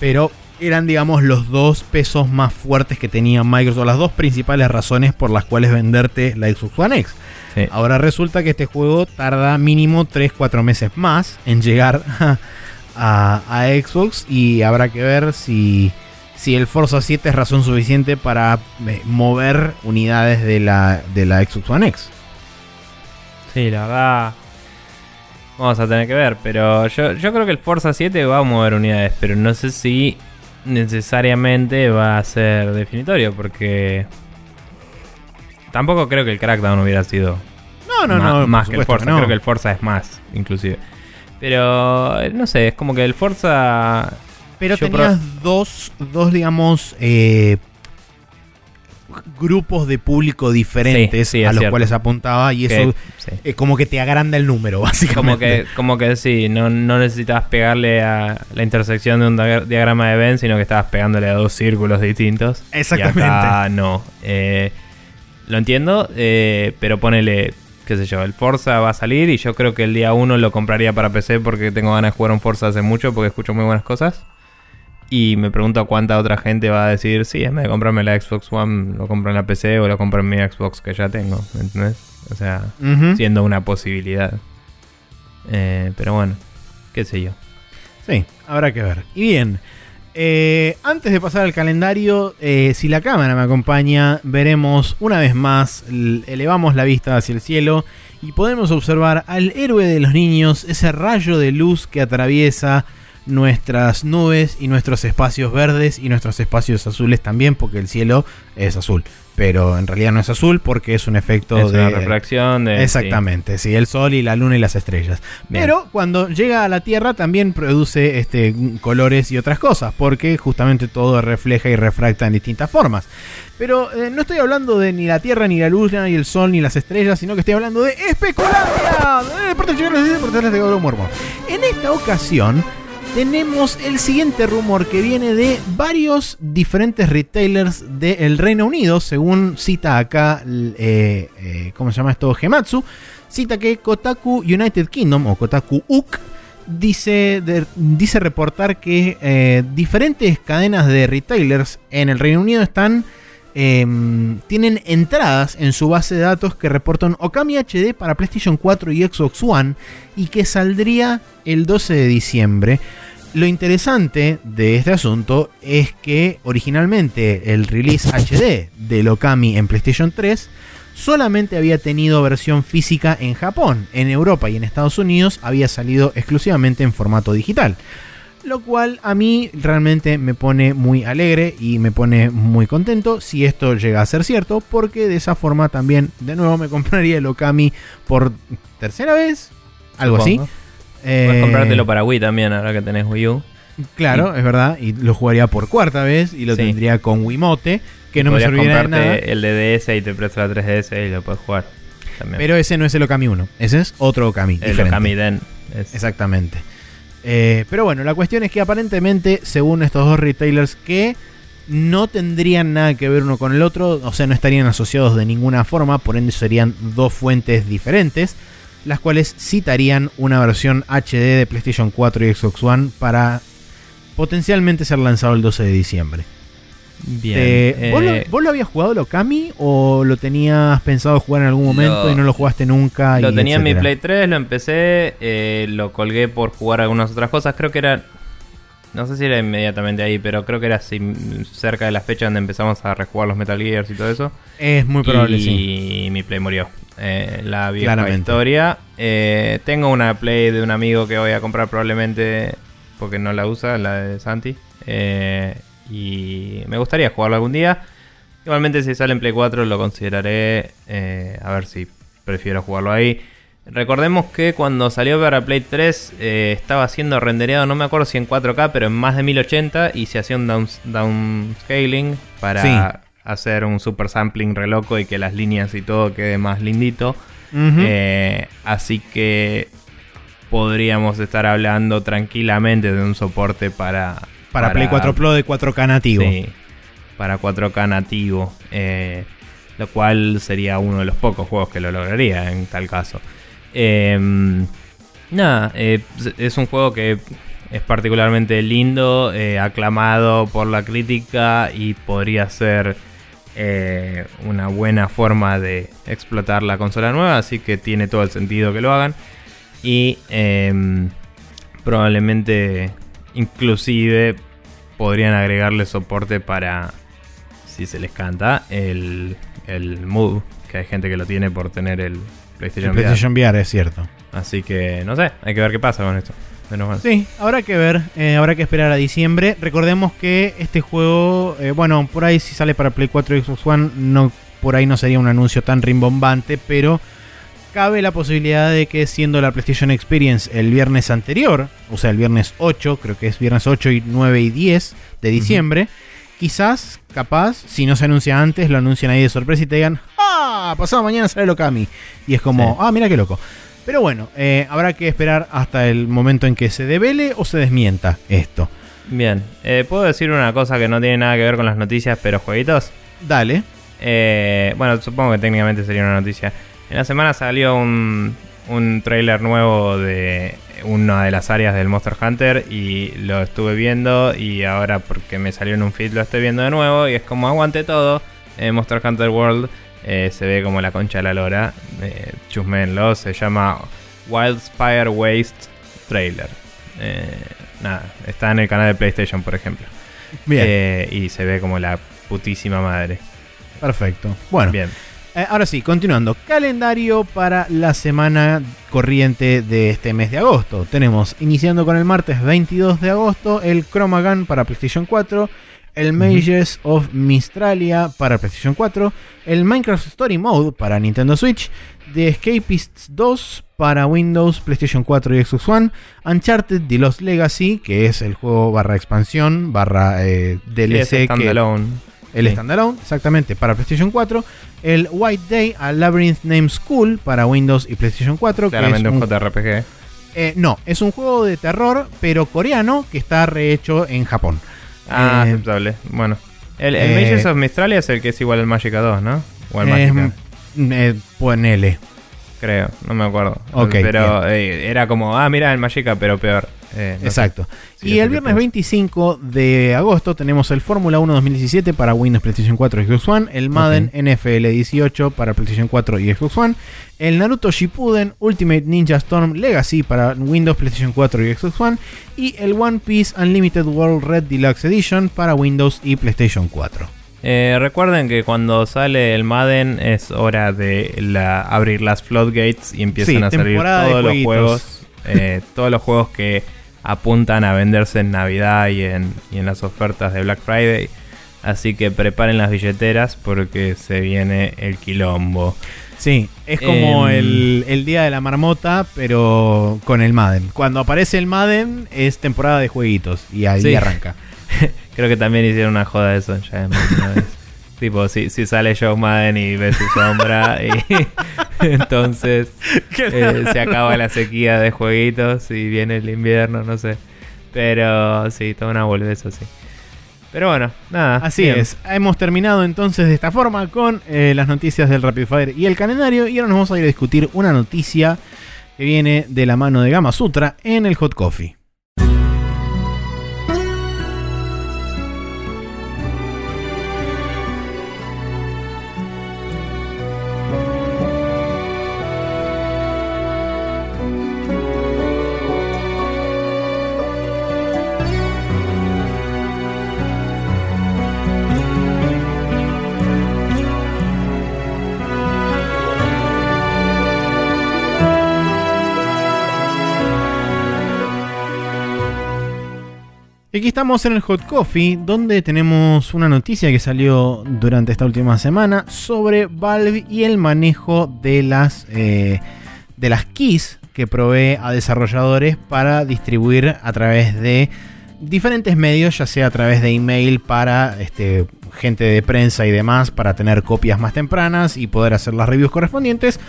pero eran digamos los dos pesos más fuertes que tenía Microsoft, las dos principales razones por las cuales venderte la Xbox One X. Sí. Ahora resulta que este juego tarda mínimo 3-4 meses más en llegar a, a Xbox y habrá que ver si, si el Forza 7 es razón suficiente para eh, mover unidades de la, de la Xbox One X. Sí, la verdad. Vamos a tener que ver, pero yo, yo creo que el Forza 7 va a mover unidades, pero no sé si necesariamente va a ser definitorio, porque tampoco creo que el Crackdown hubiera sido No, no, no. más que el Forza. no. Creo que el Forza es más, inclusive. Pero eh, no sé, es como que el Forza. Pero yo tenías dos, dos, digamos, eh, grupos de público diferentes Sí, sí, a los cierto. cuales apuntaba y Que- eso sí. es como que te agranda el número, básicamente. Como que, como que sí, no, no necesitabas pegarle a la intersección de un dia- diagrama de Venn, sino que estabas pegándole a dos círculos distintos. Exactamente. Y acá no. Eh, lo entiendo, eh, pero ponele, qué sé yo, el Forza va a salir y yo creo que el día 1 lo compraría para PC porque tengo ganas de jugar un Forza hace mucho porque escucho muy buenas cosas. Y me pregunto cuánta otra gente va a decir, sí, en vez de comprarme la Xbox One, lo compro en la PC o lo compro en mi Xbox que ya tengo. ¿Entendés? O sea, siendo una posibilidad. Eh, pero bueno, qué sé yo. Sí, habrá que ver. Y bien, eh, antes de pasar al calendario, eh, si la cámara me acompaña, veremos una vez más, elevamos la vista hacia el cielo y podemos observar al héroe de los niños, ese rayo de luz que atraviesa nuestras nubes y nuestros espacios verdes y nuestros espacios azules también, porque el cielo es azul. Pero en realidad no es azul porque es un efecto es de una refracción de. Exactamente, sí. el sol y la luna y las estrellas. Bien. Pero cuando llega a la Tierra también produce este, colores y otras cosas, porque justamente todo refleja y refracta en distintas formas. Pero eh, no estoy hablando de ni la Tierra, ni la luna, ni el sol, ni las estrellas, sino que estoy hablando de especulandia. Eh. En esta ocasión tenemos el siguiente rumor que viene de varios diferentes retailers del Reino Unido, según cita acá, eh, eh, ¿cómo se llama esto? Gematsu. Cita que Kotaku United Kingdom o Kotaku UK dice, dice reportar que eh, diferentes cadenas de retailers en el Reino Unido están em, tienen entradas en su base de datos que reportan Okami HD para PlayStation 4 y Xbox One y que saldría el 12 de diciembre. Lo interesante de este asunto es que originalmente el release HD del Okami en PlayStation 3 solamente había tenido versión física en Japón, en Europa y en Estados Unidos había salido exclusivamente en formato digital. Lo cual a mí realmente me pone muy alegre y me pone muy contento si esto llega a ser cierto, porque de esa forma también de nuevo me compraría el Okami por tercera vez, algo así. Eh, Puedes comprártelo para Wii también, ahora que tenés Wii U. Claro, es verdad, y lo jugaría por cuarta vez y lo Sí. tendría con Wiimote, que no me serviría de nada. el de DS y te presto la 3DS y lo puedes jugar. También. Pero ese no es el Okami 1, ese es otro Okami. el diferente. Okami Den. es- Exactamente. Eh, pero bueno, la cuestión es que aparentemente, según estos dos retailers que no tendrían nada que ver uno con el otro, o sea, no estarían asociados de ninguna forma, por ende serían dos fuentes diferentes, las cuales citarían una versión HD de PlayStation 4 y Xbox One para potencialmente ser lanzado el 12 de diciembre. Bien. Eh, ¿vos, lo, eh, vos lo habías jugado el Okami o lo tenías pensado jugar en algún momento Lo- y no lo jugaste nunca? Lo y tenía en mi? Play 3, lo empecé, eh, lo colgué por jugar algunas otras cosas. Creo que era. No sé si era inmediatamente ahí, pero creo que era así, cerca de la fecha donde empezamos a rejugar los Metal Gears y todo eso. Es muy probable, y sí. mi Play murió. La vieja Claramente. historia. Tengo una Play de un amigo que voy a comprar probablemente porque no la usa, la de Santi. Eh, y me gustaría jugarlo algún día. Igualmente si sale en Play 4 lo consideraré. eh, a ver si prefiero jugarlo ahí. Recordemos que cuando salió para Play 3 eh, estaba siendo rendereado, no me acuerdo si en 4K, pero en más de 1080 y se hacía un down- downscaling para Sí. hacer un super sampling re loco y que las líneas y todo quede más lindito. Eh, así que podríamos estar hablando tranquilamente de un soporte para... para, Play 4 Pro de 4K nativo. Para 4K nativo. eh, lo cual sería uno de los pocos juegos que lo lograría en tal caso. Eh, nada, eh, es un juego que es particularmente lindo, eh, aclamado por la crítica y podría ser una buena forma de explotar la consola nueva, así que tiene todo el sentido que lo hagan. Y em, probablemente, inclusive, podrían agregarle soporte para, si se les canta, el, el Move, que hay gente que lo tiene por tener el El PlayStation, VR. PlayStation VR es cierto. Así que, no sé, hay que ver qué pasa con esto. Menos mal. Sí, habrá que ver, eh, habrá que esperar a diciembre. Recordemos que este juego, eh, bueno, por ahí si sale para Play 4 y Xbox One, no, por ahí no sería un anuncio tan rimbombante, pero cabe la posibilidad de que siendo la PlayStation Experience el viernes anterior, o sea, el viernes 8, creo que es viernes 8 y 9 y 10 de diciembre, quizás, capaz, si no se anuncia antes, lo anuncian ahí de sorpresa y te digan, ¡ah! Pasado mañana sale Okami. Y es como, Sí. ¡ah, mira qué loco! Pero bueno, eh, habrá que esperar hasta el momento en que se devele o se desmienta esto. Bien, eh, ¿puedo decir una cosa que no tiene nada que ver con las noticias, pero jueguitos? Dale. Eh, bueno, supongo que técnicamente sería una noticia. En la semana salió un, un trailer nuevo de una de las áreas del Monster Hunter y lo estuve viendo y ahora porque me salió en un feed lo estoy viendo de nuevo y es como aguante todo. Eh, Monster Hunter World eh, se ve como la concha de la lora. Eh, chusmenlo, se llama Wildspire Waste Trailer. Eh, nada, está en el canal de PlayStation, por ejemplo. Bien, Eh, y se ve como la putísima madre. perfecto. Bueno, Bien. Eh, ahora sí, continuando. Calendario para la semana corriente de este mes de agosto. Tenemos, iniciando con el martes 22 de agosto, el Chromagun para PlayStation 4, el Mages of Mistralia para PlayStation 4, el Minecraft Story Mode para Nintendo Switch, The Escapists 2 para Windows, PlayStation 4 y Xbox One, Uncharted The Lost Legacy, que es el juego barra expansión, barra eh, DLC que. El Sí. standalone, exactamente, para PlayStation 4. El White Day a Labyrinth Name School para Windows y PlayStation 4. que Claramente es un un- JRPG. eh, no, es un juego de terror, pero coreano, que está rehecho en Japón. Ah, Eh, aceptable. Bueno. El, el eh, Mages of Mistralia es el que es igual al Magica 2, ¿no? O al Eh, Magica, eh, ponele. creo. No me acuerdo. Ok, Pero era como, ah, mira el Magica, pero peor. Eh, no sé. Exacto. Y el viernes pienso. 25 de agosto tenemos el Fórmula 1 2017 para Windows, PlayStation 4 y Xbox One, el Madden. NFL 18 para PlayStation 4 y Xbox One, el Naruto Shippuden Ultimate Ninja Storm Legacy para Windows, PlayStation 4 y Xbox One, y el One Piece Unlimited World Red Deluxe Edition para Windows y PlayStation 4. Eh, recuerden que cuando sale el Madden es hora de la- abrir las floodgates y empiezan Sí, a salir todos los juegos. eh, todos los juegos que apuntan a venderse en Navidad y en, y en las ofertas de Black Friday. Así que preparen las billeteras porque se viene el quilombo. Sí, es como Em. el, el día de la marmota, pero con el Madden. Cuando aparece el Madden es temporada de jueguitos y ahí Sí. arranca. Creo que también hicieron una joda de eso ya en una vez. Tipo, si, si sale Joe Madden y ve su sombra, y entonces eh, se acaba la sequía de jueguitos y viene el invierno, no sé. Pero sí, toda una boludez así. Pero bueno, nada. Así bien. es, hemos terminado entonces de esta forma con eh, las noticias del Rapid Fire y el calendario y ahora nos vamos a ir a discutir una noticia que viene de la mano de Gama Sutra en el Hot Coffee. Aquí estamos en el Hot Coffee, donde tenemos una noticia que salió durante esta última semana sobre Valve y el manejo de las, eh, de las keys que provee a desarrolladores para distribuir a través de diferentes medios, ya sea a través de email para este, gente de prensa y demás, para tener copias más tempranas y poder hacer las reviews correspondientes,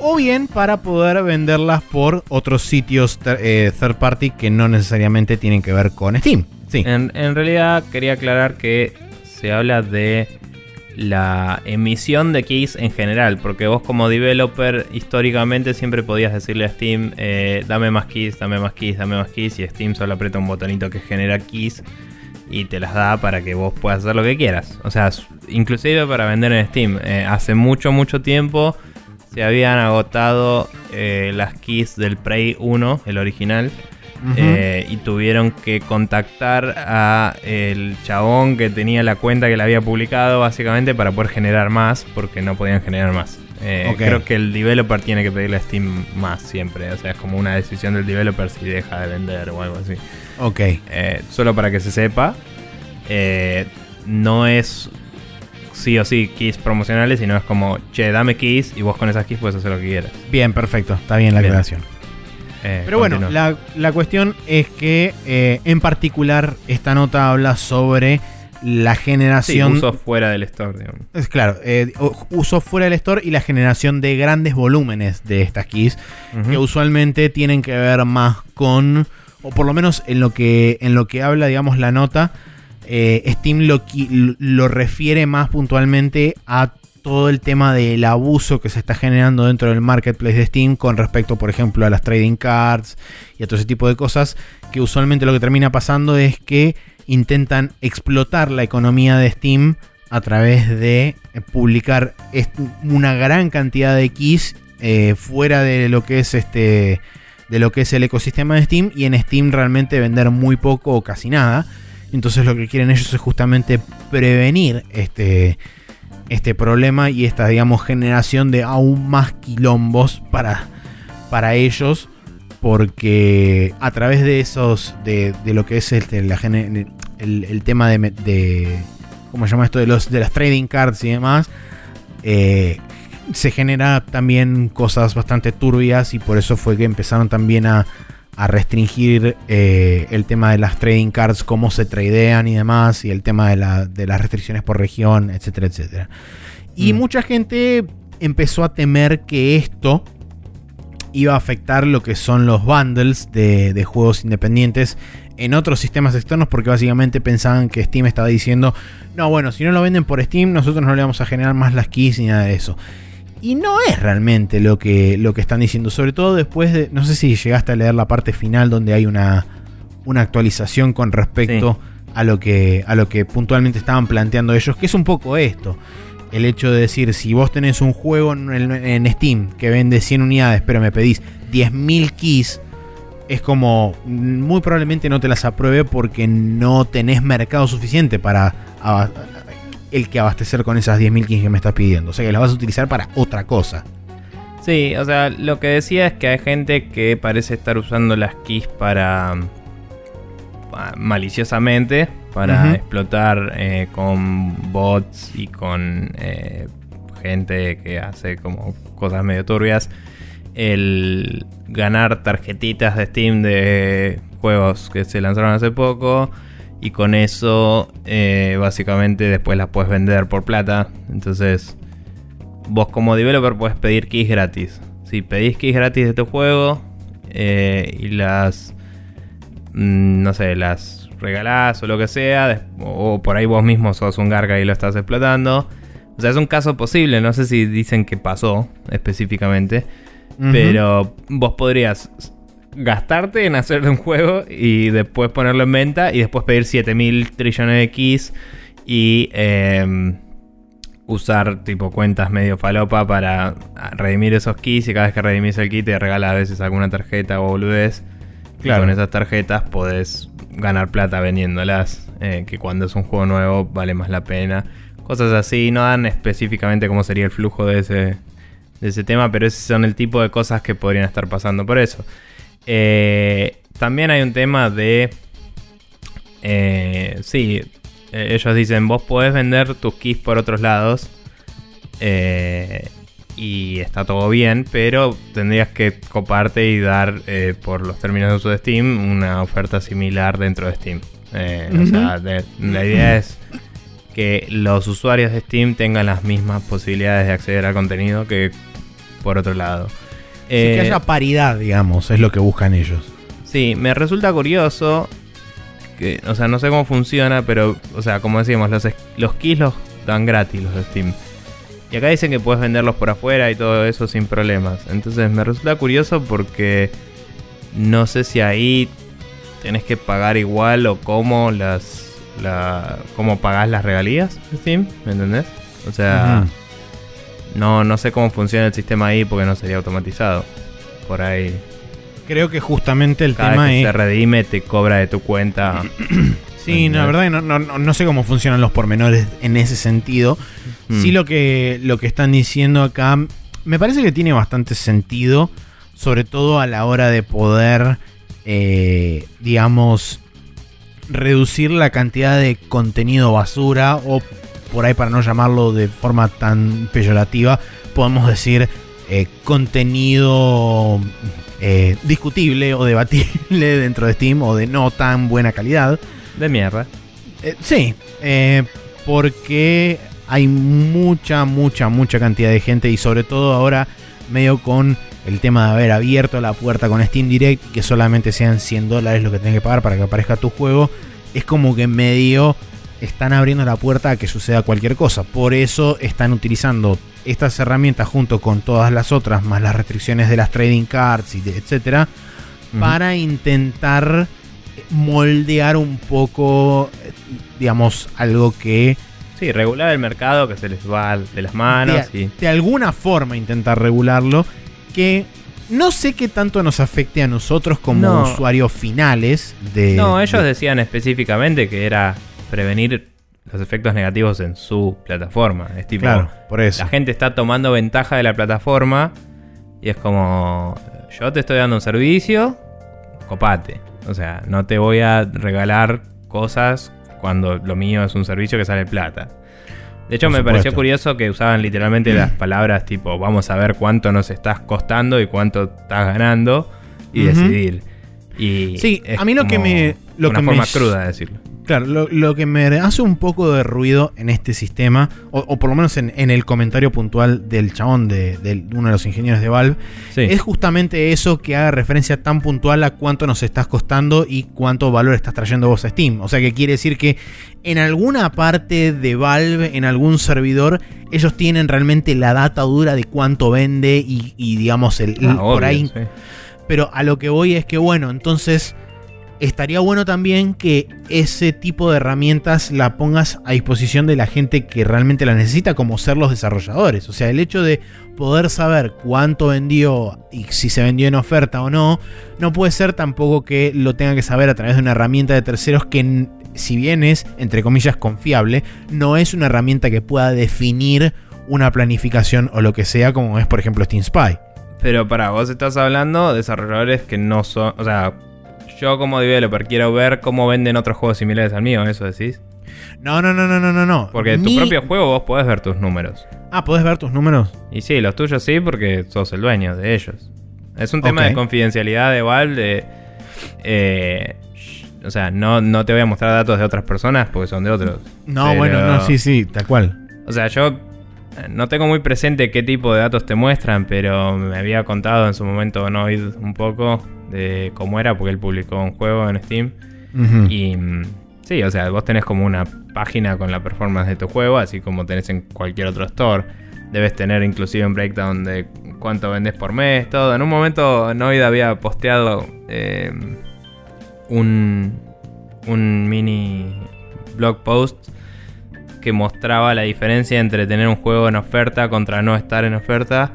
o bien para poder venderlas por otros sitios eh, third party que no necesariamente tienen que ver con Steam. Sí. En, en realidad quería aclarar que se habla de la emisión de keys en general, porque vos como developer históricamente siempre podías decirle a Steam, eh, dame más keys, dame más keys, dame más keys, y Steam solo aprieta un botonito que genera keys y te las da para que vos puedas hacer lo que quieras. O sea, inclusive para vender en Steam. Eh, hace mucho, mucho tiempo se habían agotado eh, las keys del Prey 1, el original. Eh, y tuvieron que contactar a el chabón que tenía la cuenta que la había publicado básicamente para poder generar más porque no podían generar más. Eh. Creo que el developer tiene que pedirle a Steam más siempre. O sea, es como una decisión del developer si deja de vender o algo así. ok. Eh, solo para que se sepa, eh, no es sí o sí keys promocionales, sino es como, che, dame keys y vos con esas keys puedes hacer lo que quieras. Bien, perfecto. Está bien la Bien. aclaración. Pero bueno, la, la cuestión es que en particular esta nota habla sobre la Sí, generación... uso fuera del store, digamos. Es claro, eh, uso fuera del store y la generación de grandes volúmenes de estas keys que usualmente tienen que ver más con, o por lo menos en lo que, en lo que habla, digamos, la nota, eh, Steam lo, lo refiere más puntualmente a todo el tema del abuso que se está generando dentro del marketplace de Steam con respecto, por ejemplo, a las trading cards y a todo ese tipo de cosas, que usualmente lo que termina pasando es que intentan explotar la economía de Steam a través de eh, publicar una gran cantidad de keys eh, fuera de lo que es este de lo que es el ecosistema de Steam y en Steam realmente vender muy poco o casi nada. Entonces lo que quieren ellos es justamente prevenir este, este problema y esta, digamos, generación de aún más quilombos para, para ellos. Porque a través de esos, de, de lo que es este, la el, el tema de, de, ¿cómo se llama esto? De, los, de las trading cards y demás, eh, se genera también cosas bastante turbias y por eso fue que empezaron también a, a restringir eh, el tema de las trading cards, cómo se tradean y demás, y el tema de, la- de las restricciones por región, etcétera, etcétera. Y Mm. mucha gente empezó a temer que esto iba a afectar lo que son los bundles de, de juegos independientes en otros sistemas externos porque básicamente pensaban que Steam estaba diciendo, no, bueno, si no lo venden por Steam, nosotros no le vamos a generar más las keys ni nada de eso. Y no es realmente lo que, lo que están diciendo, sobre todo después de, no sé si llegaste a leer la parte final donde hay una, una actualización con respecto a, lo que, a lo que puntualmente estaban planteando ellos, que es un poco esto. El hecho de decir, si vos tenés un juego en, Steam que vende 100 unidades, pero me pedís 10.000 keys, es como mm, muy probablemente no te las apruebe porque no tenés mercado suficiente para el que abastecer con esas 10.000 keys que me estás pidiendo. O sea que las vas a utilizar para otra cosa. Sí, o sea, lo que decía es que hay gente que parece estar usando las keys para. pa- maliciosamente, para explotar eh, con bots y con eh, gente que hace como cosas medio turbias. El ganar tarjetitas de Steam de juegos que se lanzaron hace poco. Y con eso, eh, básicamente, después las puedes vender por plata. Entonces, vos como developer puedes pedir keys gratis. Si pedís keys gratis de tu juego y las, mm, no sé, las regalás o lo que sea, o por ahí vos mismo sos un garga y lo estás explotando. O sea, es un caso posible, no sé si dicen que pasó específicamente, pero vos podrías gastarte en hacer un juego y después ponerlo en venta y después pedir 7000 trillones de keys y em, usar tipo cuentas medio falopa para redimir esos keys y cada vez que redimís el key te regala a veces alguna tarjeta o boludez. Claro. Claro. con esas tarjetas podés ganar plata vendiéndolas, eh, que cuando es un juego nuevo vale más la pena. Cosas así, no dan específicamente cómo sería el flujo de ese, de ese tema, pero esos son el tipo de cosas que podrían estar pasando por eso. Eh, también hay un tema de... Eh, sí, eh, ellos dicen, vos podés vender tus keys por otros lados. eh, y está todo bien, pero tendrías que coparte y dar eh, por los términos de uso de Steam una oferta similar dentro de Steam. Eh, o sea, de- la idea es que los usuarios de Steam tengan las mismas posibilidades de acceder al contenido que por otro lado. Sí, Eh, que haya paridad, digamos, es lo que buscan ellos. Sí, me resulta curioso. Que, o sea, no sé cómo funciona, pero, o sea, como decíamos, los, los keys los dan gratis los de Steam. Y acá dicen que puedes venderlos por afuera y todo eso sin problemas. Entonces me resulta curioso porque no sé si ahí tenés que pagar igual o cómo las. La, cómo pagás las regalías de Steam, ¿me entendés? O sea, no, no sé cómo funciona el sistema ahí porque no sería automatizado. Por ahí Creo que justamente el cada tema vez que es. se redime te cobra de tu cuenta. Sí, no, la verdad no- no- no sé cómo funcionan los pormenores en ese sentido. Mm. Sí, lo que, lo que están diciendo acá me parece que tiene bastante sentido, sobre todo a la hora de poder, eh, digamos, reducir la cantidad de contenido basura o por ahí para no llamarlo de forma tan peyorativa, podemos decir eh, contenido eh, discutible o debatible dentro de Steam o de no tan buena calidad. De mierda. Eh, sí, porque hay mucha, mucha, mucha cantidad de gente y sobre todo ahora medio con el tema de haber abierto la puerta con Steam Direct y que solamente sean 100 dólares lo que tenés que pagar para que aparezca tu juego, es como que medio están abriendo la puerta a que suceda cualquier cosa. Por eso están utilizando estas herramientas junto con todas las otras, más las restricciones de las trading cards y de, etcétera, para intentar moldear un poco, digamos, algo que Sí, regular el mercado que se les va de las manos. De, de alguna forma intentar regularlo. Que no sé qué tanto nos afecte a nosotros como usuarios finales de. No, ellos de- decían específicamente que era prevenir los efectos negativos en su plataforma. Es tipo, Claro, por eso. la gente está tomando ventaja de la plataforma y es como, yo te estoy dando un servicio, copate. O sea, no te voy a regalar cosas cuando lo mío es un servicio que sale plata. De hecho, Por me pareció curioso que usaban literalmente las palabras tipo, vamos a ver cuánto nos estás costando y cuánto estás ganando y decidir. Y Sí, a mí lo que me- lo una que me forma sh- cruda de decirlo. Claro, lo, lo que me hace un poco de ruido en este sistema, o, o por lo menos en, en el comentario puntual del chabón de, de uno de los ingenieros de Valve, Sí. es justamente eso que haga referencia tan puntual a cuánto nos estás costando y cuánto valor estás trayendo vos a Steam. O sea que quiere decir que en alguna parte de Valve, en algún servidor, ellos tienen realmente la data dura de cuánto vende y, y, digamos el, el- Ah, por ahí sí. pero a lo que voy es que, bueno, entonces estaría bueno también que ese tipo de herramientas la pongas a disposición de la gente que realmente la necesita, como ser los desarrolladores. O sea, el hecho de poder saber cuánto vendió y si se vendió en oferta o no, no puede ser tampoco que lo tenga que saber a través de una herramienta de terceros que, si bien es, entre comillas, confiable, no es una herramienta que pueda definir una planificación o lo que sea, como es, por ejemplo, Steam Spy. Pero para vos estás hablando de desarrolladores que no son. O sea, yo como developer quiero ver cómo venden otros juegos similares al mío, eso decís. No, no, no, no, no, no, no. Porque en tu Mi- propio juego vos podés ver tus números. Ah, ¿podés ver tus números? Y sí, los tuyos sí, porque sos el dueño de ellos. Es un tema de confidencialidad de Valve. De, eh, o sea, no, no te voy a mostrar datos de otras personas porque son de otros. No, Pero- bueno, no, sí, sí, tal cual. O sea, yo no tengo muy presente qué tipo de datos te muestran, pero me había contado en su momento Noid un poco de cómo era, porque él publicó un juego en Steam. Y mm, sí, o sea, vos tenés como una página con la performance de tu juego, así como tenés en cualquier otro store. Debes tener inclusive un breakdown de cuánto vendes por mes, todo. En un momento Noid había posteado eh, un, un mini blog post que mostraba la diferencia entre tener un juego en oferta contra no estar en oferta.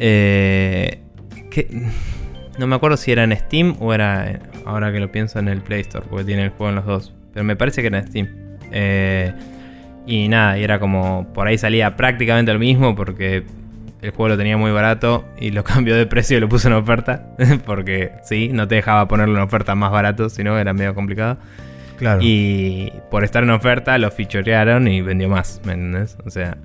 Eh, que, no me acuerdo si era en Steam o era, ahora que lo pienso, en el Play Store, porque tiene el juego en los dos. Pero me parece que era en Steam. Eh, y nada, y era como, por ahí salía prácticamente lo mismo porque el juego lo tenía muy barato y lo cambió de precio y lo puso en oferta. porque sí, no te dejaba ponerlo en oferta más barato, si no era medio complicado. Claro. Y por estar en oferta lo fichorearon y vendió más, ¿me entendés? O sea,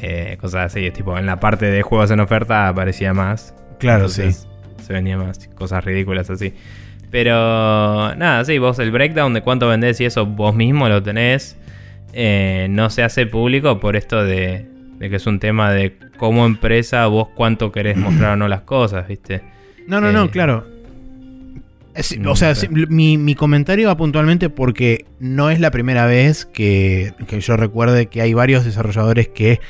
eh, cosas así, tipo en la parte de juegos en oferta aparecía más. Claro, Entonces, Se vendía más, cosas ridículas así. Pero nada, sí, vos el breakdown de cuánto vendés y eso vos mismo lo tenés. eh, no se hace público por esto de, de que es un tema de como empresa vos cuánto querés mostrar o no las cosas, ¿viste? No, no, no, eh, claro. O sea, sí, mi, mi comentario va puntualmente porque no es la primera vez que, que yo recuerde que hay varios desarrolladores que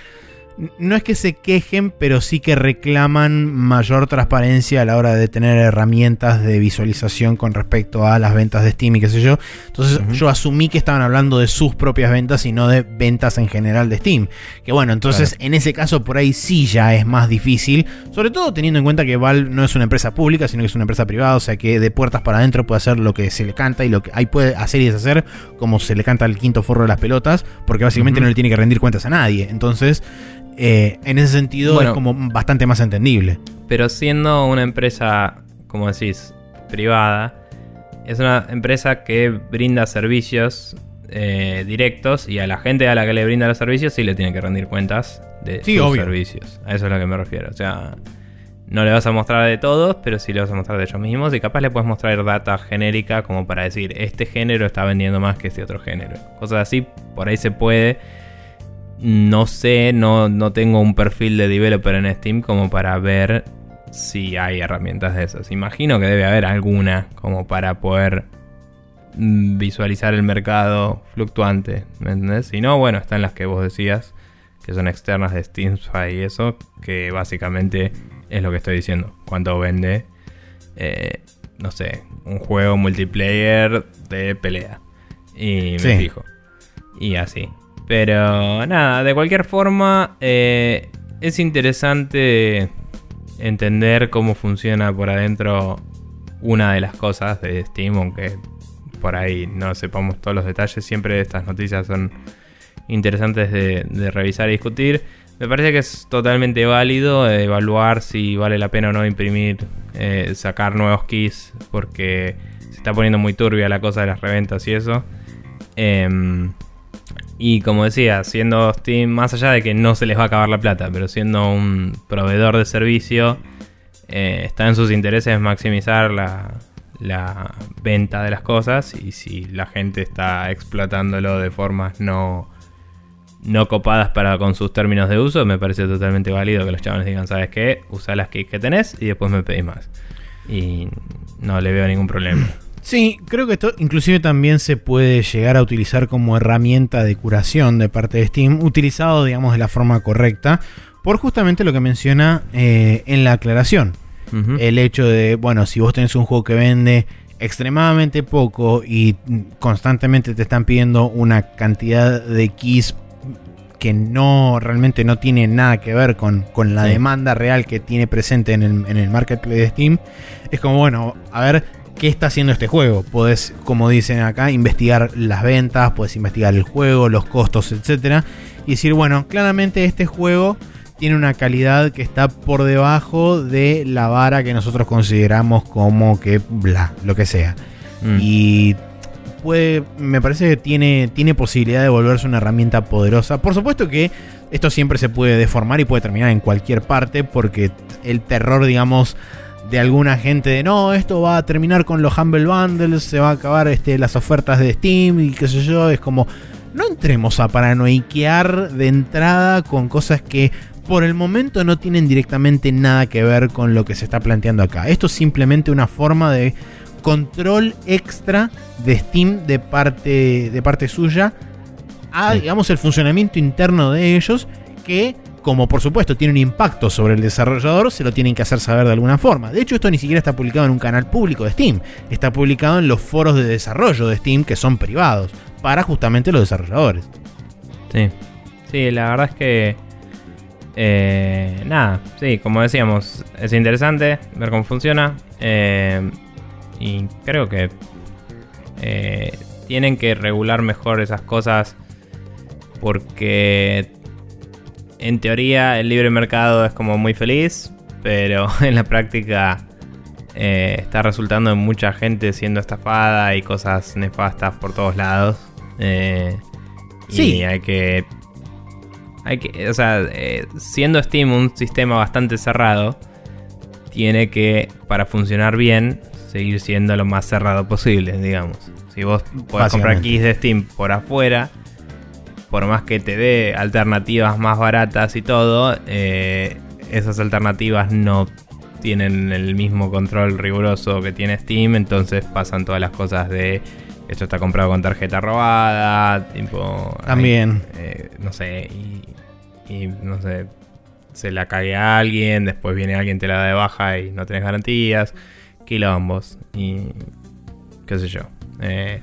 no es que se quejen, pero sí que reclaman mayor transparencia a la hora de tener herramientas de visualización con respecto a las ventas de Steam y qué sé yo. Entonces yo asumí que estaban hablando de sus propias ventas y no de ventas en general de Steam. Que bueno, entonces en ese caso por ahí sí ya es más difícil, sobre todo teniendo en cuenta que Valve no es una empresa pública, sino que es una empresa privada, o sea que de puertas para adentro puede hacer lo que se le canta y lo que ahí puede hacer y deshacer como se le canta al quinto forro de las pelotas, porque básicamente no le tiene que rendir cuentas a nadie. Entonces, eh, en ese sentido Bueno. es como bastante más entendible. Pero siendo una empresa, como decís, privada, es una empresa que brinda servicios eh, directos y a la gente a la que le brinda los servicios sí le tiene que rendir cuentas de Sí, sus obvio. servicios. A eso es a lo que me refiero. O sea, no le vas a mostrar de todos, pero sí le vas a mostrar de ellos mismos y capaz le puedes mostrar data genérica como para decir, este género está vendiendo más que este otro género. Cosas así, por ahí se puede. No sé, no, no tengo un perfil de developer en Steam como para ver si hay herramientas de esas. Imagino que debe haber alguna como para poder mm, visualizar el mercado fluctuante. ¿Me entendés? Si no, bueno, están las que vos decías, que son externas de Steamfy y eso, que básicamente es lo que estoy diciendo. Cuánto vende, eh, no sé, un juego multiplayer de pelea. Y me fijo. Y así. Pero nada, de cualquier forma, eh, es interesante entender cómo funciona por adentro una de las cosas de Steam, aunque por ahí no sepamos todos los detalles. Siempre estas noticias son interesantes de, revisar y discutir. Me parece que es totalmente válido evaluar si vale la pena o no imprimir, eh, sacar nuevos keys, porque se está poniendo muy turbia la cosa de las reventas y eso. Em, y como decía, siendo Steam, más allá de que no se les va a acabar la plata, pero siendo un proveedor de servicio, eh, está en sus intereses maximizar la, venta de las cosas y si la gente está explotándolo de formas no copadas para con sus términos de uso, me parece totalmente válido que los chavales digan, ¿sabes qué? Usa las keys que tenés y después me pedís más. Y no le veo ningún problema. Sí, creo que esto inclusive también se puede llegar a utilizar como herramienta de curación de parte de Steam, utilizado, digamos, de la forma correcta, por justamente lo que menciona eh, en la aclaración. El hecho de, bueno, si vos tenés un juego que vende extremadamente poco y constantemente te están pidiendo una cantidad de keys que no realmente no tiene nada que ver con, la demanda real que tiene presente en el, en el marketplace de Steam, es como, bueno, a ver qué está haciendo este juego. Puedes, como dicen acá, investigar las ventas, puedes investigar el juego, los costos, etc. Y decir, bueno, claramente este juego tiene una calidad que está por debajo de la vara que nosotros consideramos como que bla, lo que sea. Mm. Y me parece que tiene, tiene posibilidad de volverse una herramienta poderosa. Por supuesto que esto siempre se puede deformar y puede terminar en cualquier parte porque el terror, digamos, de alguna gente de no, esto va a terminar con los Humble Bundles, se va a acabar este, las ofertas de Steam y qué sé yo, es como, no entremos a paranoiquear de entrada con cosas que por el momento no tienen directamente nada que ver con lo que se está planteando acá. Esto es simplemente una forma de control extra de Steam de parte, de parte suya a, digamos, el funcionamiento interno de ellos que como por supuesto tiene un impacto sobre el desarrollador, se lo tienen que hacer saber de alguna forma. De hecho, esto ni siquiera está publicado en un canal público de Steam, está publicado en los foros de desarrollo de Steam que son privados, para justamente los desarrolladores. Sí, sí, la verdad es que... Eh, nada, sí, como decíamos, es interesante ver cómo funciona. Eh, y creo que eh, tienen que regular mejor esas cosas porque en teoría el libre mercado es como muy feliz, pero en la práctica eh, está resultando en mucha gente siendo estafada y cosas nefastas por todos lados. Eh, sí. Y hay que. Hay que. O sea, siendo Steam un sistema bastante cerrado, tiene que, para funcionar bien, seguir siendo lo más cerrado posible, digamos. Si vos podés comprar keys de Steam por afuera, por más que te dé alternativas más baratas y todo, eh, esas alternativas no tienen el mismo control riguroso que tiene Steam, entonces pasan todas las cosas de esto está comprado con tarjeta robada, tipo... También. Eh, no sé, y, y, no sé, se la cae a alguien, después viene alguien, te la da de baja y no tenés garantías quilombos y qué sé yo. Eh,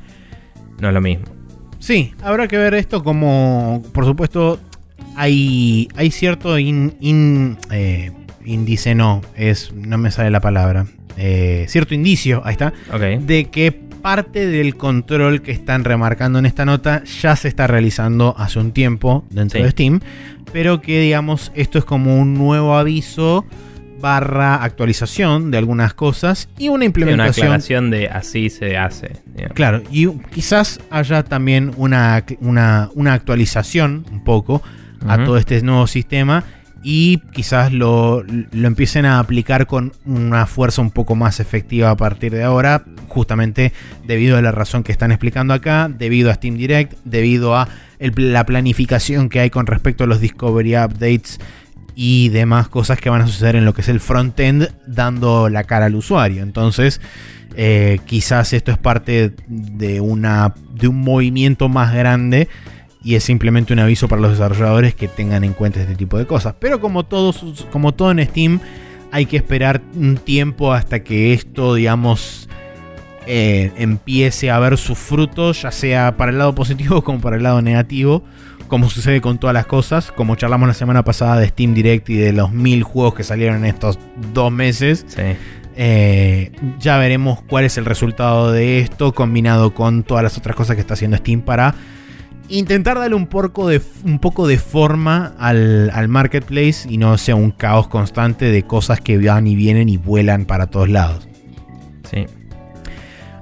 no es lo mismo. Sí, habrá que ver esto como, por supuesto, hay, hay cierto in, eh, índice, no, es, no me sale la palabra, eh, cierto indicio, ahí está, de que parte del control que están remarcando en esta nota ya se está realizando hace un tiempo dentro de Steam, pero que digamos esto es como un nuevo aviso barra actualización de algunas cosas y una implementación. una aclaración de así se hace. Claro, y quizás haya también una, una, actualización un poco a todo este nuevo sistema y quizás lo, lo, empiecen a aplicar con una fuerza un poco más efectiva a partir de ahora, justamente debido a la razón que están explicando acá, debido a Steam Direct, debido a la planificación que hay con respecto a los Discovery Updates y demás cosas que van a suceder en lo que es el frontend dando la cara al usuario. Entonces, eh, quizás esto es parte de, una, de un movimiento más grande y es simplemente un aviso para los desarrolladores que tengan en cuenta este tipo de cosas. Pero como, todos, como todo en Steam, hay que esperar un tiempo hasta que esto, digamos, eh, empiece a ver sus frutos, ya sea para el lado positivo como para el lado negativo, como sucede con todas las cosas, como charlamos la semana pasada de Steam Direct y de los mil juegos que salieron en estos dos meses. Eh, ya veremos cuál es el resultado de esto combinado con todas las otras cosas que está haciendo Steam para intentar darle un poco de, un poco de forma al, marketplace y no sea un caos constante de cosas que van y vienen y vuelan para todos lados. Sí.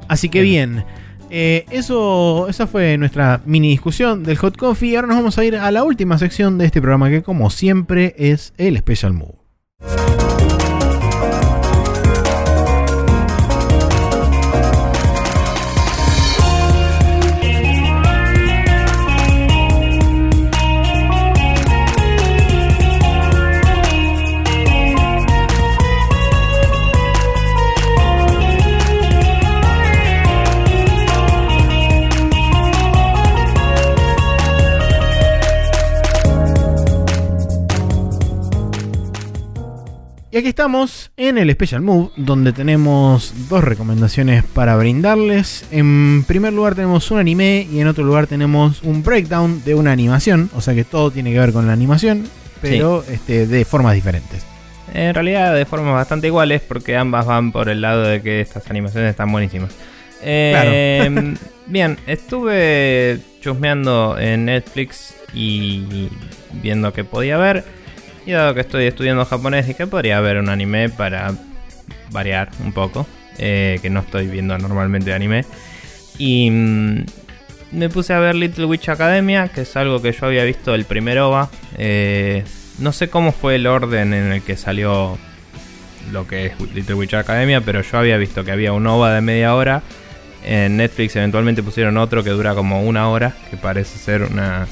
Así que bien, eh, eso, esa fue nuestra mini discusión del Hot Coffee. Ahora nos vamos a ir a la última sección de este programa que como siempre es el Special Move. Aquí estamos en el Special Move, donde tenemos dos recomendaciones para brindarles. En primer lugar tenemos un anime y en otro lugar tenemos un breakdown de una animación. O sea que todo tiene que ver con la animación, pero este, de formas diferentes. En realidad de formas bastante iguales, porque ambas van por el lado de que estas animaciones están buenísimas. Em, bien, estuve chusmeando en Netflix y viendo que podía ver. Y dado que estoy estudiando japonés, dije podría ver un anime para variar un poco. Eh, que no estoy viendo normalmente anime. Y mm, me puse a ver Little Witch Academia, que es algo que yo había visto el primer OVA. Eh, no sé cómo fue el orden en el que salió lo que es Little Witch Academia, pero yo había visto que había un OVA de media hora. En Netflix eventualmente pusieron otro que dura como una hora, que parece ser una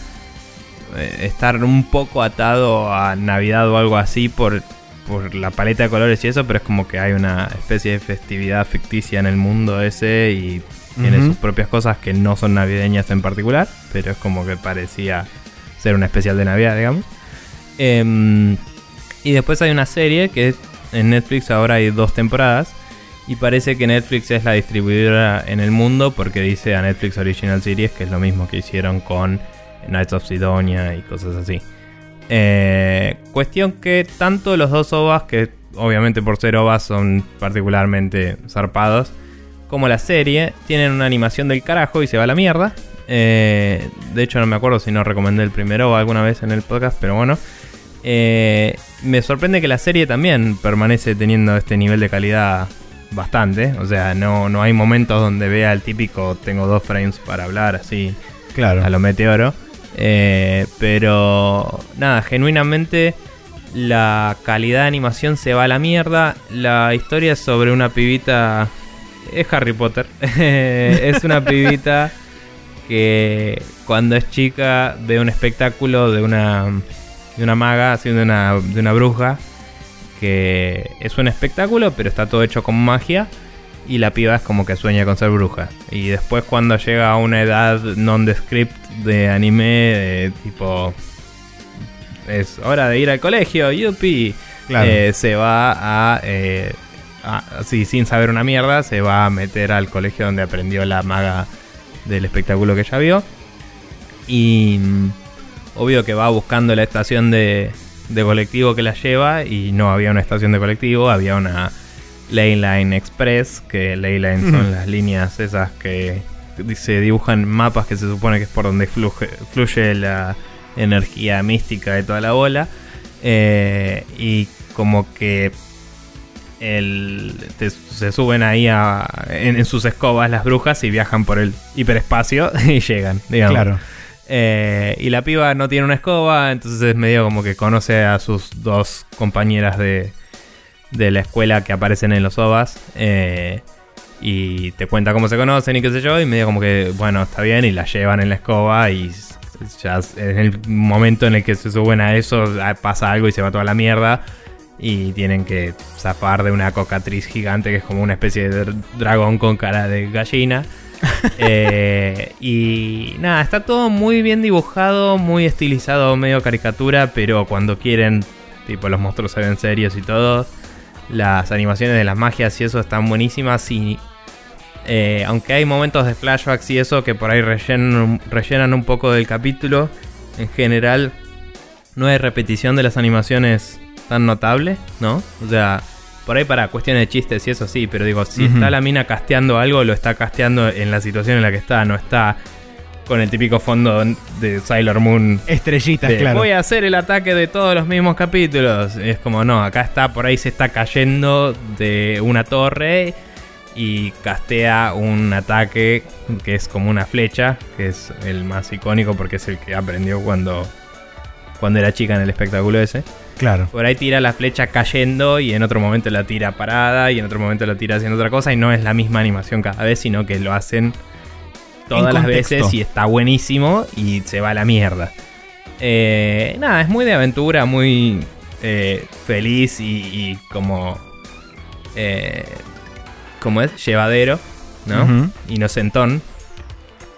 estar un poco atado a Navidad o algo así por, por la paleta de colores y eso, pero es como que hay una especie de festividad ficticia en el mundo ese y tiene sus propias cosas que no son navideñas en particular, pero es como que parecía ser una especial de Navidad, digamos. Em, y después hay una serie que en Netflix ahora hay dos temporadas. Y parece que Netflix es la distribuidora en el mundo porque dice a Netflix Original Series, que es lo mismo que hicieron con Knights of Sidonia y cosas así. Eh, cuestión que tanto los dos OVAs, que obviamente por ser OVAs son particularmente zarpados, como la serie, tienen una animación del carajo y se va a la mierda. Eh, de hecho, no me acuerdo si no recomendé el primero OVA alguna vez en el podcast, pero bueno. Eh, me sorprende que la serie también permanece teniendo este nivel de calidad bastante. O sea, no, no hay momentos donde vea el típico tengo dos frames para hablar así claro. a lo meteoro. Eh, pero nada, genuinamente la calidad de animación se va a la mierda. La historia es sobre una pibita. Es Harry Potter. es una pibita que cuando es chica ve un espectáculo de una, de una maga, así una, de una bruja. Que es un espectáculo, pero está todo hecho con magia y la piba es como que sueña con ser bruja. Y después cuando llega a una edad non-descript de anime, tipo... Es hora de ir al colegio, yupi. Eh, se va eh, a, Así, sin saber una mierda, se va a meter al colegio donde aprendió la maga del espectáculo que ella vio. Y... Mm, obvio que va buscando la estación de, de colectivo que la lleva y no había una estación de colectivo, había una Leyline Express, que Leyline son las líneas esas que se dibujan mapas que se supone que es por donde fluye la energía mística de toda la bola. Eh, y como que se suben ahí en, sus escobas las brujas y viajan por el hiperespacio y llegan, digamos. Claro. Eh, y la piba no tiene una escoba, entonces es medio como que conoce a sus dos compañeras de, de la escuela que aparecen en los OVAs. eh, y te cuenta cómo se conocen y qué sé yo. Y medio como que, bueno, está bien. Y la llevan en la escoba. Y ya en el momento en el que se suben a eso, pasa algo y se va toda la mierda. Y tienen que zafar de una cocatriz gigante que es como una especie de dr- dragón con cara de gallina. Eh, y nada, está todo muy bien dibujado, muy estilizado, medio caricatura, pero cuando quieren, tipo los monstruos se ven serios y todo. Las animaciones de las magias y eso están buenísimas y eh, aunque hay momentos de flashbacks y eso que por ahí rellenan, rellenan un poco del capítulo, en general no hay repetición de las animaciones tan notable, ¿no? O sea, por ahí para cuestiones de chistes y eso sí, pero digo, si está la mina casteando algo, lo está casteando en la situación en la que está, no está con el típico fondo de Sailor Moon. Estrellitas, de, claro. Voy a hacer el ataque de todos los mismos capítulos. Es como, no, acá está, por ahí se está cayendo de una torre y castea un ataque que es como una flecha, que es el más icónico porque es el que aprendió cuando, cuando era chica en el espectáculo ese. Claro. Por ahí tira la flecha cayendo y en otro momento la tira parada y en otro momento la tira haciendo otra cosa y no es la misma animación cada vez, sino que lo hacen todas las veces y está buenísimo y se va a la mierda. Eh, nada, es muy de aventura, muy eh, feliz y, y como... Eh, como es? Llevadero, ¿no? Ujú. Inocentón.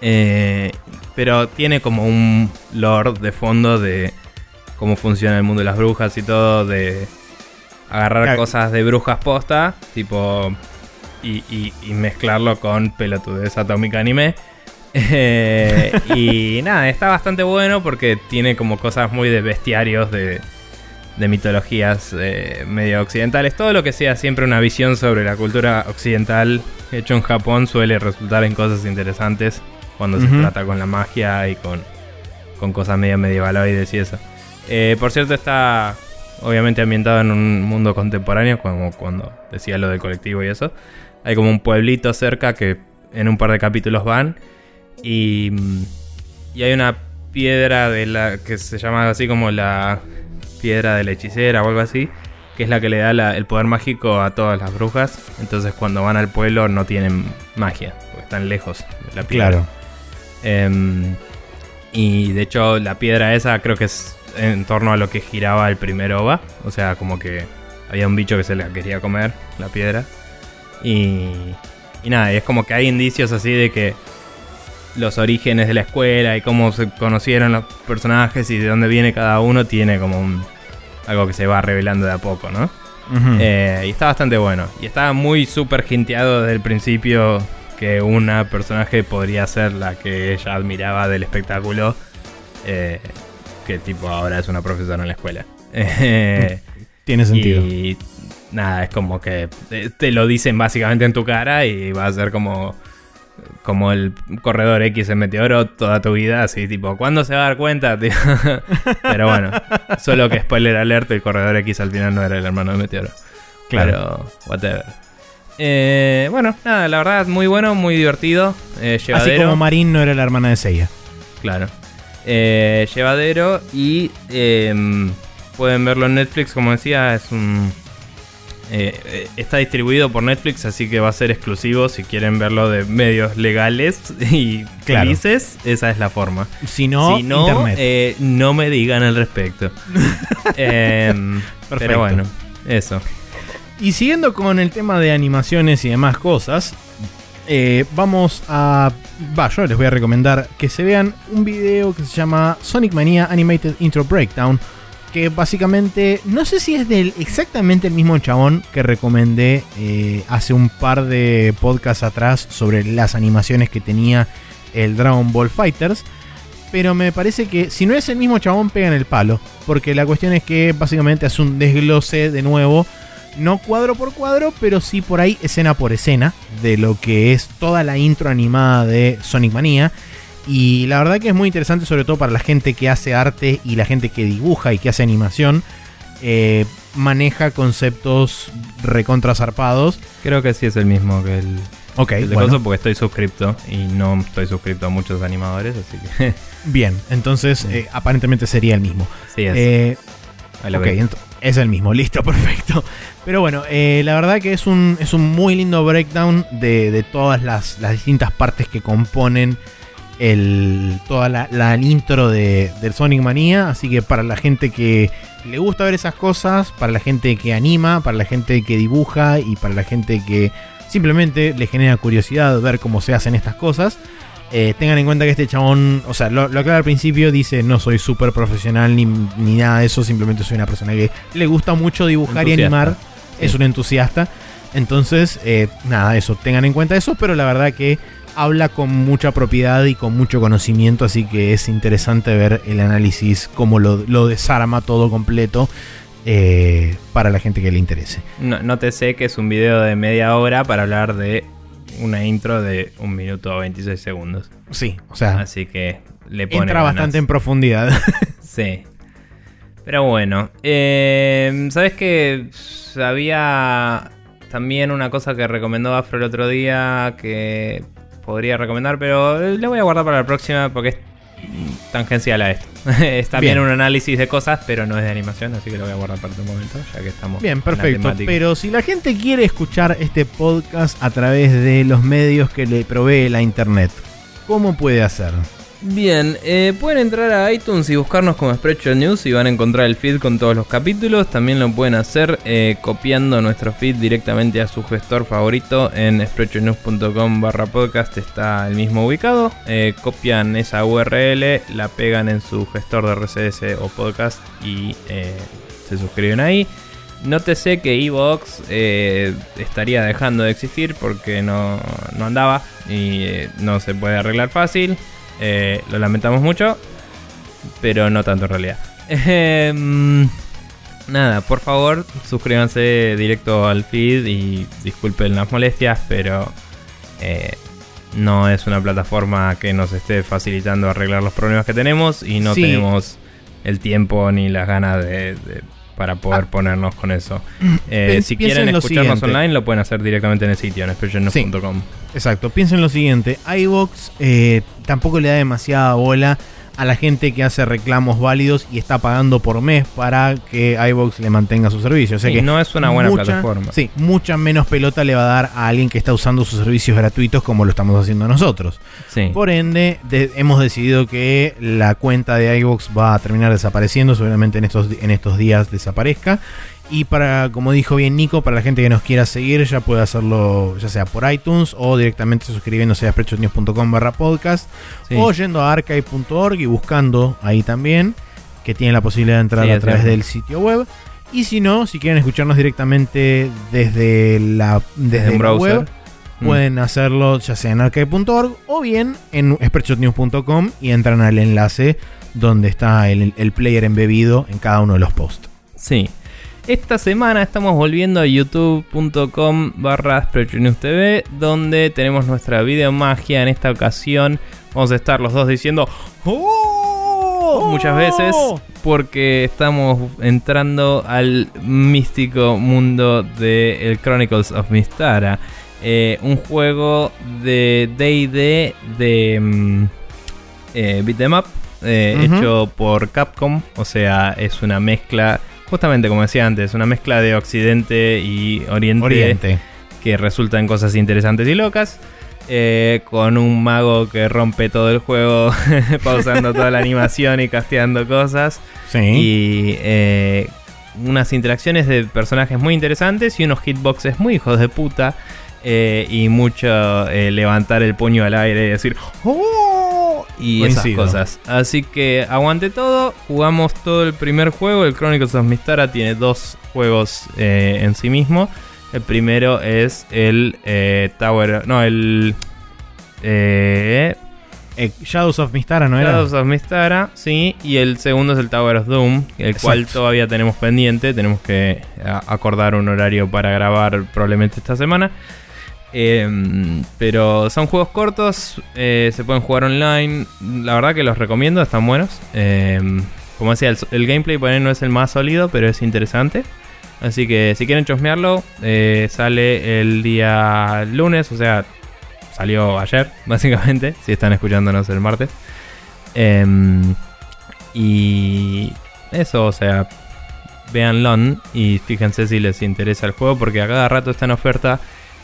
Eh, pero tiene como un lore de fondo de cómo funciona el mundo de las brujas y todo, de agarrar Claro. cosas de brujas posta, tipo, y, y- y mezclarlo con pelotudez atómica anime. Eh, y nada, está bastante bueno porque tiene como cosas muy de bestiarios, de, de mitologías eh, medio occidentales. Todo lo que sea siempre una visión sobre la cultura occidental hecho en Japón suele resultar en cosas interesantes cuando se trata con la magia y con, con cosas medio medievaloides y eso. Eh, por cierto, está obviamente ambientado en un mundo contemporáneo, como cuando decía lo del colectivo y eso. Hay como un pueblito cerca que en un par de capítulos van y, y hay una piedra de la que se llama así como la piedra de la hechicera o algo así, que es la que le da la- el poder mágico a todas las brujas. Entonces cuando van al pueblo no tienen magia, porque están lejos de la piedra. Claro. Em, y de hecho la piedra esa creo que es en torno a lo que giraba el primer OVA. O sea, como que había un bicho que se la quería comer, la piedra. Y, y nada, y es como que hay indicios así de que los orígenes de la escuela y cómo se conocieron los personajes y de dónde viene cada uno tiene como un, algo que se va revelando de a poco, ¿no? Eh, y está bastante bueno. Y estaba muy súper hinteado desde el principio que una personaje podría ser la que ella admiraba del espectáculo. eh, que tipo ahora es una profesora en la escuela. Tiene sentido. y nada, es como que te lo dicen básicamente en tu cara y va a ser como, como el corredor X en Meteoro toda tu vida, así tipo, ¿cuándo se va a dar cuenta? tío? Pero bueno, solo que spoiler alert, el corredor X al final no era el hermano de Meteoro. Claro. Pero, whatever. Eh, bueno, nada, la verdad, muy bueno, muy divertido. eh, Así llevadero. como Marín no era la hermana de Seiya. Claro. Eh, llevadero y em, pueden verlo en Netflix, como decía, es un... eh, eh, está distribuido por Netflix, así que va a ser exclusivo si quieren verlo de medios legales y Claro. felices. Esa es la forma. Si no, si no, internet. eh, no me digan al respecto. Perfecto. pero bueno, eso. Y siguiendo con el tema de animaciones y demás cosas, eh, vamos a. Va, yo les voy a recomendar que se vean un video que se llama Sonic Mania Animated Intro Breakdown. Que básicamente, no sé si es del exactamente el mismo chabón que recomendé eh, hace un par de podcasts atrás sobre las animaciones que tenía el Dragon Ball Fighters. Pero me parece que si no es el mismo chabón, pega en el palo. Porque la cuestión es que básicamente hace un desglose de nuevo no cuadro por cuadro, pero sí por ahí escena por escena de lo que es toda la intro animada de Sonic Mania. Y la verdad que es muy interesante, sobre todo para la gente que hace arte y la gente que dibuja y que hace animación. Eh, maneja conceptos recontra zarpados. Creo que sí es el mismo que el, Ok, el de bueno. coso porque estoy suscripto y no estoy suscrito a muchos animadores, así que Bien, entonces eh, aparentemente sería el mismo. sí, es. Eh, ok, es el mismo, listo, perfecto. Pero bueno, eh, la verdad que es un, es un muy lindo breakdown de, de todas las, las distintas partes que componen el, toda la, la intro de, del Sonic Manía. Así que para la gente que le gusta ver esas cosas, para la gente que anima, para la gente que dibuja y para la gente que simplemente le genera curiosidad ver cómo se hacen estas cosas. Eh, tengan en cuenta que este chabón, o sea, lo, lo aclara al principio, dice no soy súper profesional ni, ni nada de eso, simplemente soy una persona que le gusta mucho dibujar y animar, es un entusiasta. Entonces, eh, nada, eso, tengan en cuenta eso, pero la verdad que habla con mucha propiedad y con mucho conocimiento, así que es interesante ver el análisis, cómo lo, lo desarma todo completo eh, para la gente que le interese. No, no te sé que es un video de media hora para hablar de una intro de un minuto o 26 segundos. Sí, o sea, Así que le pone entra ganas. bastante en profundidad. Sí. Pero bueno, eh, ¿sabes que había también una cosa que recomendó Afro el otro día que podría recomendar, pero le voy a guardar para la próxima porque es tangencial a esto. Está bien. Bien. un análisis de cosas, pero no es de animación, así que lo voy a guardar para otro momento, ya que estamos Bien, en la perfecto. Pero si la gente quiere escuchar este podcast a través de los medios que le provee la internet, ¿cómo puede hacer? Bien, eh, pueden entrar a iTunes y buscarnos como Spreadshot News y van a encontrar el feed con todos los capítulos. También lo pueden hacer eh, copiando nuestro feed directamente a su gestor favorito en spreadshotnews.com barra podcast. Está el mismo ubicado. Eh, copian esa URL, la pegan en su gestor de RCS o podcast y se suscriben ahí. Nótese que Evox estaría dejando de existir porque no, no andaba y no se puede arreglar fácil. Eh, lo lamentamos mucho, pero no tanto en realidad. Em, nada, por favor, suscríbanse directo al feed y disculpen las molestias, pero eh, no es una plataforma que nos esté facilitando arreglar los problemas que tenemos y no Sí. tenemos el tiempo ni las ganas de, de- para poder ponernos con eso. Eh, si quieren escucharnos online, lo pueden hacer directamente en el sitio, en expressionnews.com. Exacto, piensen lo siguiente, iVox eh, tampoco le da demasiada bola a la gente que hace reclamos válidos y está pagando por mes para que iVox le mantenga su servicio. O sea Sí, que no es una buena mucha- plataforma. Sí, mucha menos pelota le va a dar a alguien que está usando sus servicios gratuitos como lo estamos haciendo nosotros. Sí. Por ende, de- hemos decidido que la cuenta de iVox va a terminar desapareciendo, seguramente en estos, en estos días desaparezca. Y para, como dijo bien Nico, para la gente que nos quiera seguir, ya puede hacerlo ya sea por iTunes o directamente suscribiéndose a spreadshotnews.com barra podcast Sí. o yendo a archive.org y buscando ahí también, que tiene la posibilidad de entrar Sí, a través del sitio web. Y si no, si quieren escucharnos directamente desde la, desde un la browser. web, Mm. Pueden hacerlo ya sea en archive.org o bien en spreadshotnews.com y entran al enlace donde está el, el player embebido en cada uno de los posts. Sí. Esta semana estamos volviendo a youtube.com barra TV donde tenemos nuestra videomagia. En esta ocasión vamos a estar los dos diciendo "Oh", muchas veces porque estamos entrando al místico mundo de el Chronicles of Mystara. Eh, un juego de D&D de mm, eh, beat 'em up eh, hecho por Capcom, o sea, es una mezcla, justamente como decía antes, una mezcla de Occidente y Oriente, Oriente. que resulta en cosas interesantes y locas. eh, con un mago que rompe todo el juego, pausando toda la animación y casteando cosas. Sí. Y eh, unas interacciones de personajes muy interesantes y unos hitboxes muy hijos de puta. eh, y mucho eh, levantar el puño al aire y decir ¡Oh! Y esas cosas. Así que aguante todo. Jugamos todo el primer juego. El Chronicles of Mystara tiene dos juegos eh, en sí mismo. El primero es el eh, Tower. No, el. Eh, Eh, Shadows of Mistara, ¿no era? Shadows of Mystara, sí, y el segundo es el Tower of Doom, el Exacto. cual todavía tenemos pendiente, tenemos que acordar un horario para grabar probablemente esta semana. Eh, pero son juegos cortos, eh, se pueden jugar online, la verdad que los recomiendo, están buenos. Eh, como decía, el, el gameplay por ahí no es el más sólido, pero es interesante. Así que si quieren chosmearlo, eh, sale el día lunes, o sea, salió ayer, básicamente, si están escuchándonos el martes. Em, y eso, o sea, véanlo y fíjense si les interesa el juego porque a cada rato está en oferta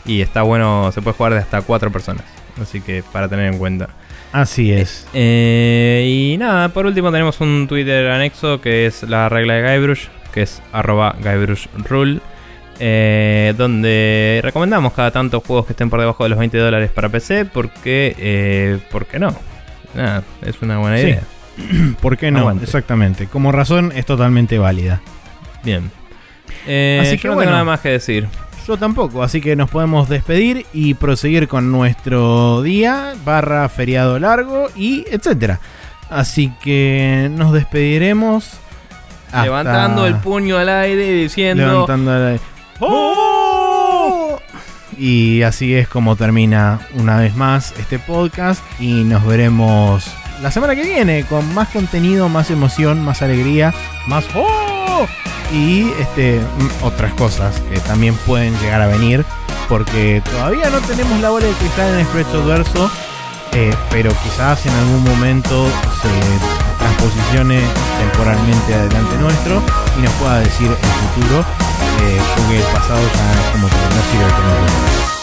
y está bueno, se puede jugar de hasta cuatro personas. Así que para tener en cuenta. Así es. Eh, y nada, por último tenemos un Twitter anexo que es la regla de Guybrush, que es arroba GuybrushRule. Eh, donde recomendamos cada tanto juegos que estén por debajo de los 20 dólares para PC, porque, eh, ¿por qué no? Nada, es una buena Sí. idea. ¿Por qué no? Aguante. Exactamente. Como razón es totalmente válida. Bien. Eh, Así yo que no bueno. tengo nada más que decir. Yo tampoco, así que nos podemos despedir y proseguir con nuestro día, barra feriado largo y etcétera. Así que nos despediremos. hasta- Levantando el puño al aire y diciendo... Levantando el- ¡Oh! Y así es como termina una vez más este podcast y nos veremos la semana que viene con más contenido, más emoción, más alegría, más ¡Oh! Y este mm, otras cosas que también pueden llegar a venir porque todavía no tenemos la bola de cristal en Expresso Verso, eh, pero quizás en algún momento se transposicione temporalmente adelante nuestro y nos pueda decir el futuro, eh, porque el pasado ya como que no sirve como